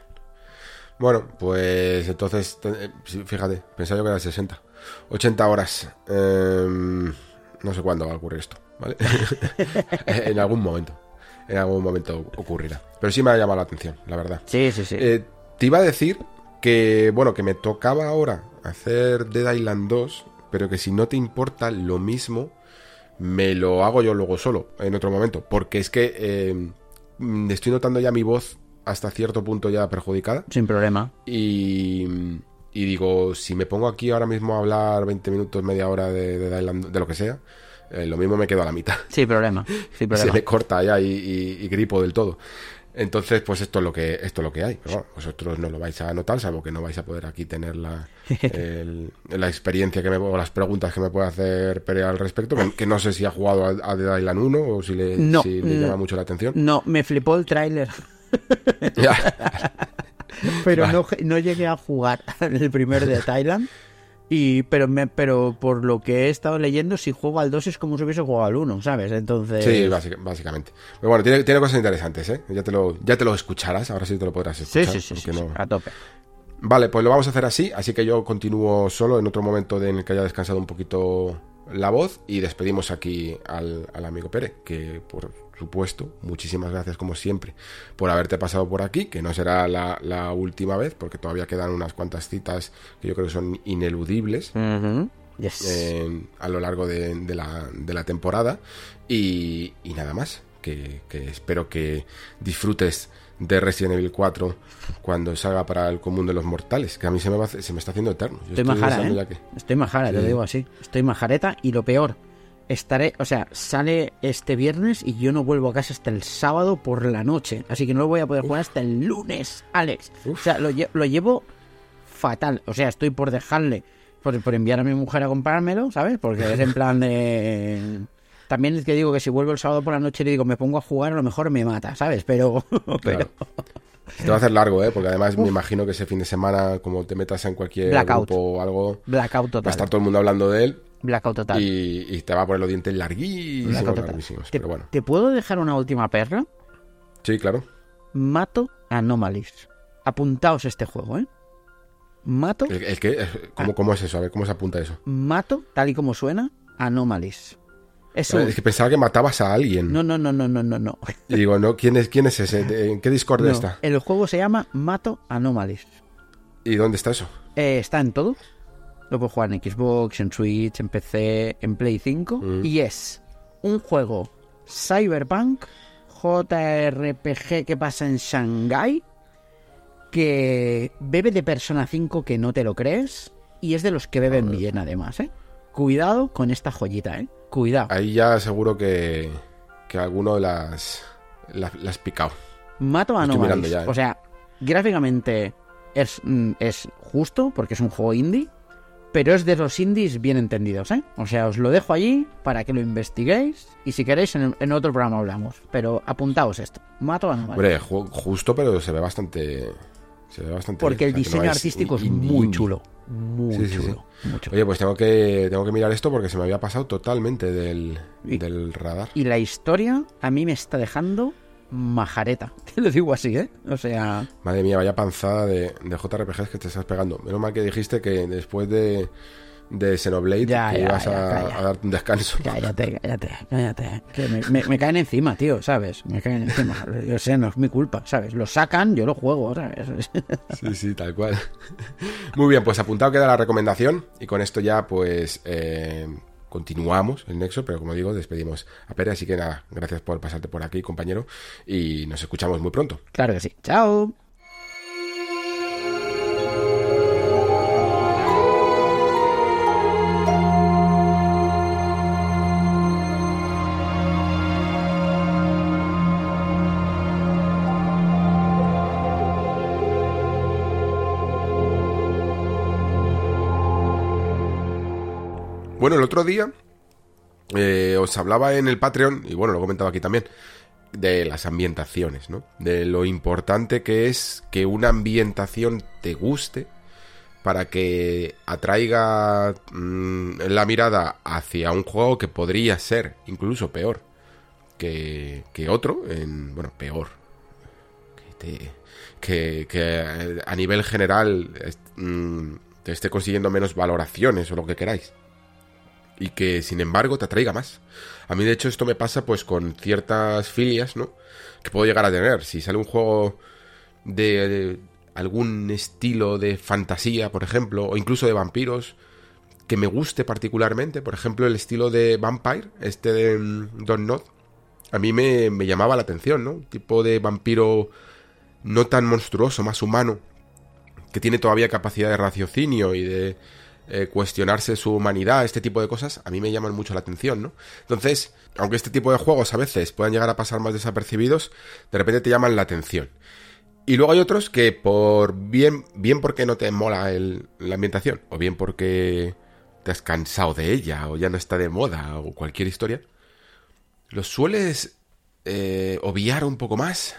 Bueno, pues entonces, eh, fíjate, pensaba yo que era 60. 80 horas. Em, no sé cuándo va a ocurrir esto, ¿vale? [laughs] en algún momento. En algún momento ocurrirá. Pero sí me ha llamado la atención, la verdad. Sí, sí, sí. Eh, te iba a decir que, bueno, que me tocaba ahora hacer Dead Island 2, pero que si no te importa, lo mismo me lo hago yo luego solo, en otro momento. Porque es que eh, estoy notando ya mi voz hasta cierto punto ya perjudicada. Sin problema. Y, y digo, si me pongo aquí ahora mismo a hablar 20 minutos, media hora de, de, de lo que sea, eh, lo mismo me quedo a la mitad. Sin problema. Sin [laughs] se problema. me corta ya y, y- y gripo del todo. Entonces, pues esto es lo que esto es lo que hay. Pero bueno, vosotros no lo vais a notar, salvo que no vais a poder aquí tener la, [laughs] el- la experiencia que me o las preguntas que me puede hacer Pere al respecto. Que, que no sé si ha jugado a, a Dead Island 1 o si le, No, si le mm. llama mucho la atención. No, me flipó el tráiler. [laughs] [laughs] Pero Vale. no, no llegué a jugar el primer de Thailand. Y, pero, me, pero por lo que he estado leyendo, si juego al 2 es como si hubiese jugado al 1, ¿sabes? Entonces. Sí, básica- básicamente. Pero bueno, tiene, tiene cosas interesantes, ¿eh? Ya te, lo, ya te lo escucharás, ahora sí te lo podrás escuchar. sí, sí, sí, sí, no- a tope. Vale, pues lo vamos a hacer así, así que yo continúo solo en otro momento en el que haya descansado un poquito la voz y despedimos aquí al, al amigo Pere, que por supuesto, muchísimas gracias como siempre por haberte pasado por aquí, que no será la, la última vez, porque todavía quedan unas cuantas citas que yo creo que son ineludibles. Yes. eh, a lo largo de, de la, de la temporada y, y nada más, que, que espero que disfrutes de Resident Evil 4 cuando salga para el común de los mortales, que a mí se me, va, se me está haciendo eterno. Yo Estoy majara, ¿eh? que- Estoy majara, te Sí. digo así. Estoy majareta y lo peor estaré, o sea, sale este viernes y yo no vuelvo a casa hasta el sábado por la noche. Así que no lo voy a poder jugar hasta el lunes, Alex. O sea, lo, lo llevo fatal. O sea, estoy por dejarle, por, por enviar a mi mujer a comprármelo, ¿sabes? Porque es en plan de... [laughs] También es que digo que si vuelvo el sábado por la noche y le digo me pongo a jugar, a lo mejor me mata, ¿sabes? Pero... [laughs] pero Claro. Te va a hacer largo, ¿eh? Porque además me imagino que ese fin de semana, como te metas en cualquier Blackout. grupo o algo, Blackout va a estar todo el mundo hablando de él Blackout total. y, y te va a poner los dientes larguísimos, larguísimos. ¿Te, Pero bueno, ¿Te puedo dejar una última perra? sí, claro. Mato Anomalies. Apuntaos este juego, ¿eh? Mato, ¿El, el qué? ¿Cómo, ¿Cómo es eso? A ver, ¿cómo se apunta eso? mato, tal y como suena, Anomalies. Es un... Es que pensaba que matabas a alguien. No, no, no, no, no, no, no. Y digo, no, ¿quién es, quién es ese? ¿De- ¿En qué Discord No, está? El juego se llama Mato Anomalies. ¿Y dónde está eso? Eh, está en todo. Lo puedes jugar en Xbox, en Switch, en PC, en Play 5. Mm. Y es un juego Cyberpunk, JRPG que pasa en Shanghai, que bebe de Persona 5 que no te lo crees. Y es de los que beben bien, además, ¿eh? Cuidado con esta joyita, ¿eh? Cuidado. Ahí ya seguro que, que alguno las, las, las picado. Mato a Anomalies. ya, ¿eh? O sea, gráficamente es, mm, es justo porque es un juego indie, pero es de los indies bien entendidos, ¿eh? O sea, os lo dejo allí para que lo investiguéis y si queréis en, en otro programa hablamos. Pero apuntaos esto. Mato a Anomalies. Hombre, ju- justo, pero se ve bastante. Se ve bastante. porque el no diseño artístico es indie, muy chulo. Muy Sí, sí, sí. chulo. muy chulo. Oye, pues tengo que, tengo que mirar esto porque se me había pasado totalmente del, Y- del radar. Y la historia a mí me está dejando majareta. [laughs] Te lo digo así, ¿eh? O sea, Madre mía, vaya panzada de, de JRPGs que te estás pegando. Menos mal que dijiste que después de, de Xenoblade Ya, que ya, ibas ya, a, a darte un descanso. Cállate, cállate, cállate. Que me, me- me caen encima, tío, ¿sabes? Me caen encima. Yo sé, no es mi culpa, ¿sabes? Lo sacan, yo lo juego, ¿sabes? [laughs] Sí, sí, tal cual. Muy bien, pues apuntado queda la recomendación y con esto ya pues eh, continuamos el nexo, pero como digo, despedimos a Pere, así que nada, gracias por pasarte por aquí, compañero, y nos escuchamos muy pronto. Claro que sí. Chao. Bueno, el otro día eh, os hablaba en el Patreon, y bueno, lo he comentado aquí también, de las ambientaciones, ¿no? De lo importante que es que una ambientación te guste para que atraiga mm, la mirada hacia un juego que podría ser incluso peor que, otro, en, bueno, peor, que, a nivel general mm, te esté consiguiendo menos valoraciones o lo que queráis y que sin embargo te atraiga más. A mí de hecho esto me pasa pues con ciertas filias, ¿no? Que puedo llegar a tener. Si sale un juego de, algún estilo de fantasía, por ejemplo, o incluso de vampiros, que me guste particularmente, por ejemplo el estilo de Vampire, este de mm, Don't Not, a mí me, me llamaba la atención, ¿no? Un tipo de vampiro no tan monstruoso, más humano, que tiene todavía capacidad de raciocinio y de eh, cuestionarse su humanidad, este tipo de cosas, a mí me llaman mucho la atención, ¿no? Entonces, aunque este tipo de juegos a veces puedan llegar a pasar más desapercibidos, de repente te llaman la atención. Y luego hay otros que por bien, bien porque no te mola el- la ambientación, o bien porque te has cansado de ella, o ya no está de moda, o cualquier historia, los sueles eh, obviar un poco más,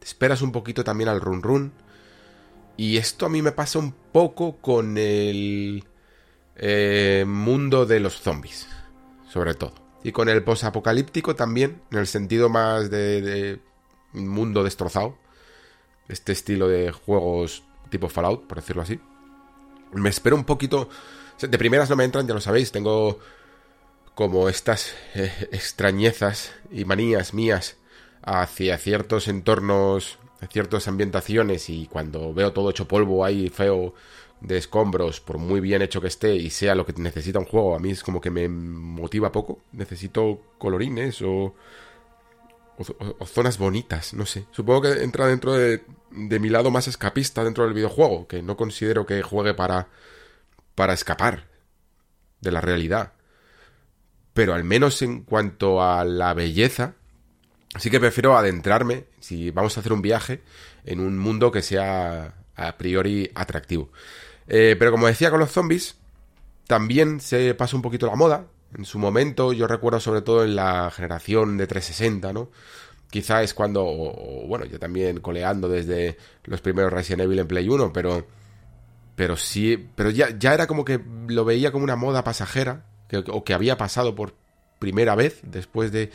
te esperas un poquito también al run run, y esto a mí me pasa un poco con el eh, mundo de los zombies, sobre todo. Y con el posapocalíptico también, en el sentido más de, mundo destrozado. Este estilo de juegos tipo Fallout, por decirlo así. Me espero un poquito... De primeras no me entran, ya lo sabéis, tengo como estas eh, extrañezas y manías mías hacia ciertos entornos, ciertas ambientaciones y cuando veo todo hecho polvo ahí feo de escombros, por muy bien hecho que esté y sea lo que necesita un juego, a mí es como que me motiva poco. Necesito colorines o, o, zonas bonitas, no sé. Supongo que entra dentro de, de mi lado más escapista dentro del videojuego, que no considero que juegue para, para escapar de la realidad. pero al menos en cuanto a la belleza, sí que prefiero adentrarme, si vamos a hacer un viaje, en un mundo que sea a priori atractivo. Eh, pero como decía con los zombies, también se pasa un poquito la moda. En su momento, yo recuerdo sobre todo en la generación de 360, ¿no? Quizá es cuando, bueno, yo también coleando desde los primeros Resident Evil en Play 1, pero, pero sí, pero ya, ya era como que lo veía como una moda pasajera, o que había pasado por primera vez después de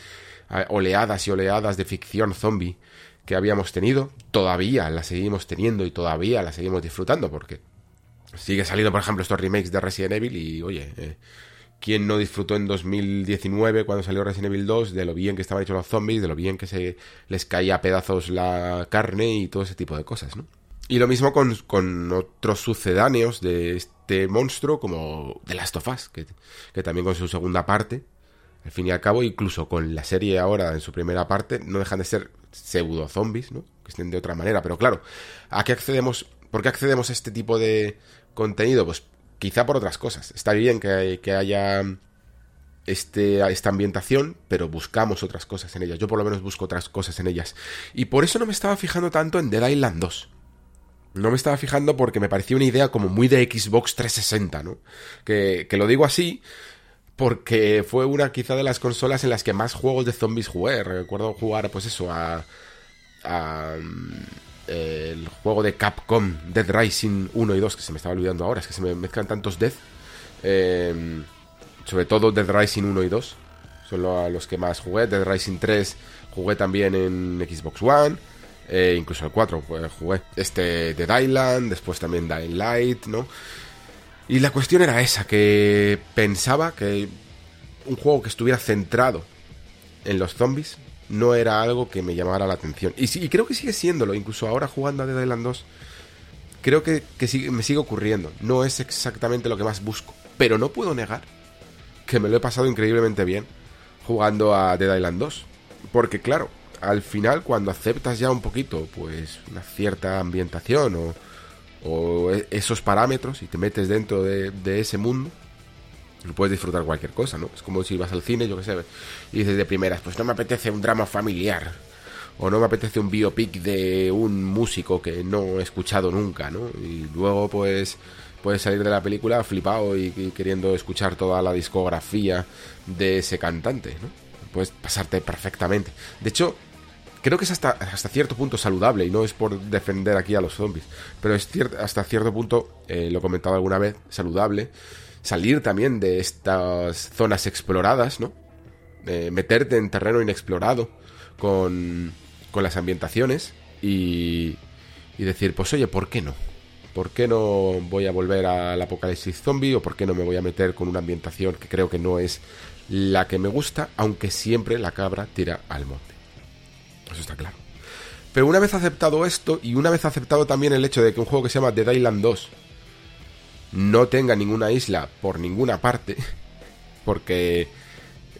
oleadas y oleadas de ficción zombie que habíamos tenido, todavía la seguimos teniendo y todavía la seguimos disfrutando, porque sigue saliendo, por ejemplo, estos remakes de Resident Evil y, oye, eh, ¿quién no disfrutó en 2019 cuando salió Resident Evil 2 de lo bien que estaban hechos los zombies, de lo bien que se les caía a pedazos la carne y todo ese tipo de cosas, ¿no? Y lo mismo con, con otros sucedáneos de este monstruo como The Last of Us, que, que también con su segunda parte, al fin y al cabo, incluso con la serie ahora en su primera parte, no dejan de ser pseudo zombies, ¿no? Que estén de otra manera. Pero claro, ¿a qué accedemos? ¿Por qué accedemos a este tipo de contenido? Pues quizá por otras cosas. Está bien que, que haya este, esta ambientación, pero buscamos otras cosas en ellas. Yo por lo menos busco otras cosas en ellas. Y por eso no me estaba fijando tanto en Dead Island 2. No me estaba fijando porque me parecía una idea como muy de Xbox 360, ¿no? Que, que lo digo así porque fue una quizá de las consolas en las que más juegos de zombies jugué. Recuerdo jugar, pues eso, a, a el juego de Capcom, Dead Rising 1 y 2, que se me estaba olvidando ahora, es que se me mezclan tantos Death. Em, sobre todo Dead Rising 1 y 2, son los que más jugué. Dead Rising 3 jugué también en Xbox One. Eh, incluso el 4 pues, jugué. Este Dead Island, después también Dying Light, ¿no? Y la cuestión era esa, que pensaba que un juego que estuviera centrado en los zombies no era algo que me llamara la atención. Y, creo que sigue siéndolo, incluso ahora jugando a Dead Island 2, creo que, me sigue ocurriendo. No es exactamente lo que más busco, pero no puedo negar que me lo he pasado increíblemente bien jugando a Dead Island 2. Porque claro, al final cuando aceptas ya un poquito, pues una cierta ambientación o o e, esos parámetros y te metes dentro de, ese mundo, puedes disfrutar cualquier cosa, ¿no? Es como si vas al cine, yo qué sé, y dices de primeras, pues no me apetece un drama familiar, o no me apetece un biopic de un músico que no he escuchado nunca, ¿no? Y luego, pues, puedes salir de la película flipado y, queriendo escuchar toda la discografía de ese cantante, ¿no? Puedes pasarte perfectamente. De hecho, creo que es hasta, hasta cierto punto saludable y no es por defender aquí a los zombies, pero es hasta cierto punto, eh, lo he comentado alguna vez, saludable salir también de estas zonas exploradas, ¿no? meterte en terreno inexplorado con, con las ambientaciones y, decir, pues oye, ¿por qué no? ¿Por qué no voy a volver al apocalipsis zombie o por qué no me voy a meter con una ambientación que creo que no es la que me gusta, aunque siempre la cabra tira al monte? Eso está claro. Pero una vez aceptado esto, y una vez aceptado también el hecho de que un juego que se llama Dead Island 2 no tenga ninguna isla por ninguna parte, porque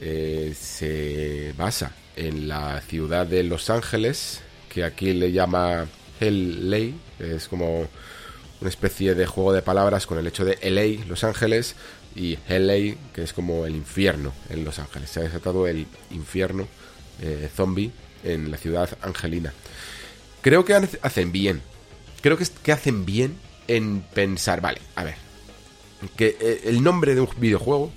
eh, se basa en la ciudad de Los Ángeles, que aquí le llama Hell Lay, es como una especie de juego de palabras con el hecho de LA, Los Ángeles, y LA, que es como el infierno en Los Ángeles. Se ha desatado el infierno eh, zombie en la ciudad angelina. Creo que hacen bien. Creo que, que hacen bien en pensar, vale, a ver, que eh, el nombre de un videojuego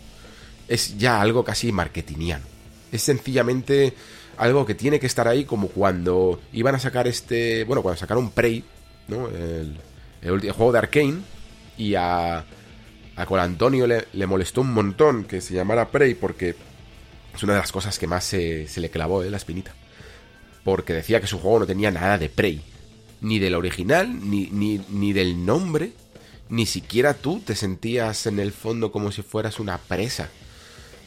es ya algo casi marketingiano. Es sencillamente algo que tiene que estar ahí como cuando iban a sacar este, bueno, cuando sacaron Prey, ¿no? El, el, juego de Arkane y a a Antonio le, le, molestó un montón que se llamara Prey porque es una de las cosas que más se, se le clavó, ¿eh? la espinita porque decía que su juego no tenía nada de Prey. Ni del original, ni, ni, del nombre. Ni siquiera tú te sentías en el fondo como si fueras una presa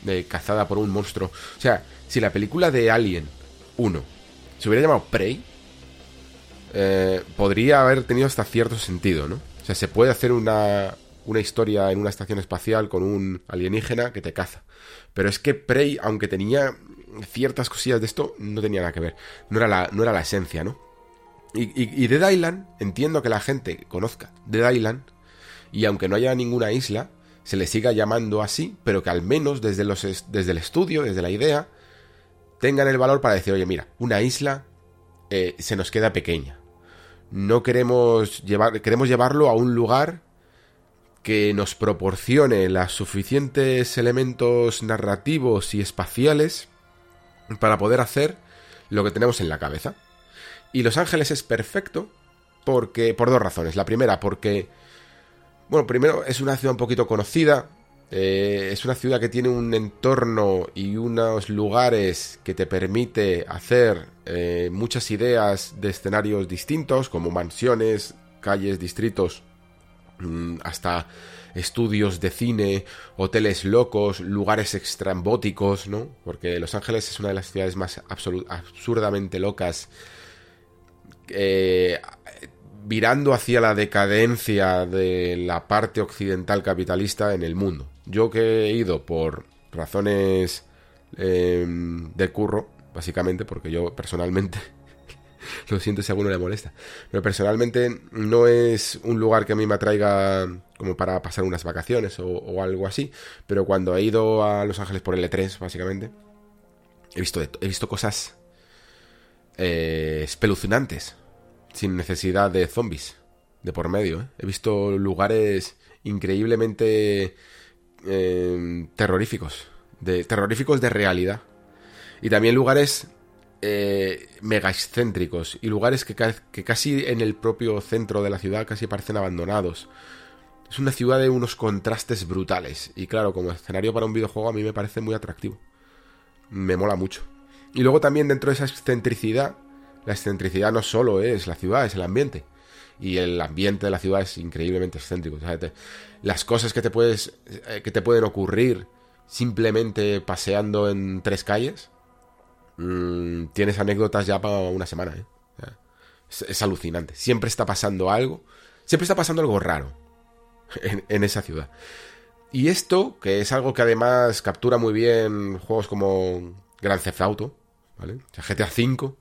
de cazada por un monstruo. O sea, si la película de Alien 1 se hubiera llamado Prey, eh, podría haber tenido hasta cierto sentido, ¿no? O sea, se puede hacer una, una historia en una estación espacial con un alienígena que te caza. Pero es que Prey, aunque tenía ciertas cosillas de esto no tenía nada que ver. No era la, no era la esencia, ¿no? Y, y, Island, entiendo que la gente conozca Dead Island, y aunque no haya ninguna isla, se le siga llamando así, pero que al menos desde, los, desde el estudio, desde la idea, tengan el valor para decir, oye, mira, una isla eh, se nos queda pequeña. No queremos llevar, queremos llevarlo a un lugar que nos proporcione los suficientes elementos narrativos y espaciales para poder hacer lo que tenemos en la cabeza. Y Los Ángeles es perfecto porque por dos razones. La primera, porque bueno, primero es una ciudad un poquito conocida, eh, es una ciudad que tiene un entorno y unos lugares que te permite hacer eh, muchas ideas de escenarios distintos, como mansiones, calles, distritos, mm, hasta estudios de cine, hoteles locos, lugares extrambóticos, ¿no? Porque Los Ángeles es una de las ciudades más absurdamente locas. Eh, virando hacia la decadencia de la parte occidental capitalista en el mundo. Yo que he ido por razones eh, de curro, básicamente, porque yo personalmente, [laughs] lo siento si a alguno le molesta, pero personalmente no es un lugar que a mí me atraiga como para pasar unas vacaciones o, algo así, pero cuando he ido a Los Ángeles por el E3, básicamente, he visto, he visto cosas eh, espeluznantes sin necesidad de zombies de por medio. ¿eh? He visto lugares increíblemente eh, terroríficos, de, terroríficos de realidad. Y también lugares eh, mega excéntricos y lugares que, que casi en el propio centro de la ciudad casi parecen abandonados. Es una ciudad de unos contrastes brutales. Y claro, como escenario para un videojuego a mí me parece muy atractivo. Me mola mucho. Y luego también dentro de esa excentricidad la excentricidad no solo es la ciudad, es el ambiente. Y el ambiente de la ciudad es increíblemente excéntrico. las cosas que te, puedes, eh, que te pueden ocurrir simplemente paseando en tres calles, mm, tienes anécdotas ya para una semana. ¿eh? Es, alucinante. Siempre está pasando algo. Siempre está pasando algo raro [laughs] en, en esa ciudad. Y esto, que es algo que además captura muy bien juegos como Grand Theft Auto, ¿vale? O sea, GTA V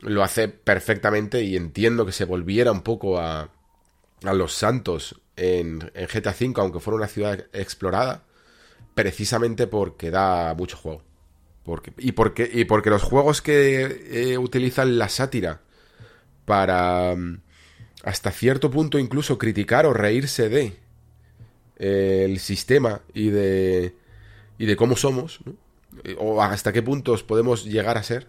lo hace perfectamente y entiendo que se volviera un poco a, a los santos en, en GTA V, aunque fuera una ciudad explorada, precisamente porque da mucho juego. Porque, y, porque, y porque los juegos que eh, utilizan la sátira para mm, hasta cierto punto incluso criticar o reírse de eh, el sistema y de, y de cómo somos, o hasta qué puntos podemos llegar a ser,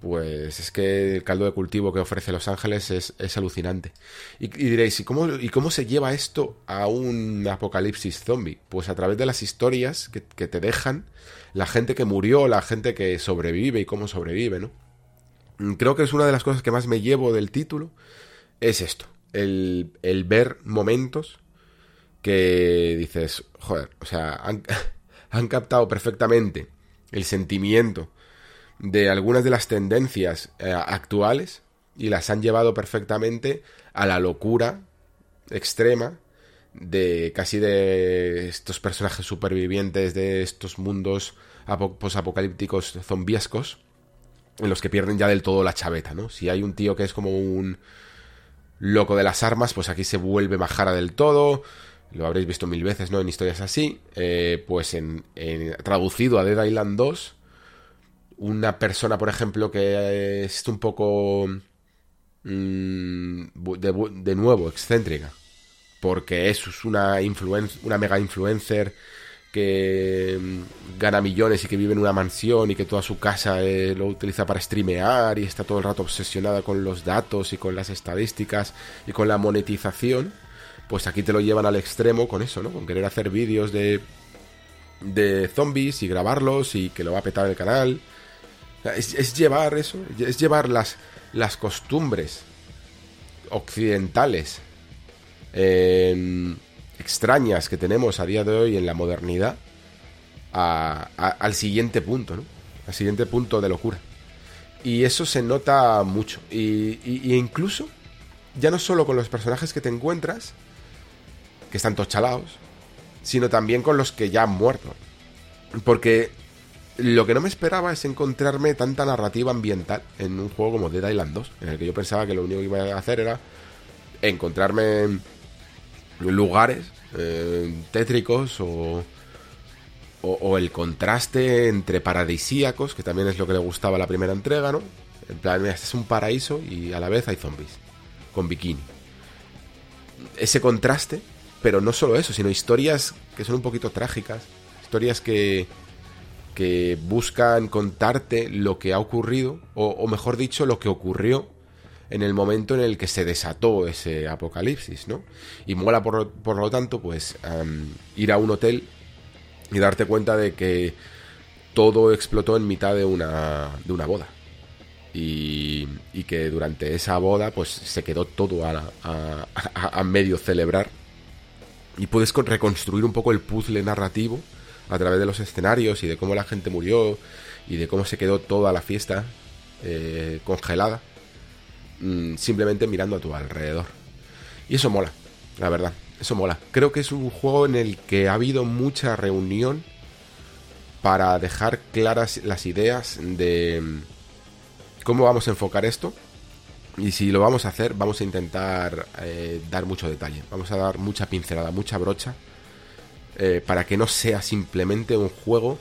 pues es que el caldo de cultivo que ofrece Los Ángeles es, alucinante. Y, diréis, ¿y cómo, ¿y cómo se lleva esto a un apocalipsis zombie? Pues a través de las historias que, te dejan la gente que murió, la gente que sobrevive y cómo sobrevive, ¿no? Mm, creo que es una de las cosas que más me llevo del título, es esto, el, el ver momentos que dices, joder, o sea, han, [laughs] han captado perfectamente el sentimiento de algunas de las tendencias eh, actuales y las han llevado perfectamente a la locura extrema de casi de estos personajes supervivientes de estos mundos posapocalípticos zombiescos en los que pierden ya del todo la chaveta, ¿no? Si hay un tío que es como un loco de las armas, pues aquí se vuelve majara del todo. Lo habréis visto mil veces, ¿no? En historias así. Eh, pues en, en, traducido a Dead Island 2 una persona, por ejemplo, que es un poco mm, de, nuevo excéntrica, porque es una, una mega influencer que mm, gana millones y que vive en una mansión y que toda su casa eh, lo utiliza para streamear y está todo el rato obsesionada con los datos y con las estadísticas y con la monetización, pues aquí te lo llevan al extremo con eso, ¿no? Con querer hacer vídeos de de zombies y grabarlos y que lo va a petar el canal es, llevar eso, es llevar las, las costumbres occidentales extrañas que tenemos a día de hoy en la modernidad al siguiente punto, ¿no? Al siguiente punto de locura. Y eso se nota mucho. Y, incluso, ya no solo con los personajes que te encuentras, que están tochalados, sino también con los que ya han muerto. Porque lo que no me esperaba es encontrarme tanta narrativa ambiental en un juego como Dead Island 2, en el que yo pensaba que lo único que iba a hacer era encontrarme lugares eh, tétricos o, o, el contraste entre paradisíacos, que también es lo que le gustaba a la primera entrega, ¿no? En plan, este es un paraíso y a la vez hay zombies con bikini. Ese contraste, pero no solo eso, sino historias que son un poquito trágicas, historias que, que buscan contarte lo que ha ocurrido, o, mejor dicho, lo que ocurrió en el momento en el que se desató ese apocalipsis, ¿no? Y mola, por, lo tanto, pues ir a un hotel y darte cuenta de que todo explotó en mitad de una, de una boda. Y, y, que durante esa boda pues se quedó todo a, a, a, medio celebrar y puedes reconstruir un poco el puzzle narrativo a través de los escenarios y de cómo la gente murió y de cómo se quedó toda la fiesta eh, congelada mm, simplemente mirando a tu alrededor y eso mola la verdad eso mola creo que es un juego en el que ha habido mucha reunión para dejar claras las ideas de cómo vamos a enfocar esto. Y si lo vamos a hacer, vamos a intentar eh, dar mucho detalle. Vamos a dar mucha pincelada, mucha brocha. Eh, para que no sea simplemente un juego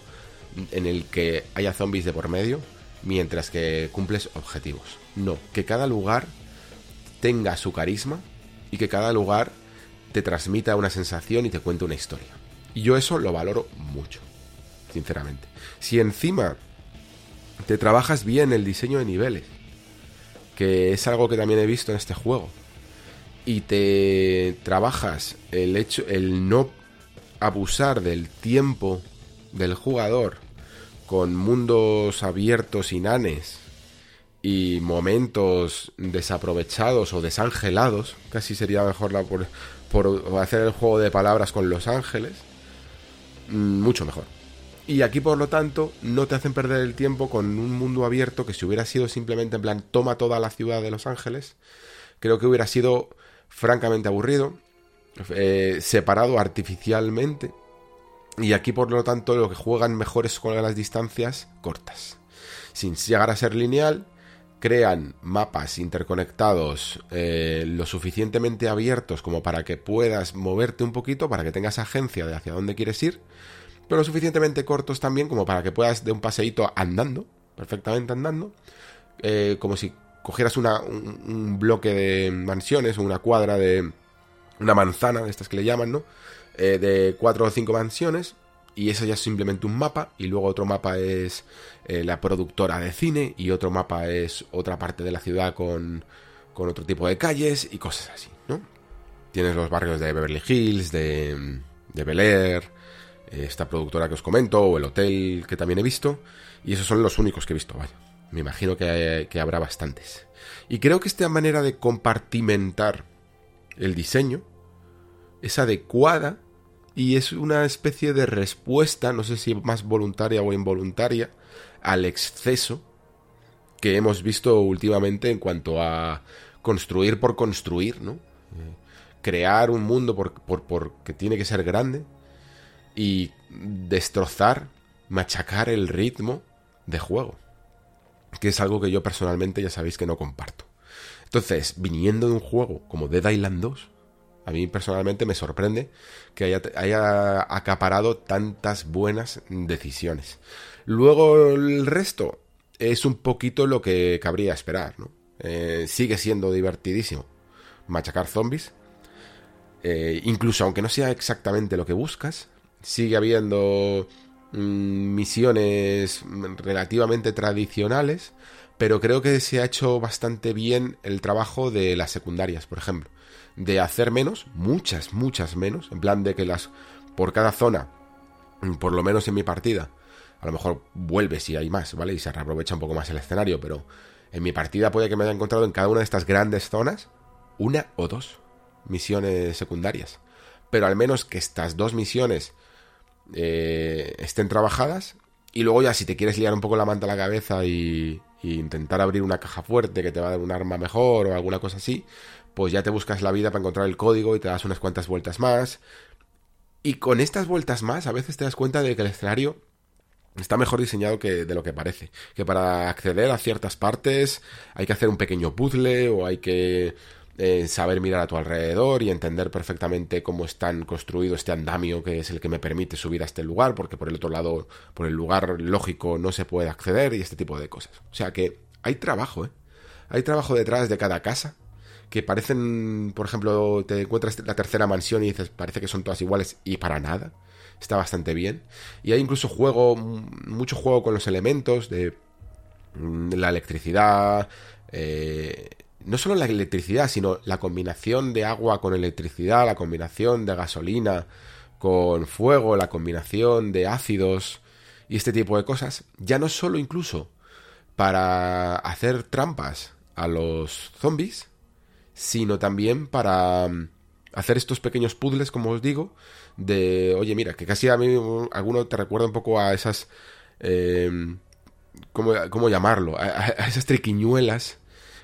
en el que haya zombies de por medio mientras que cumples objetivos. No, que cada lugar tenga su carisma y que cada lugar te transmita una sensación y te cuente una historia. Y yo eso lo valoro mucho, sinceramente. Si encima te trabajas bien el diseño de niveles, que es algo que también he visto en este juego, y te trabajas el hecho, el no abusar del tiempo del jugador con mundos abiertos y nanes y momentos desaprovechados o desangelados, casi sería mejor por hacer el juego de palabras con los ángeles, mm, mucho mejor. Y aquí, por lo tanto, no te hacen perder el tiempo con un mundo abierto que si hubiera sido simplemente en plan toma toda la ciudad de Los Ángeles, creo que hubiera sido francamente aburrido, eh, separado artificialmente. Y aquí, por lo tanto, lo que juegan mejor es con las distancias cortas. Sin llegar a ser lineal, crean mapas interconectados eh, lo suficientemente abiertos como para que puedas moverte un poquito, para que tengas agencia de hacia dónde quieres ir, pero suficientemente cortos también como para que puedas de un paseíto andando, perfectamente andando, eh, como si cogieras un, bloque de mansiones o una cuadra de una manzana, de estas que le llaman, ¿no? Eh, de cuatro o cinco mansiones, y eso ya es simplemente un mapa, y luego otro mapa es eh, la productora de cine, y otro mapa es otra parte de la ciudad con, con otro tipo de calles y cosas así, ¿no? Tienes los barrios de Beverly Hills, de, de Bel Air, esta productora que os comento, o el hotel que también he visto, y esos son los únicos que he visto, vaya. Me imagino que, que habrá bastantes. Y creo que esta manera de compartimentar el diseño es adecuada y es una especie de respuesta, no sé si más voluntaria o involuntaria, al exceso que hemos visto últimamente en cuanto a construir por construir, ¿no? Eh, crear un mundo por, por, porque tiene que ser grande y destrozar, machacar el ritmo de juego. Que es algo que yo personalmente ya sabéis que no comparto. Entonces, viniendo de un juego como Dead Island 2, a mí personalmente me sorprende que haya, acaparado tantas buenas decisiones. Luego el resto es un poquito lo que cabría esperar, ¿no? Eh, sigue siendo divertidísimo machacar zombies. Eh, incluso aunque no sea exactamente lo que buscas, sigue habiendo mm, misiones relativamente tradicionales, pero creo que se ha hecho bastante bien el trabajo de las secundarias, por ejemplo. De hacer menos, muchas, muchas menos, en plan de que las por cada zona, por lo menos en mi partida, a lo mejor vuelve si hay más, ¿vale? Y se reaprovecha un poco más el escenario, pero en mi partida puede que me haya encontrado en cada una de estas grandes zonas una o dos misiones secundarias. Pero al menos que estas dos misiones eh, estén trabajadas. Y luego ya si te quieres liar un poco la manta a la cabeza y, intentar abrir una caja fuerte que te va a dar un arma mejor o alguna cosa así, pues ya te buscas la vida para encontrar el código y te das unas cuantas vueltas más. Y con estas vueltas más a veces te das cuenta de que el escenario está mejor diseñado que de lo que parece. Que para acceder a ciertas partes hay que hacer un pequeño puzzle o hay que eh, saber mirar a tu alrededor y entender perfectamente cómo están construido este andamio que es el que me permite subir a este lugar, porque por el otro lado, por el lugar lógico no se puede acceder y este tipo de cosas. O sea que hay trabajo, ¿eh? Hay trabajo detrás de cada casa que parecen, por ejemplo, te encuentras la tercera mansión y dices, parece que son todas iguales y para nada. Está bastante bien. Y hay incluso juego, mucho juego con los elementos de mm, la electricidad, eh, no solo la electricidad, sino la combinación de agua con electricidad, la combinación de gasolina con fuego, la combinación de ácidos y este tipo de cosas, ya no solo incluso para hacer trampas a los zombies, sino también para mm, hacer estos pequeños puzzles, como os digo, de, oye, mira, que casi a mí alguno te recuerda un poco a esas... Eh, ¿cómo, llamarlo? a, esas triquiñuelas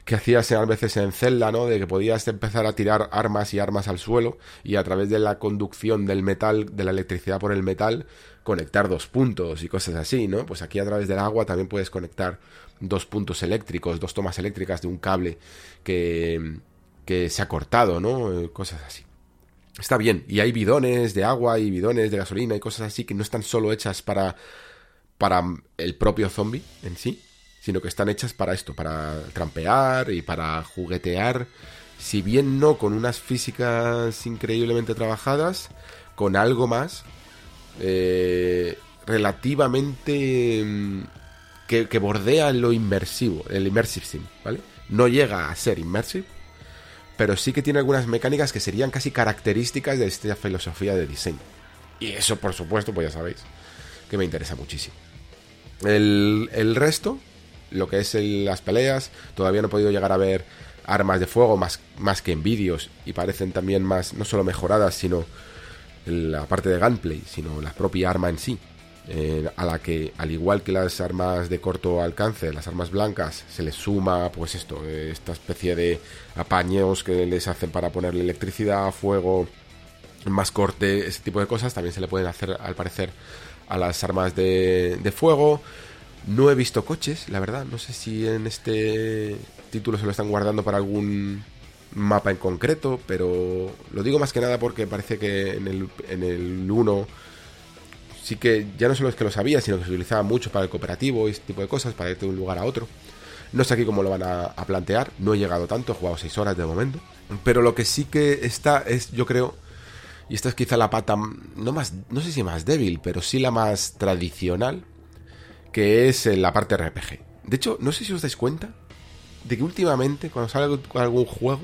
que hacías a veces en Zelda, ¿no? De que podías empezar a tirar armas y armas al suelo y a través de la conducción del metal, de la electricidad por el metal, conectar dos puntos y cosas así, ¿no? Pues aquí a través del agua también puedes conectar dos puntos eléctricos, dos tomas eléctricas de un cable que, que se ha cortado, ¿no? Cosas así. Está bien, y hay bidones de agua y bidones de gasolina y cosas así que no están solo hechas para para el propio zombie en sí, sino que están hechas para esto, para trampear y para juguetear, si bien no con unas físicas increíblemente trabajadas, con algo más eh, relativamente mm, que, bordea lo inmersivo, el immersive sim, ¿vale? No llega a ser immersive, pero sí que tiene algunas mecánicas que serían casi características de esta filosofía de diseño. Y eso, por supuesto, pues ya sabéis, que me interesa muchísimo. El resto, lo que es las peleas. Todavía no he podido llegar a ver armas de fuego más, más que en vídeos y parecen también más, no solo mejoradas, sino la parte de gunplay, sino la propia arma en sí. Eh, a la que, al igual que las armas de corto alcance, las armas blancas, se les suma, pues esto, esta especie de apaños que les hacen para ponerle electricidad, fuego, más corte, ese tipo de cosas, también se le pueden hacer, al parecer, a las armas de fuego. No he visto coches, la verdad. No sé si en este título se lo están guardando para algún mapa en concreto, pero lo digo más que nada porque parece que en el, en el 1 sí que ya no solo es que lo sabía, sino que se utilizaba mucho para el cooperativo y este tipo de cosas, para ir de un lugar a otro. No sé aquí cómo lo van a, a plantear, no he llegado tanto, he jugado 6 horas de momento. Pero lo que sí que está es, yo creo, y esta es quizá la pata, no, más, no sé si más débil, pero sí la más tradicional, que es la parte RPG. De hecho, no sé si os dais cuenta de que últimamente, cuando sale algún juego,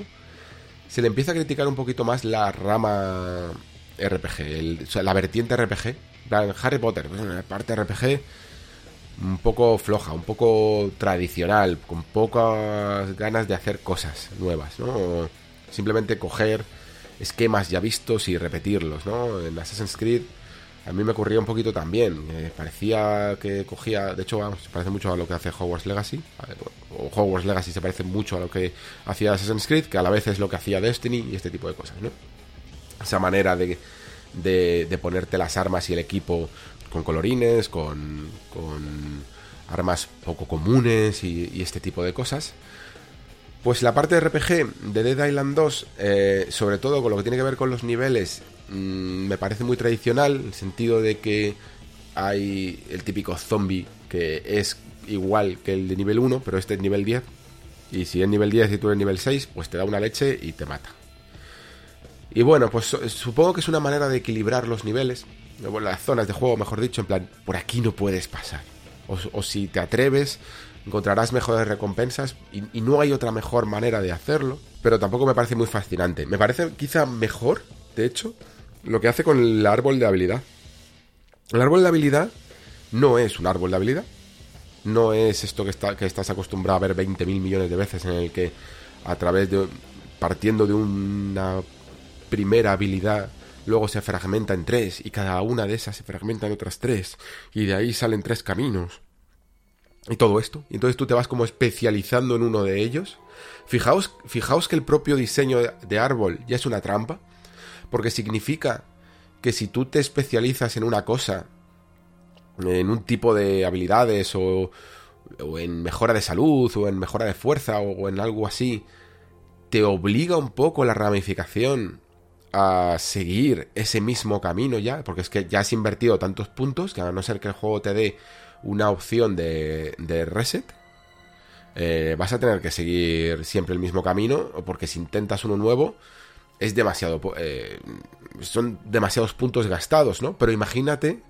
se le empieza a criticar un poquito más la rama RPG, la vertiente RPG. Harry Potter, la parte RPG un poco floja, un poco tradicional, con pocas ganas de hacer cosas nuevas, ¿no? Simplemente coger esquemas ya vistos y repetirlos, ¿no? En Assassin's Creed a mí me ocurría un poquito también. Eh, parecía que cogía, de hecho, vamos, se parece mucho a lo que hace Hogwarts Legacy. O Hogwarts Legacy se parece mucho a lo que hacía Assassin's Creed, que a la vez es lo que hacía Destiny y este tipo de cosas, ¿no? Esa manera de, de, ponerte las armas y el equipo con colorines, con, con armas poco comunes y, este tipo de cosas. Pues la parte de RPG de Dead Island 2, eh, sobre todo con lo que tiene que ver con los niveles Mm, me parece muy tradicional, en el sentido de que hay el típico zombie que es igual que el de nivel 1, pero este es nivel 10. Y si es nivel 10 y tú eres nivel 6, pues te da una leche y te mata. Y bueno, pues supongo que es una manera de equilibrar los niveles, las zonas de juego, mejor dicho, en plan, por aquí no puedes pasar. O, si te atreves, encontrarás mejores recompensas y, y, no hay otra mejor manera de hacerlo, pero tampoco me parece muy fascinante. Me parece quizá mejor, de hecho, lo que hace con el árbol de habilidad. El árbol de habilidad no es un árbol de habilidad. No es esto que, está, que estás acostumbrado a ver 20.000 millones de veces en el que a través de... partiendo de una primera habilidad luego se fragmenta en tres y cada una de esas se fragmenta en otras tres y de ahí salen tres caminos y todo esto y entonces tú te vas como especializando en uno de ellos fijaos, fijaos que el propio diseño de árbol ya es una trampa porque significa que si tú te especializas en una cosa, en un tipo de habilidades o, en mejora de salud o en mejora de fuerza o, en algo así, te obliga un poco la ramificación a seguir ese mismo camino ya, porque es que ya has invertido tantos puntos que a no ser que el juego te dé una opción de, de reset, eh, vas a tener que seguir siempre el mismo camino, porque si intentas uno nuevo, es demasiado. Eh, son demasiados puntos gastados, ¿no? Pero imagínate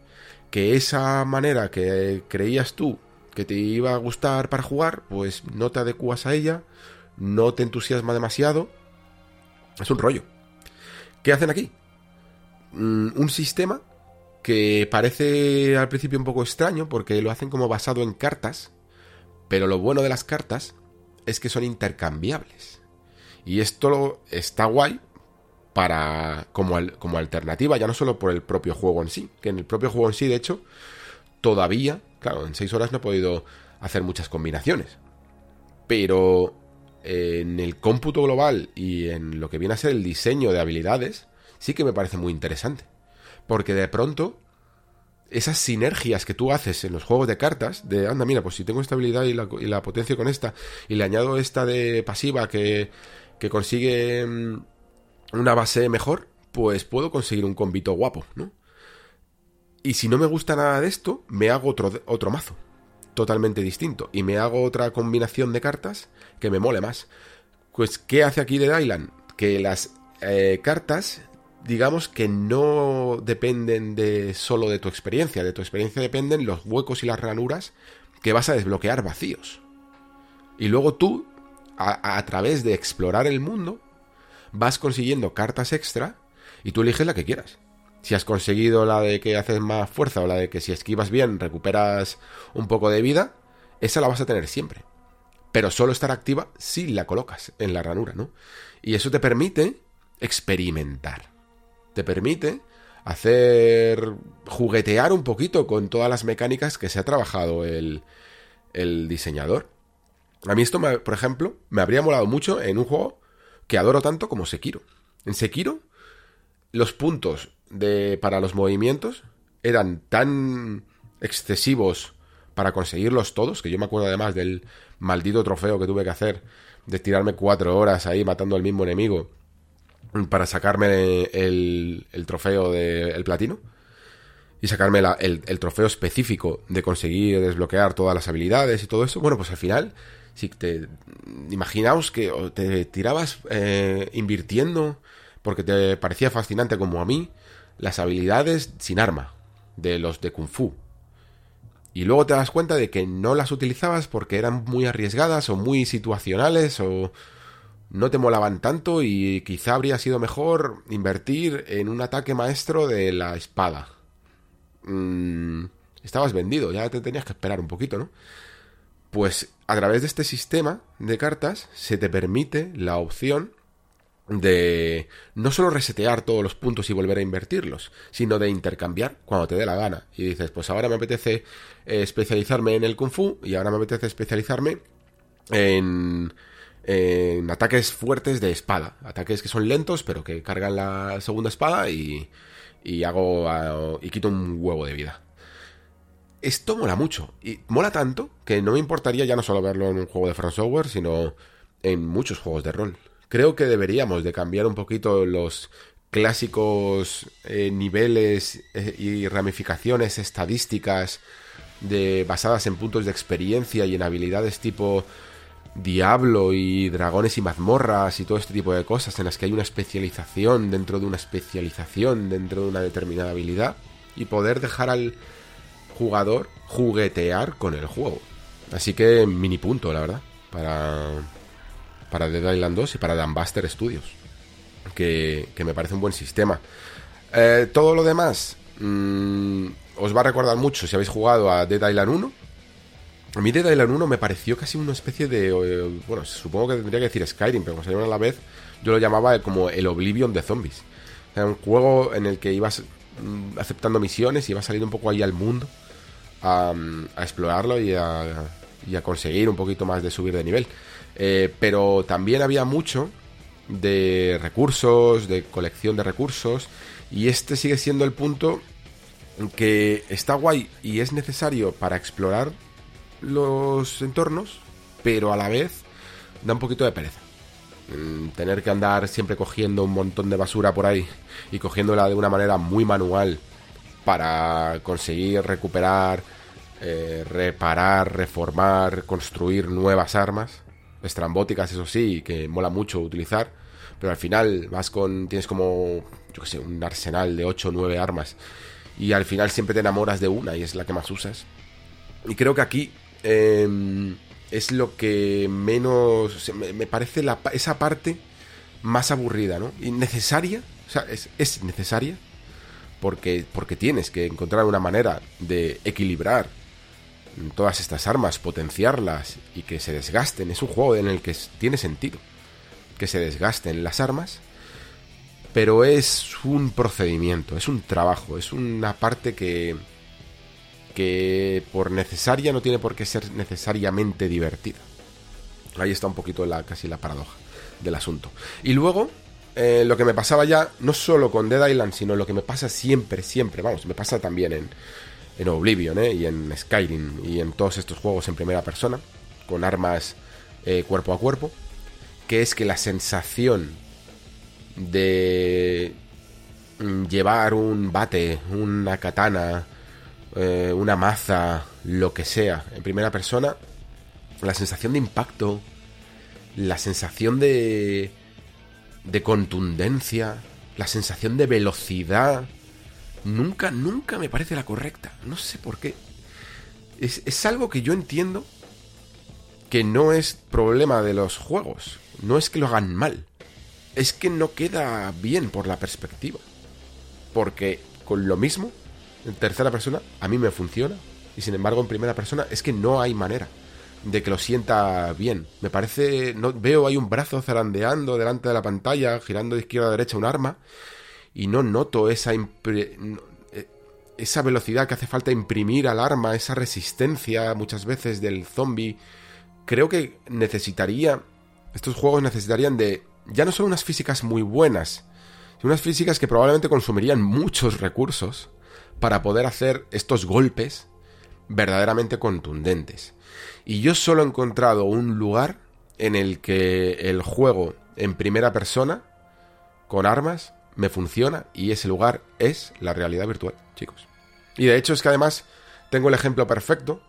que esa manera que creías tú que te iba a gustar para jugar, pues no te adecuas a ella, no te entusiasma demasiado. Es un rollo. ¿Qué hacen aquí? Mm, un sistema que parece al principio un poco extraño porque lo hacen como basado en cartas, pero lo bueno de las cartas es que son intercambiables. Y esto está guay para como, como alternativa, ya no solo por el propio juego en sí, que en el propio juego en sí, de hecho, todavía, claro, en 6 horas no he podido hacer muchas combinaciones. Pero en el cómputo global y en lo que viene a ser el diseño de habilidades, sí que me parece muy interesante. Porque de pronto, esas sinergias que tú haces en los juegos de cartas, de anda, mira, pues si tengo esta habilidad y la, y la potencio con esta, y le añado esta de pasiva que, que consigue mm, una base mejor, pues puedo conseguir un combito guapo, ¿no? Y si no me gusta nada de esto, me hago otro, otro mazo totalmente distinto y me hago otra combinación de cartas que me mole más. Pues, ¿qué hace aquí de Dylan? Que las eh, cartas, digamos que no dependen de solo de tu experiencia, de tu experiencia dependen los huecos y las ranuras que vas a desbloquear vacíos. Y luego tú, a través de explorar el mundo, vas consiguiendo cartas extra y tú eliges la que quieras. Si has conseguido la de que haces más fuerza o la de que si esquivas bien recuperas un poco de vida, esa la vas a tener siempre. Pero solo estará activa si la colocas en la ranura, ¿no? Y eso te permite experimentar. Te permite hacer juguetear un poquito con todas las mecánicas que se ha trabajado el, el diseñador. A mí esto, por ejemplo, me habría molado mucho en un juego que adoro tanto como Sekiro. En Sekiro, los puntos de, para los movimientos eran tan excesivos para conseguirlos todos, que yo me acuerdo además del maldito trofeo que tuve que hacer, de tirarme cuatro horas ahí matando al mismo enemigo para sacarme el, el trofeo del platino y sacarme el, el, trofeo específico de conseguir desbloquear todas las habilidades y todo eso. Bueno, pues al final, si te imaginaos que te tirabas eh, invirtiendo porque te parecía fascinante como a mí las habilidades sin arma de los de Kung Fu. Y luego te das cuenta de que no las utilizabas porque eran muy arriesgadas o muy situacionales o no te molaban tanto y quizá habría sido mejor invertir en un ataque maestro de la espada. Mm, estabas vendido, ya te tenías que esperar un poquito, ¿no? Pues a través de este sistema de cartas se te permite la opción de no solo resetear todos los puntos y volver a invertirlos, sino de intercambiar cuando te dé la gana. Y dices, pues ahora me apetece eh, especializarme en el kung fu y ahora me apetece especializarme en, ataques fuertes de espada. Ataques que son lentos pero que cargan la segunda espada y, y hago y quito un huevo de vida. Esto mola mucho. Y mola tanto que no me importaría ya no solo verlo en un juego de From Software, sino en muchos juegos de rol. Creo que deberíamos de cambiar un poquito los clásicos eh, niveles eh, y ramificaciones estadísticas de, basadas en puntos de experiencia y en habilidades tipo Diablo y dragones y mazmorras y todo este tipo de cosas en las que hay una especialización dentro de una especialización dentro de una determinada habilidad y poder dejar al jugador juguetear con el juego. Así que mini punto, la verdad, para para Dead Island 2 y para Dambuster Studios, que, que me parece un buen sistema. Eh, todo lo demás mm, os va a recordar mucho si habéis jugado a Dead Island 1. A mí Dead Island 1 me pareció casi una especie de... Eh, bueno, supongo que tendría que decir Skyrim, pero como salieron a la vez, yo lo llamaba como el Oblivion de zombies. Era un juego en el que ibas mm, aceptando misiones y ibas saliendo un poco ahí al mundo a, a explorarlo y a, y a conseguir un poquito más de subir de nivel. Eh, pero también había mucho de recursos, de colección de recursos, y este sigue siendo el punto que está guay y es necesario para explorar los entornos, pero a la vez da un poquito de pereza. mm, tener que andar siempre cogiendo un montón de basura por ahí y cogiéndola de una manera muy manual para conseguir recuperar, eh, reparar, reformar, construir nuevas armas, estrambóticas, eso sí, que mola mucho utilizar, pero al final vas con, tienes como, yo qué sé, un arsenal de 8 o 9 armas y al final siempre te enamoras de una y es la que más usas. Y creo que aquí em, es lo que menos, me, parece esa parte más aburrida, ¿no? Innecesaria, o sea, es, es necesaria porque, porque tienes que encontrar una manera de equilibrar todas estas armas, potenciarlas y que se desgasten. Es un juego en el que tiene sentido que se desgasten las armas, pero es un procedimiento, es un trabajo, es una parte que que por necesaria no tiene por qué ser necesariamente divertida. Ahí está un poquito la casi la paradoja del asunto. Y luego eh, lo que me pasaba ya, no solo con Dead Island, sino lo que me pasa siempre, siempre, vamos, me pasa también en, en Oblivion ¿eh? y en Skyrim y en todos estos juegos en primera persona, con armas eh, cuerpo a cuerpo, que es que la sensación de mm, llevar un bate, una katana, eh, una maza, lo que sea, en primera persona, la sensación de impacto, la sensación de, de contundencia, la sensación de velocidad, nunca, nunca me parece la correcta. No sé por qué. Es, es algo que yo entiendo que no es problema de los juegos. No es que lo hagan mal. Es que no queda bien por la perspectiva. Porque con lo mismo, en tercera persona, a mí me funciona. Y sin embargo, en primera persona, es que no hay manera de que lo sienta bien. Me parece. No, veo ahí un brazo zarandeando delante de la pantalla, girando de izquierda a derecha un arma y no noto esa, eh, esa velocidad que hace falta imprimir al arma, esa resistencia muchas veces del zombie. Creo que necesitaría, estos juegos necesitarían de ya no solo unas físicas muy buenas, sino unas físicas que probablemente consumirían muchos recursos para poder hacer estos golpes verdaderamente contundentes. Y yo solo he encontrado un lugar en el que el juego en primera persona, con armas, me funciona y ese lugar es la realidad virtual, chicos. Y de hecho es que además tengo el ejemplo perfecto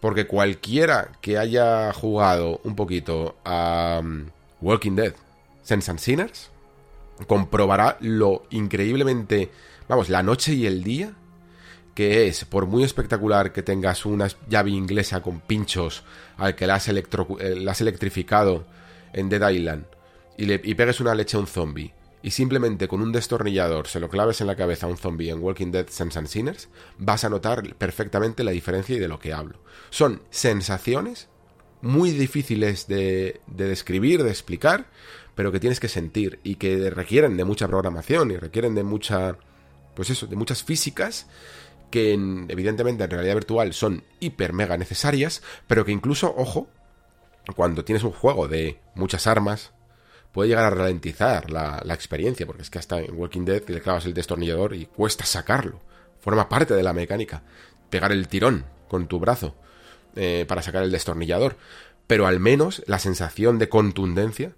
porque cualquiera que haya jugado un poquito a um, Walking Dead, Sense and Sinners, comprobará lo increíblemente, vamos, la noche y el día que es, por muy espectacular que tengas una llave inglesa con pinchos al que la has, eh, electrificado en Dead Island y, le, y pegues una leche a un zombie y simplemente con un destornillador se lo claves en la cabeza a un zombie en Walking Dead Sense and Sinners, vas a notar perfectamente la diferencia y de lo que hablo. Son sensaciones muy difíciles de, describir, de explicar, pero que tienes que sentir y que requieren de mucha programación y requieren de mucha, pues eso, de muchas físicas que evidentemente en realidad virtual son hiper mega necesarias, pero que incluso, ojo, cuando tienes un juego de muchas armas, puede llegar a ralentizar la, experiencia, porque es que hasta en Walking Dead le clavas el destornillador y cuesta sacarlo. Forma parte de la mecánica. Pegar el tirón con tu brazo eh, para sacar el destornillador. Pero al menos la sensación de contundencia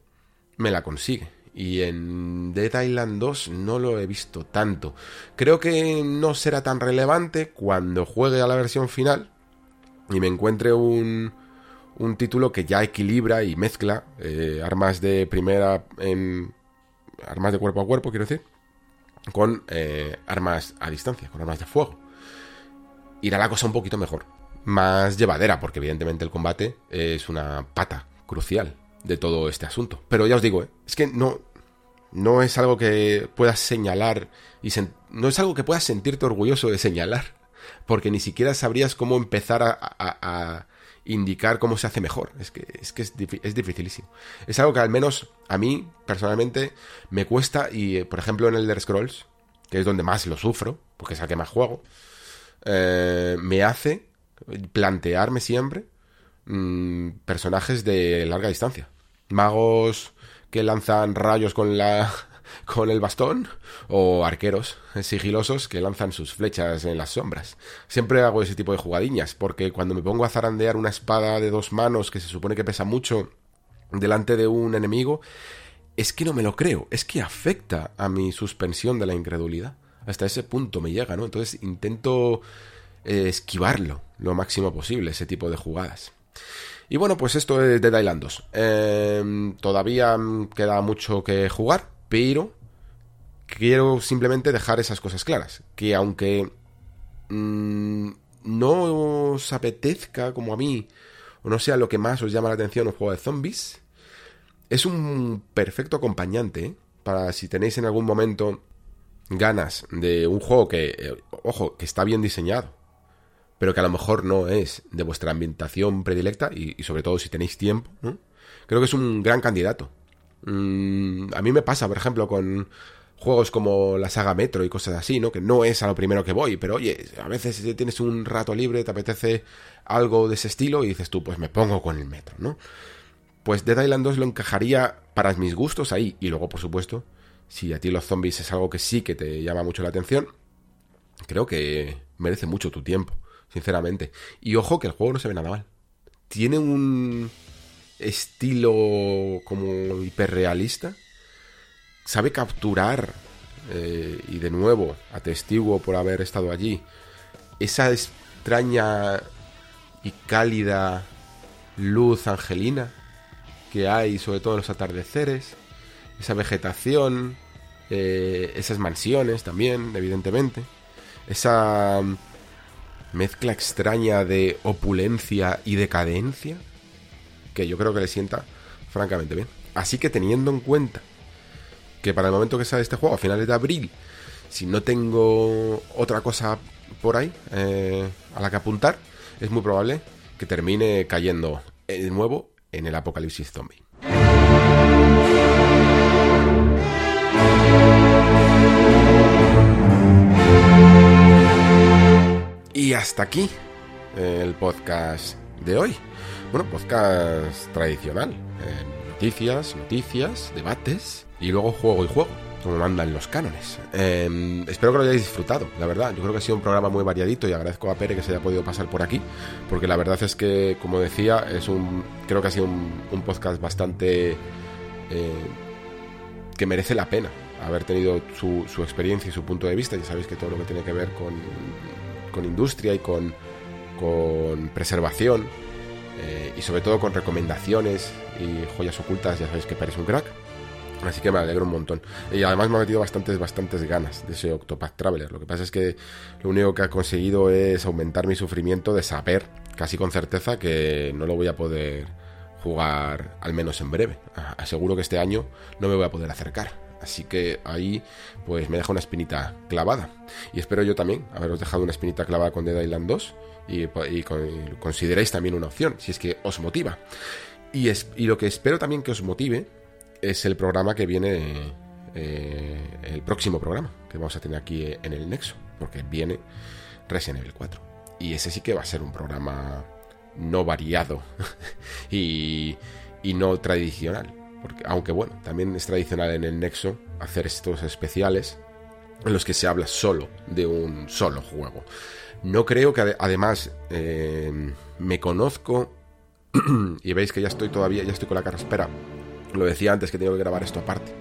me la consigue. Y en Dead Island 2 no lo he visto tanto. Creo que no será tan relevante cuando juegue a la versión final y me encuentre un, un título que ya equilibra y mezcla eh, armas de primera en armas de cuerpo a cuerpo, quiero decir, con eh, armas a distancia, con armas de fuego. Irá la cosa un poquito mejor, más llevadera, porque evidentemente el combate es una pata crucial de todo este asunto. Pero ya os digo, ¿eh? es que no, no es algo que puedas señalar y no es algo que puedas sentirte orgulloso de señalar, porque ni siquiera sabrías cómo empezar a indicar cómo se hace mejor. Es que es, que es, es, dificilísimo. Es algo que al menos a mí, personalmente, me cuesta. Y, eh, por ejemplo, en el Elder Scrolls, que es donde más lo sufro, porque es el que más juego, eh, me hace plantearme siempre mm, personajes de larga distancia. Magos que lanzan rayos con la [laughs] con el bastón o arqueros sigilosos que lanzan sus flechas en las sombras. Siempre hago ese tipo de jugadiñas porque cuando me pongo a zarandear una espada de dos manos que se supone que pesa mucho delante de un enemigo, es que no me lo creo, es que afecta a mi suspensión de la incredulidad. Hasta ese punto me llega, ¿no? Entonces intento eh, esquivarlo lo máximo posible, ese tipo de jugadas. Y bueno, pues esto es de Dylan 2. Em, todavía queda mucho que jugar, pero quiero simplemente dejar esas cosas claras. Que aunque mm, no os apetezca como a mí, o no sea lo que más os llama la atención un juego de zombies, es un perfecto acompañante ¿eh? para si tenéis en algún momento ganas de un juego que, eh, ojo, que está bien diseñado, pero que a lo mejor no es de vuestra ambientación predilecta y, sobre todo si tenéis tiempo, creo que es un gran candidato. Mm, a mí me pasa, por ejemplo, con juegos como la saga Metro y cosas así, ¿no? Que no es a lo primero que voy, pero oye, a veces tienes un rato libre, te apetece algo de ese estilo y dices tú, pues me pongo con el Metro, ¿no? Pues Dead Island 2 lo encajaría para mis gustos ahí. Y luego, por supuesto, si a ti los zombies es algo que sí que te llama mucho la atención, creo que merece mucho tu tiempo, sinceramente. Y ojo que el juego no se ve nada mal. Tiene un estilo como hiperrealista. Sabe capturar, eh, y de nuevo, atestiguo por haber estado allí, esa extraña y cálida luz angelina que hay, sobre todo en los atardeceres, esa vegetación, eh, esas mansiones también, evidentemente, esa mezcla extraña de opulencia y decadencia, que yo creo que le sienta francamente bien. Así que teniendo en cuenta que para el momento que sale este juego, a finales de abril, si no tengo otra cosa por ahí eh, a la que apuntar, es muy probable que termine cayendo de nuevo en el apocalipsis zombie. Y hasta aquí el podcast de hoy. Bueno, podcast tradicional. Eh, noticias, noticias, debates y luego juego y juego como mandan los cánones. Em, espero que lo hayáis disfrutado, la verdad. Yo creo que ha sido un programa muy variadito y agradezco a Pere que se haya podido pasar por aquí, porque la verdad es que, como decía, es un, creo que ha sido un, podcast bastante eh, que merece la pena haber tenido su, experiencia y su punto de vista. Ya sabéis que todo lo que tiene que ver con, con industria y con, con preservación eh, y sobre todo con recomendaciones y joyas ocultas, ya sabéis que Pere es un crack. Así que me alegro un montón. Y además me ha metido bastantes, bastantes ganas de ese Octopath Traveler. Lo que pasa es que lo único que ha conseguido es aumentar mi sufrimiento de saber, casi con certeza, que no lo voy a poder jugar al menos en breve. Aseguro que este año no me voy a poder acercar. Así que ahí pues me deja una espinita clavada. Y espero yo también haberos dejado una espinita clavada con Dead Island 2 y, y, consideréis también una opción, si es que os motiva. Y, es, y lo que espero también que os motive es el programa que viene, eh, el próximo programa que vamos a tener aquí en el Nexo, porque viene Resident Evil 4. Y ese sí que va a ser un programa no variado [laughs] y, y no tradicional. Porque, aunque bueno, también es tradicional en el Nexo hacer estos especiales en los que se habla solo de un solo juego. No creo que además eh, me conozco [clears throat] y veis que ya estoy todavía, ya estoy con la carraspera lo decía antes que tengo que grabar esto aparte.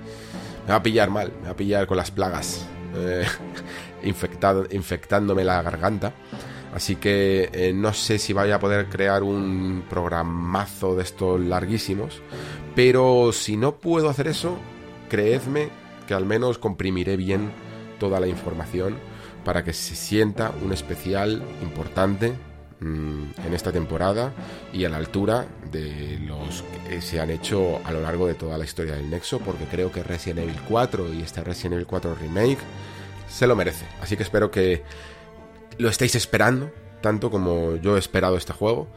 Me va a pillar mal, me va a pillar con las plagas eh, [laughs] infectado, infectándome la garganta. Así que eh, no sé si vaya a poder crear un programazo de estos larguísimos. Pero si no puedo hacer eso, creedme que al menos comprimiré bien toda la información para que se sienta un especial importante Mm, en esta temporada y a la altura de los que se han hecho a lo largo de toda la historia del Nexo, porque creo que Resident Evil 4 y este Resident Evil 4 Remake se lo merece. Así que espero que lo estéis esperando, tanto como yo he esperado este juego,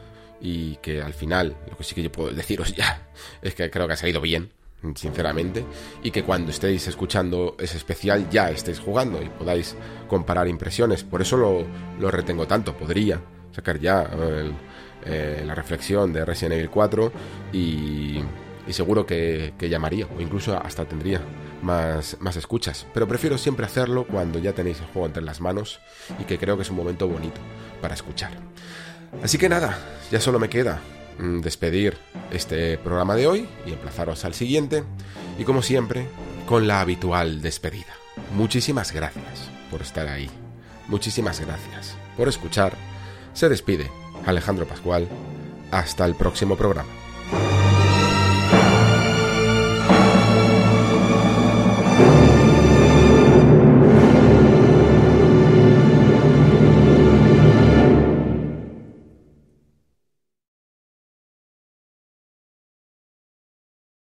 y que al final, lo que sí que yo puedo deciros ya, [laughs] es que creo que ha salido bien, sinceramente, y que cuando estéis escuchando ese especial ya estéis jugando y podáis comparar impresiones. Por eso lo, lo retengo tanto, podría sacar ya eh, la reflexión de Resident Evil 4 y, seguro que, llamaría o incluso hasta tendría más, más escuchas. Pero prefiero siempre hacerlo cuando ya tenéis el juego entre las manos y que creo que es un momento bonito para escuchar. Así que nada, ya solo me queda mm, despedir este programa de hoy y emplazaros al siguiente. Y como siempre, con la habitual despedida. Muchísimas gracias por estar ahí. Muchísimas gracias por escuchar. Se despide Alejandro Pascual. Hasta el próximo programa.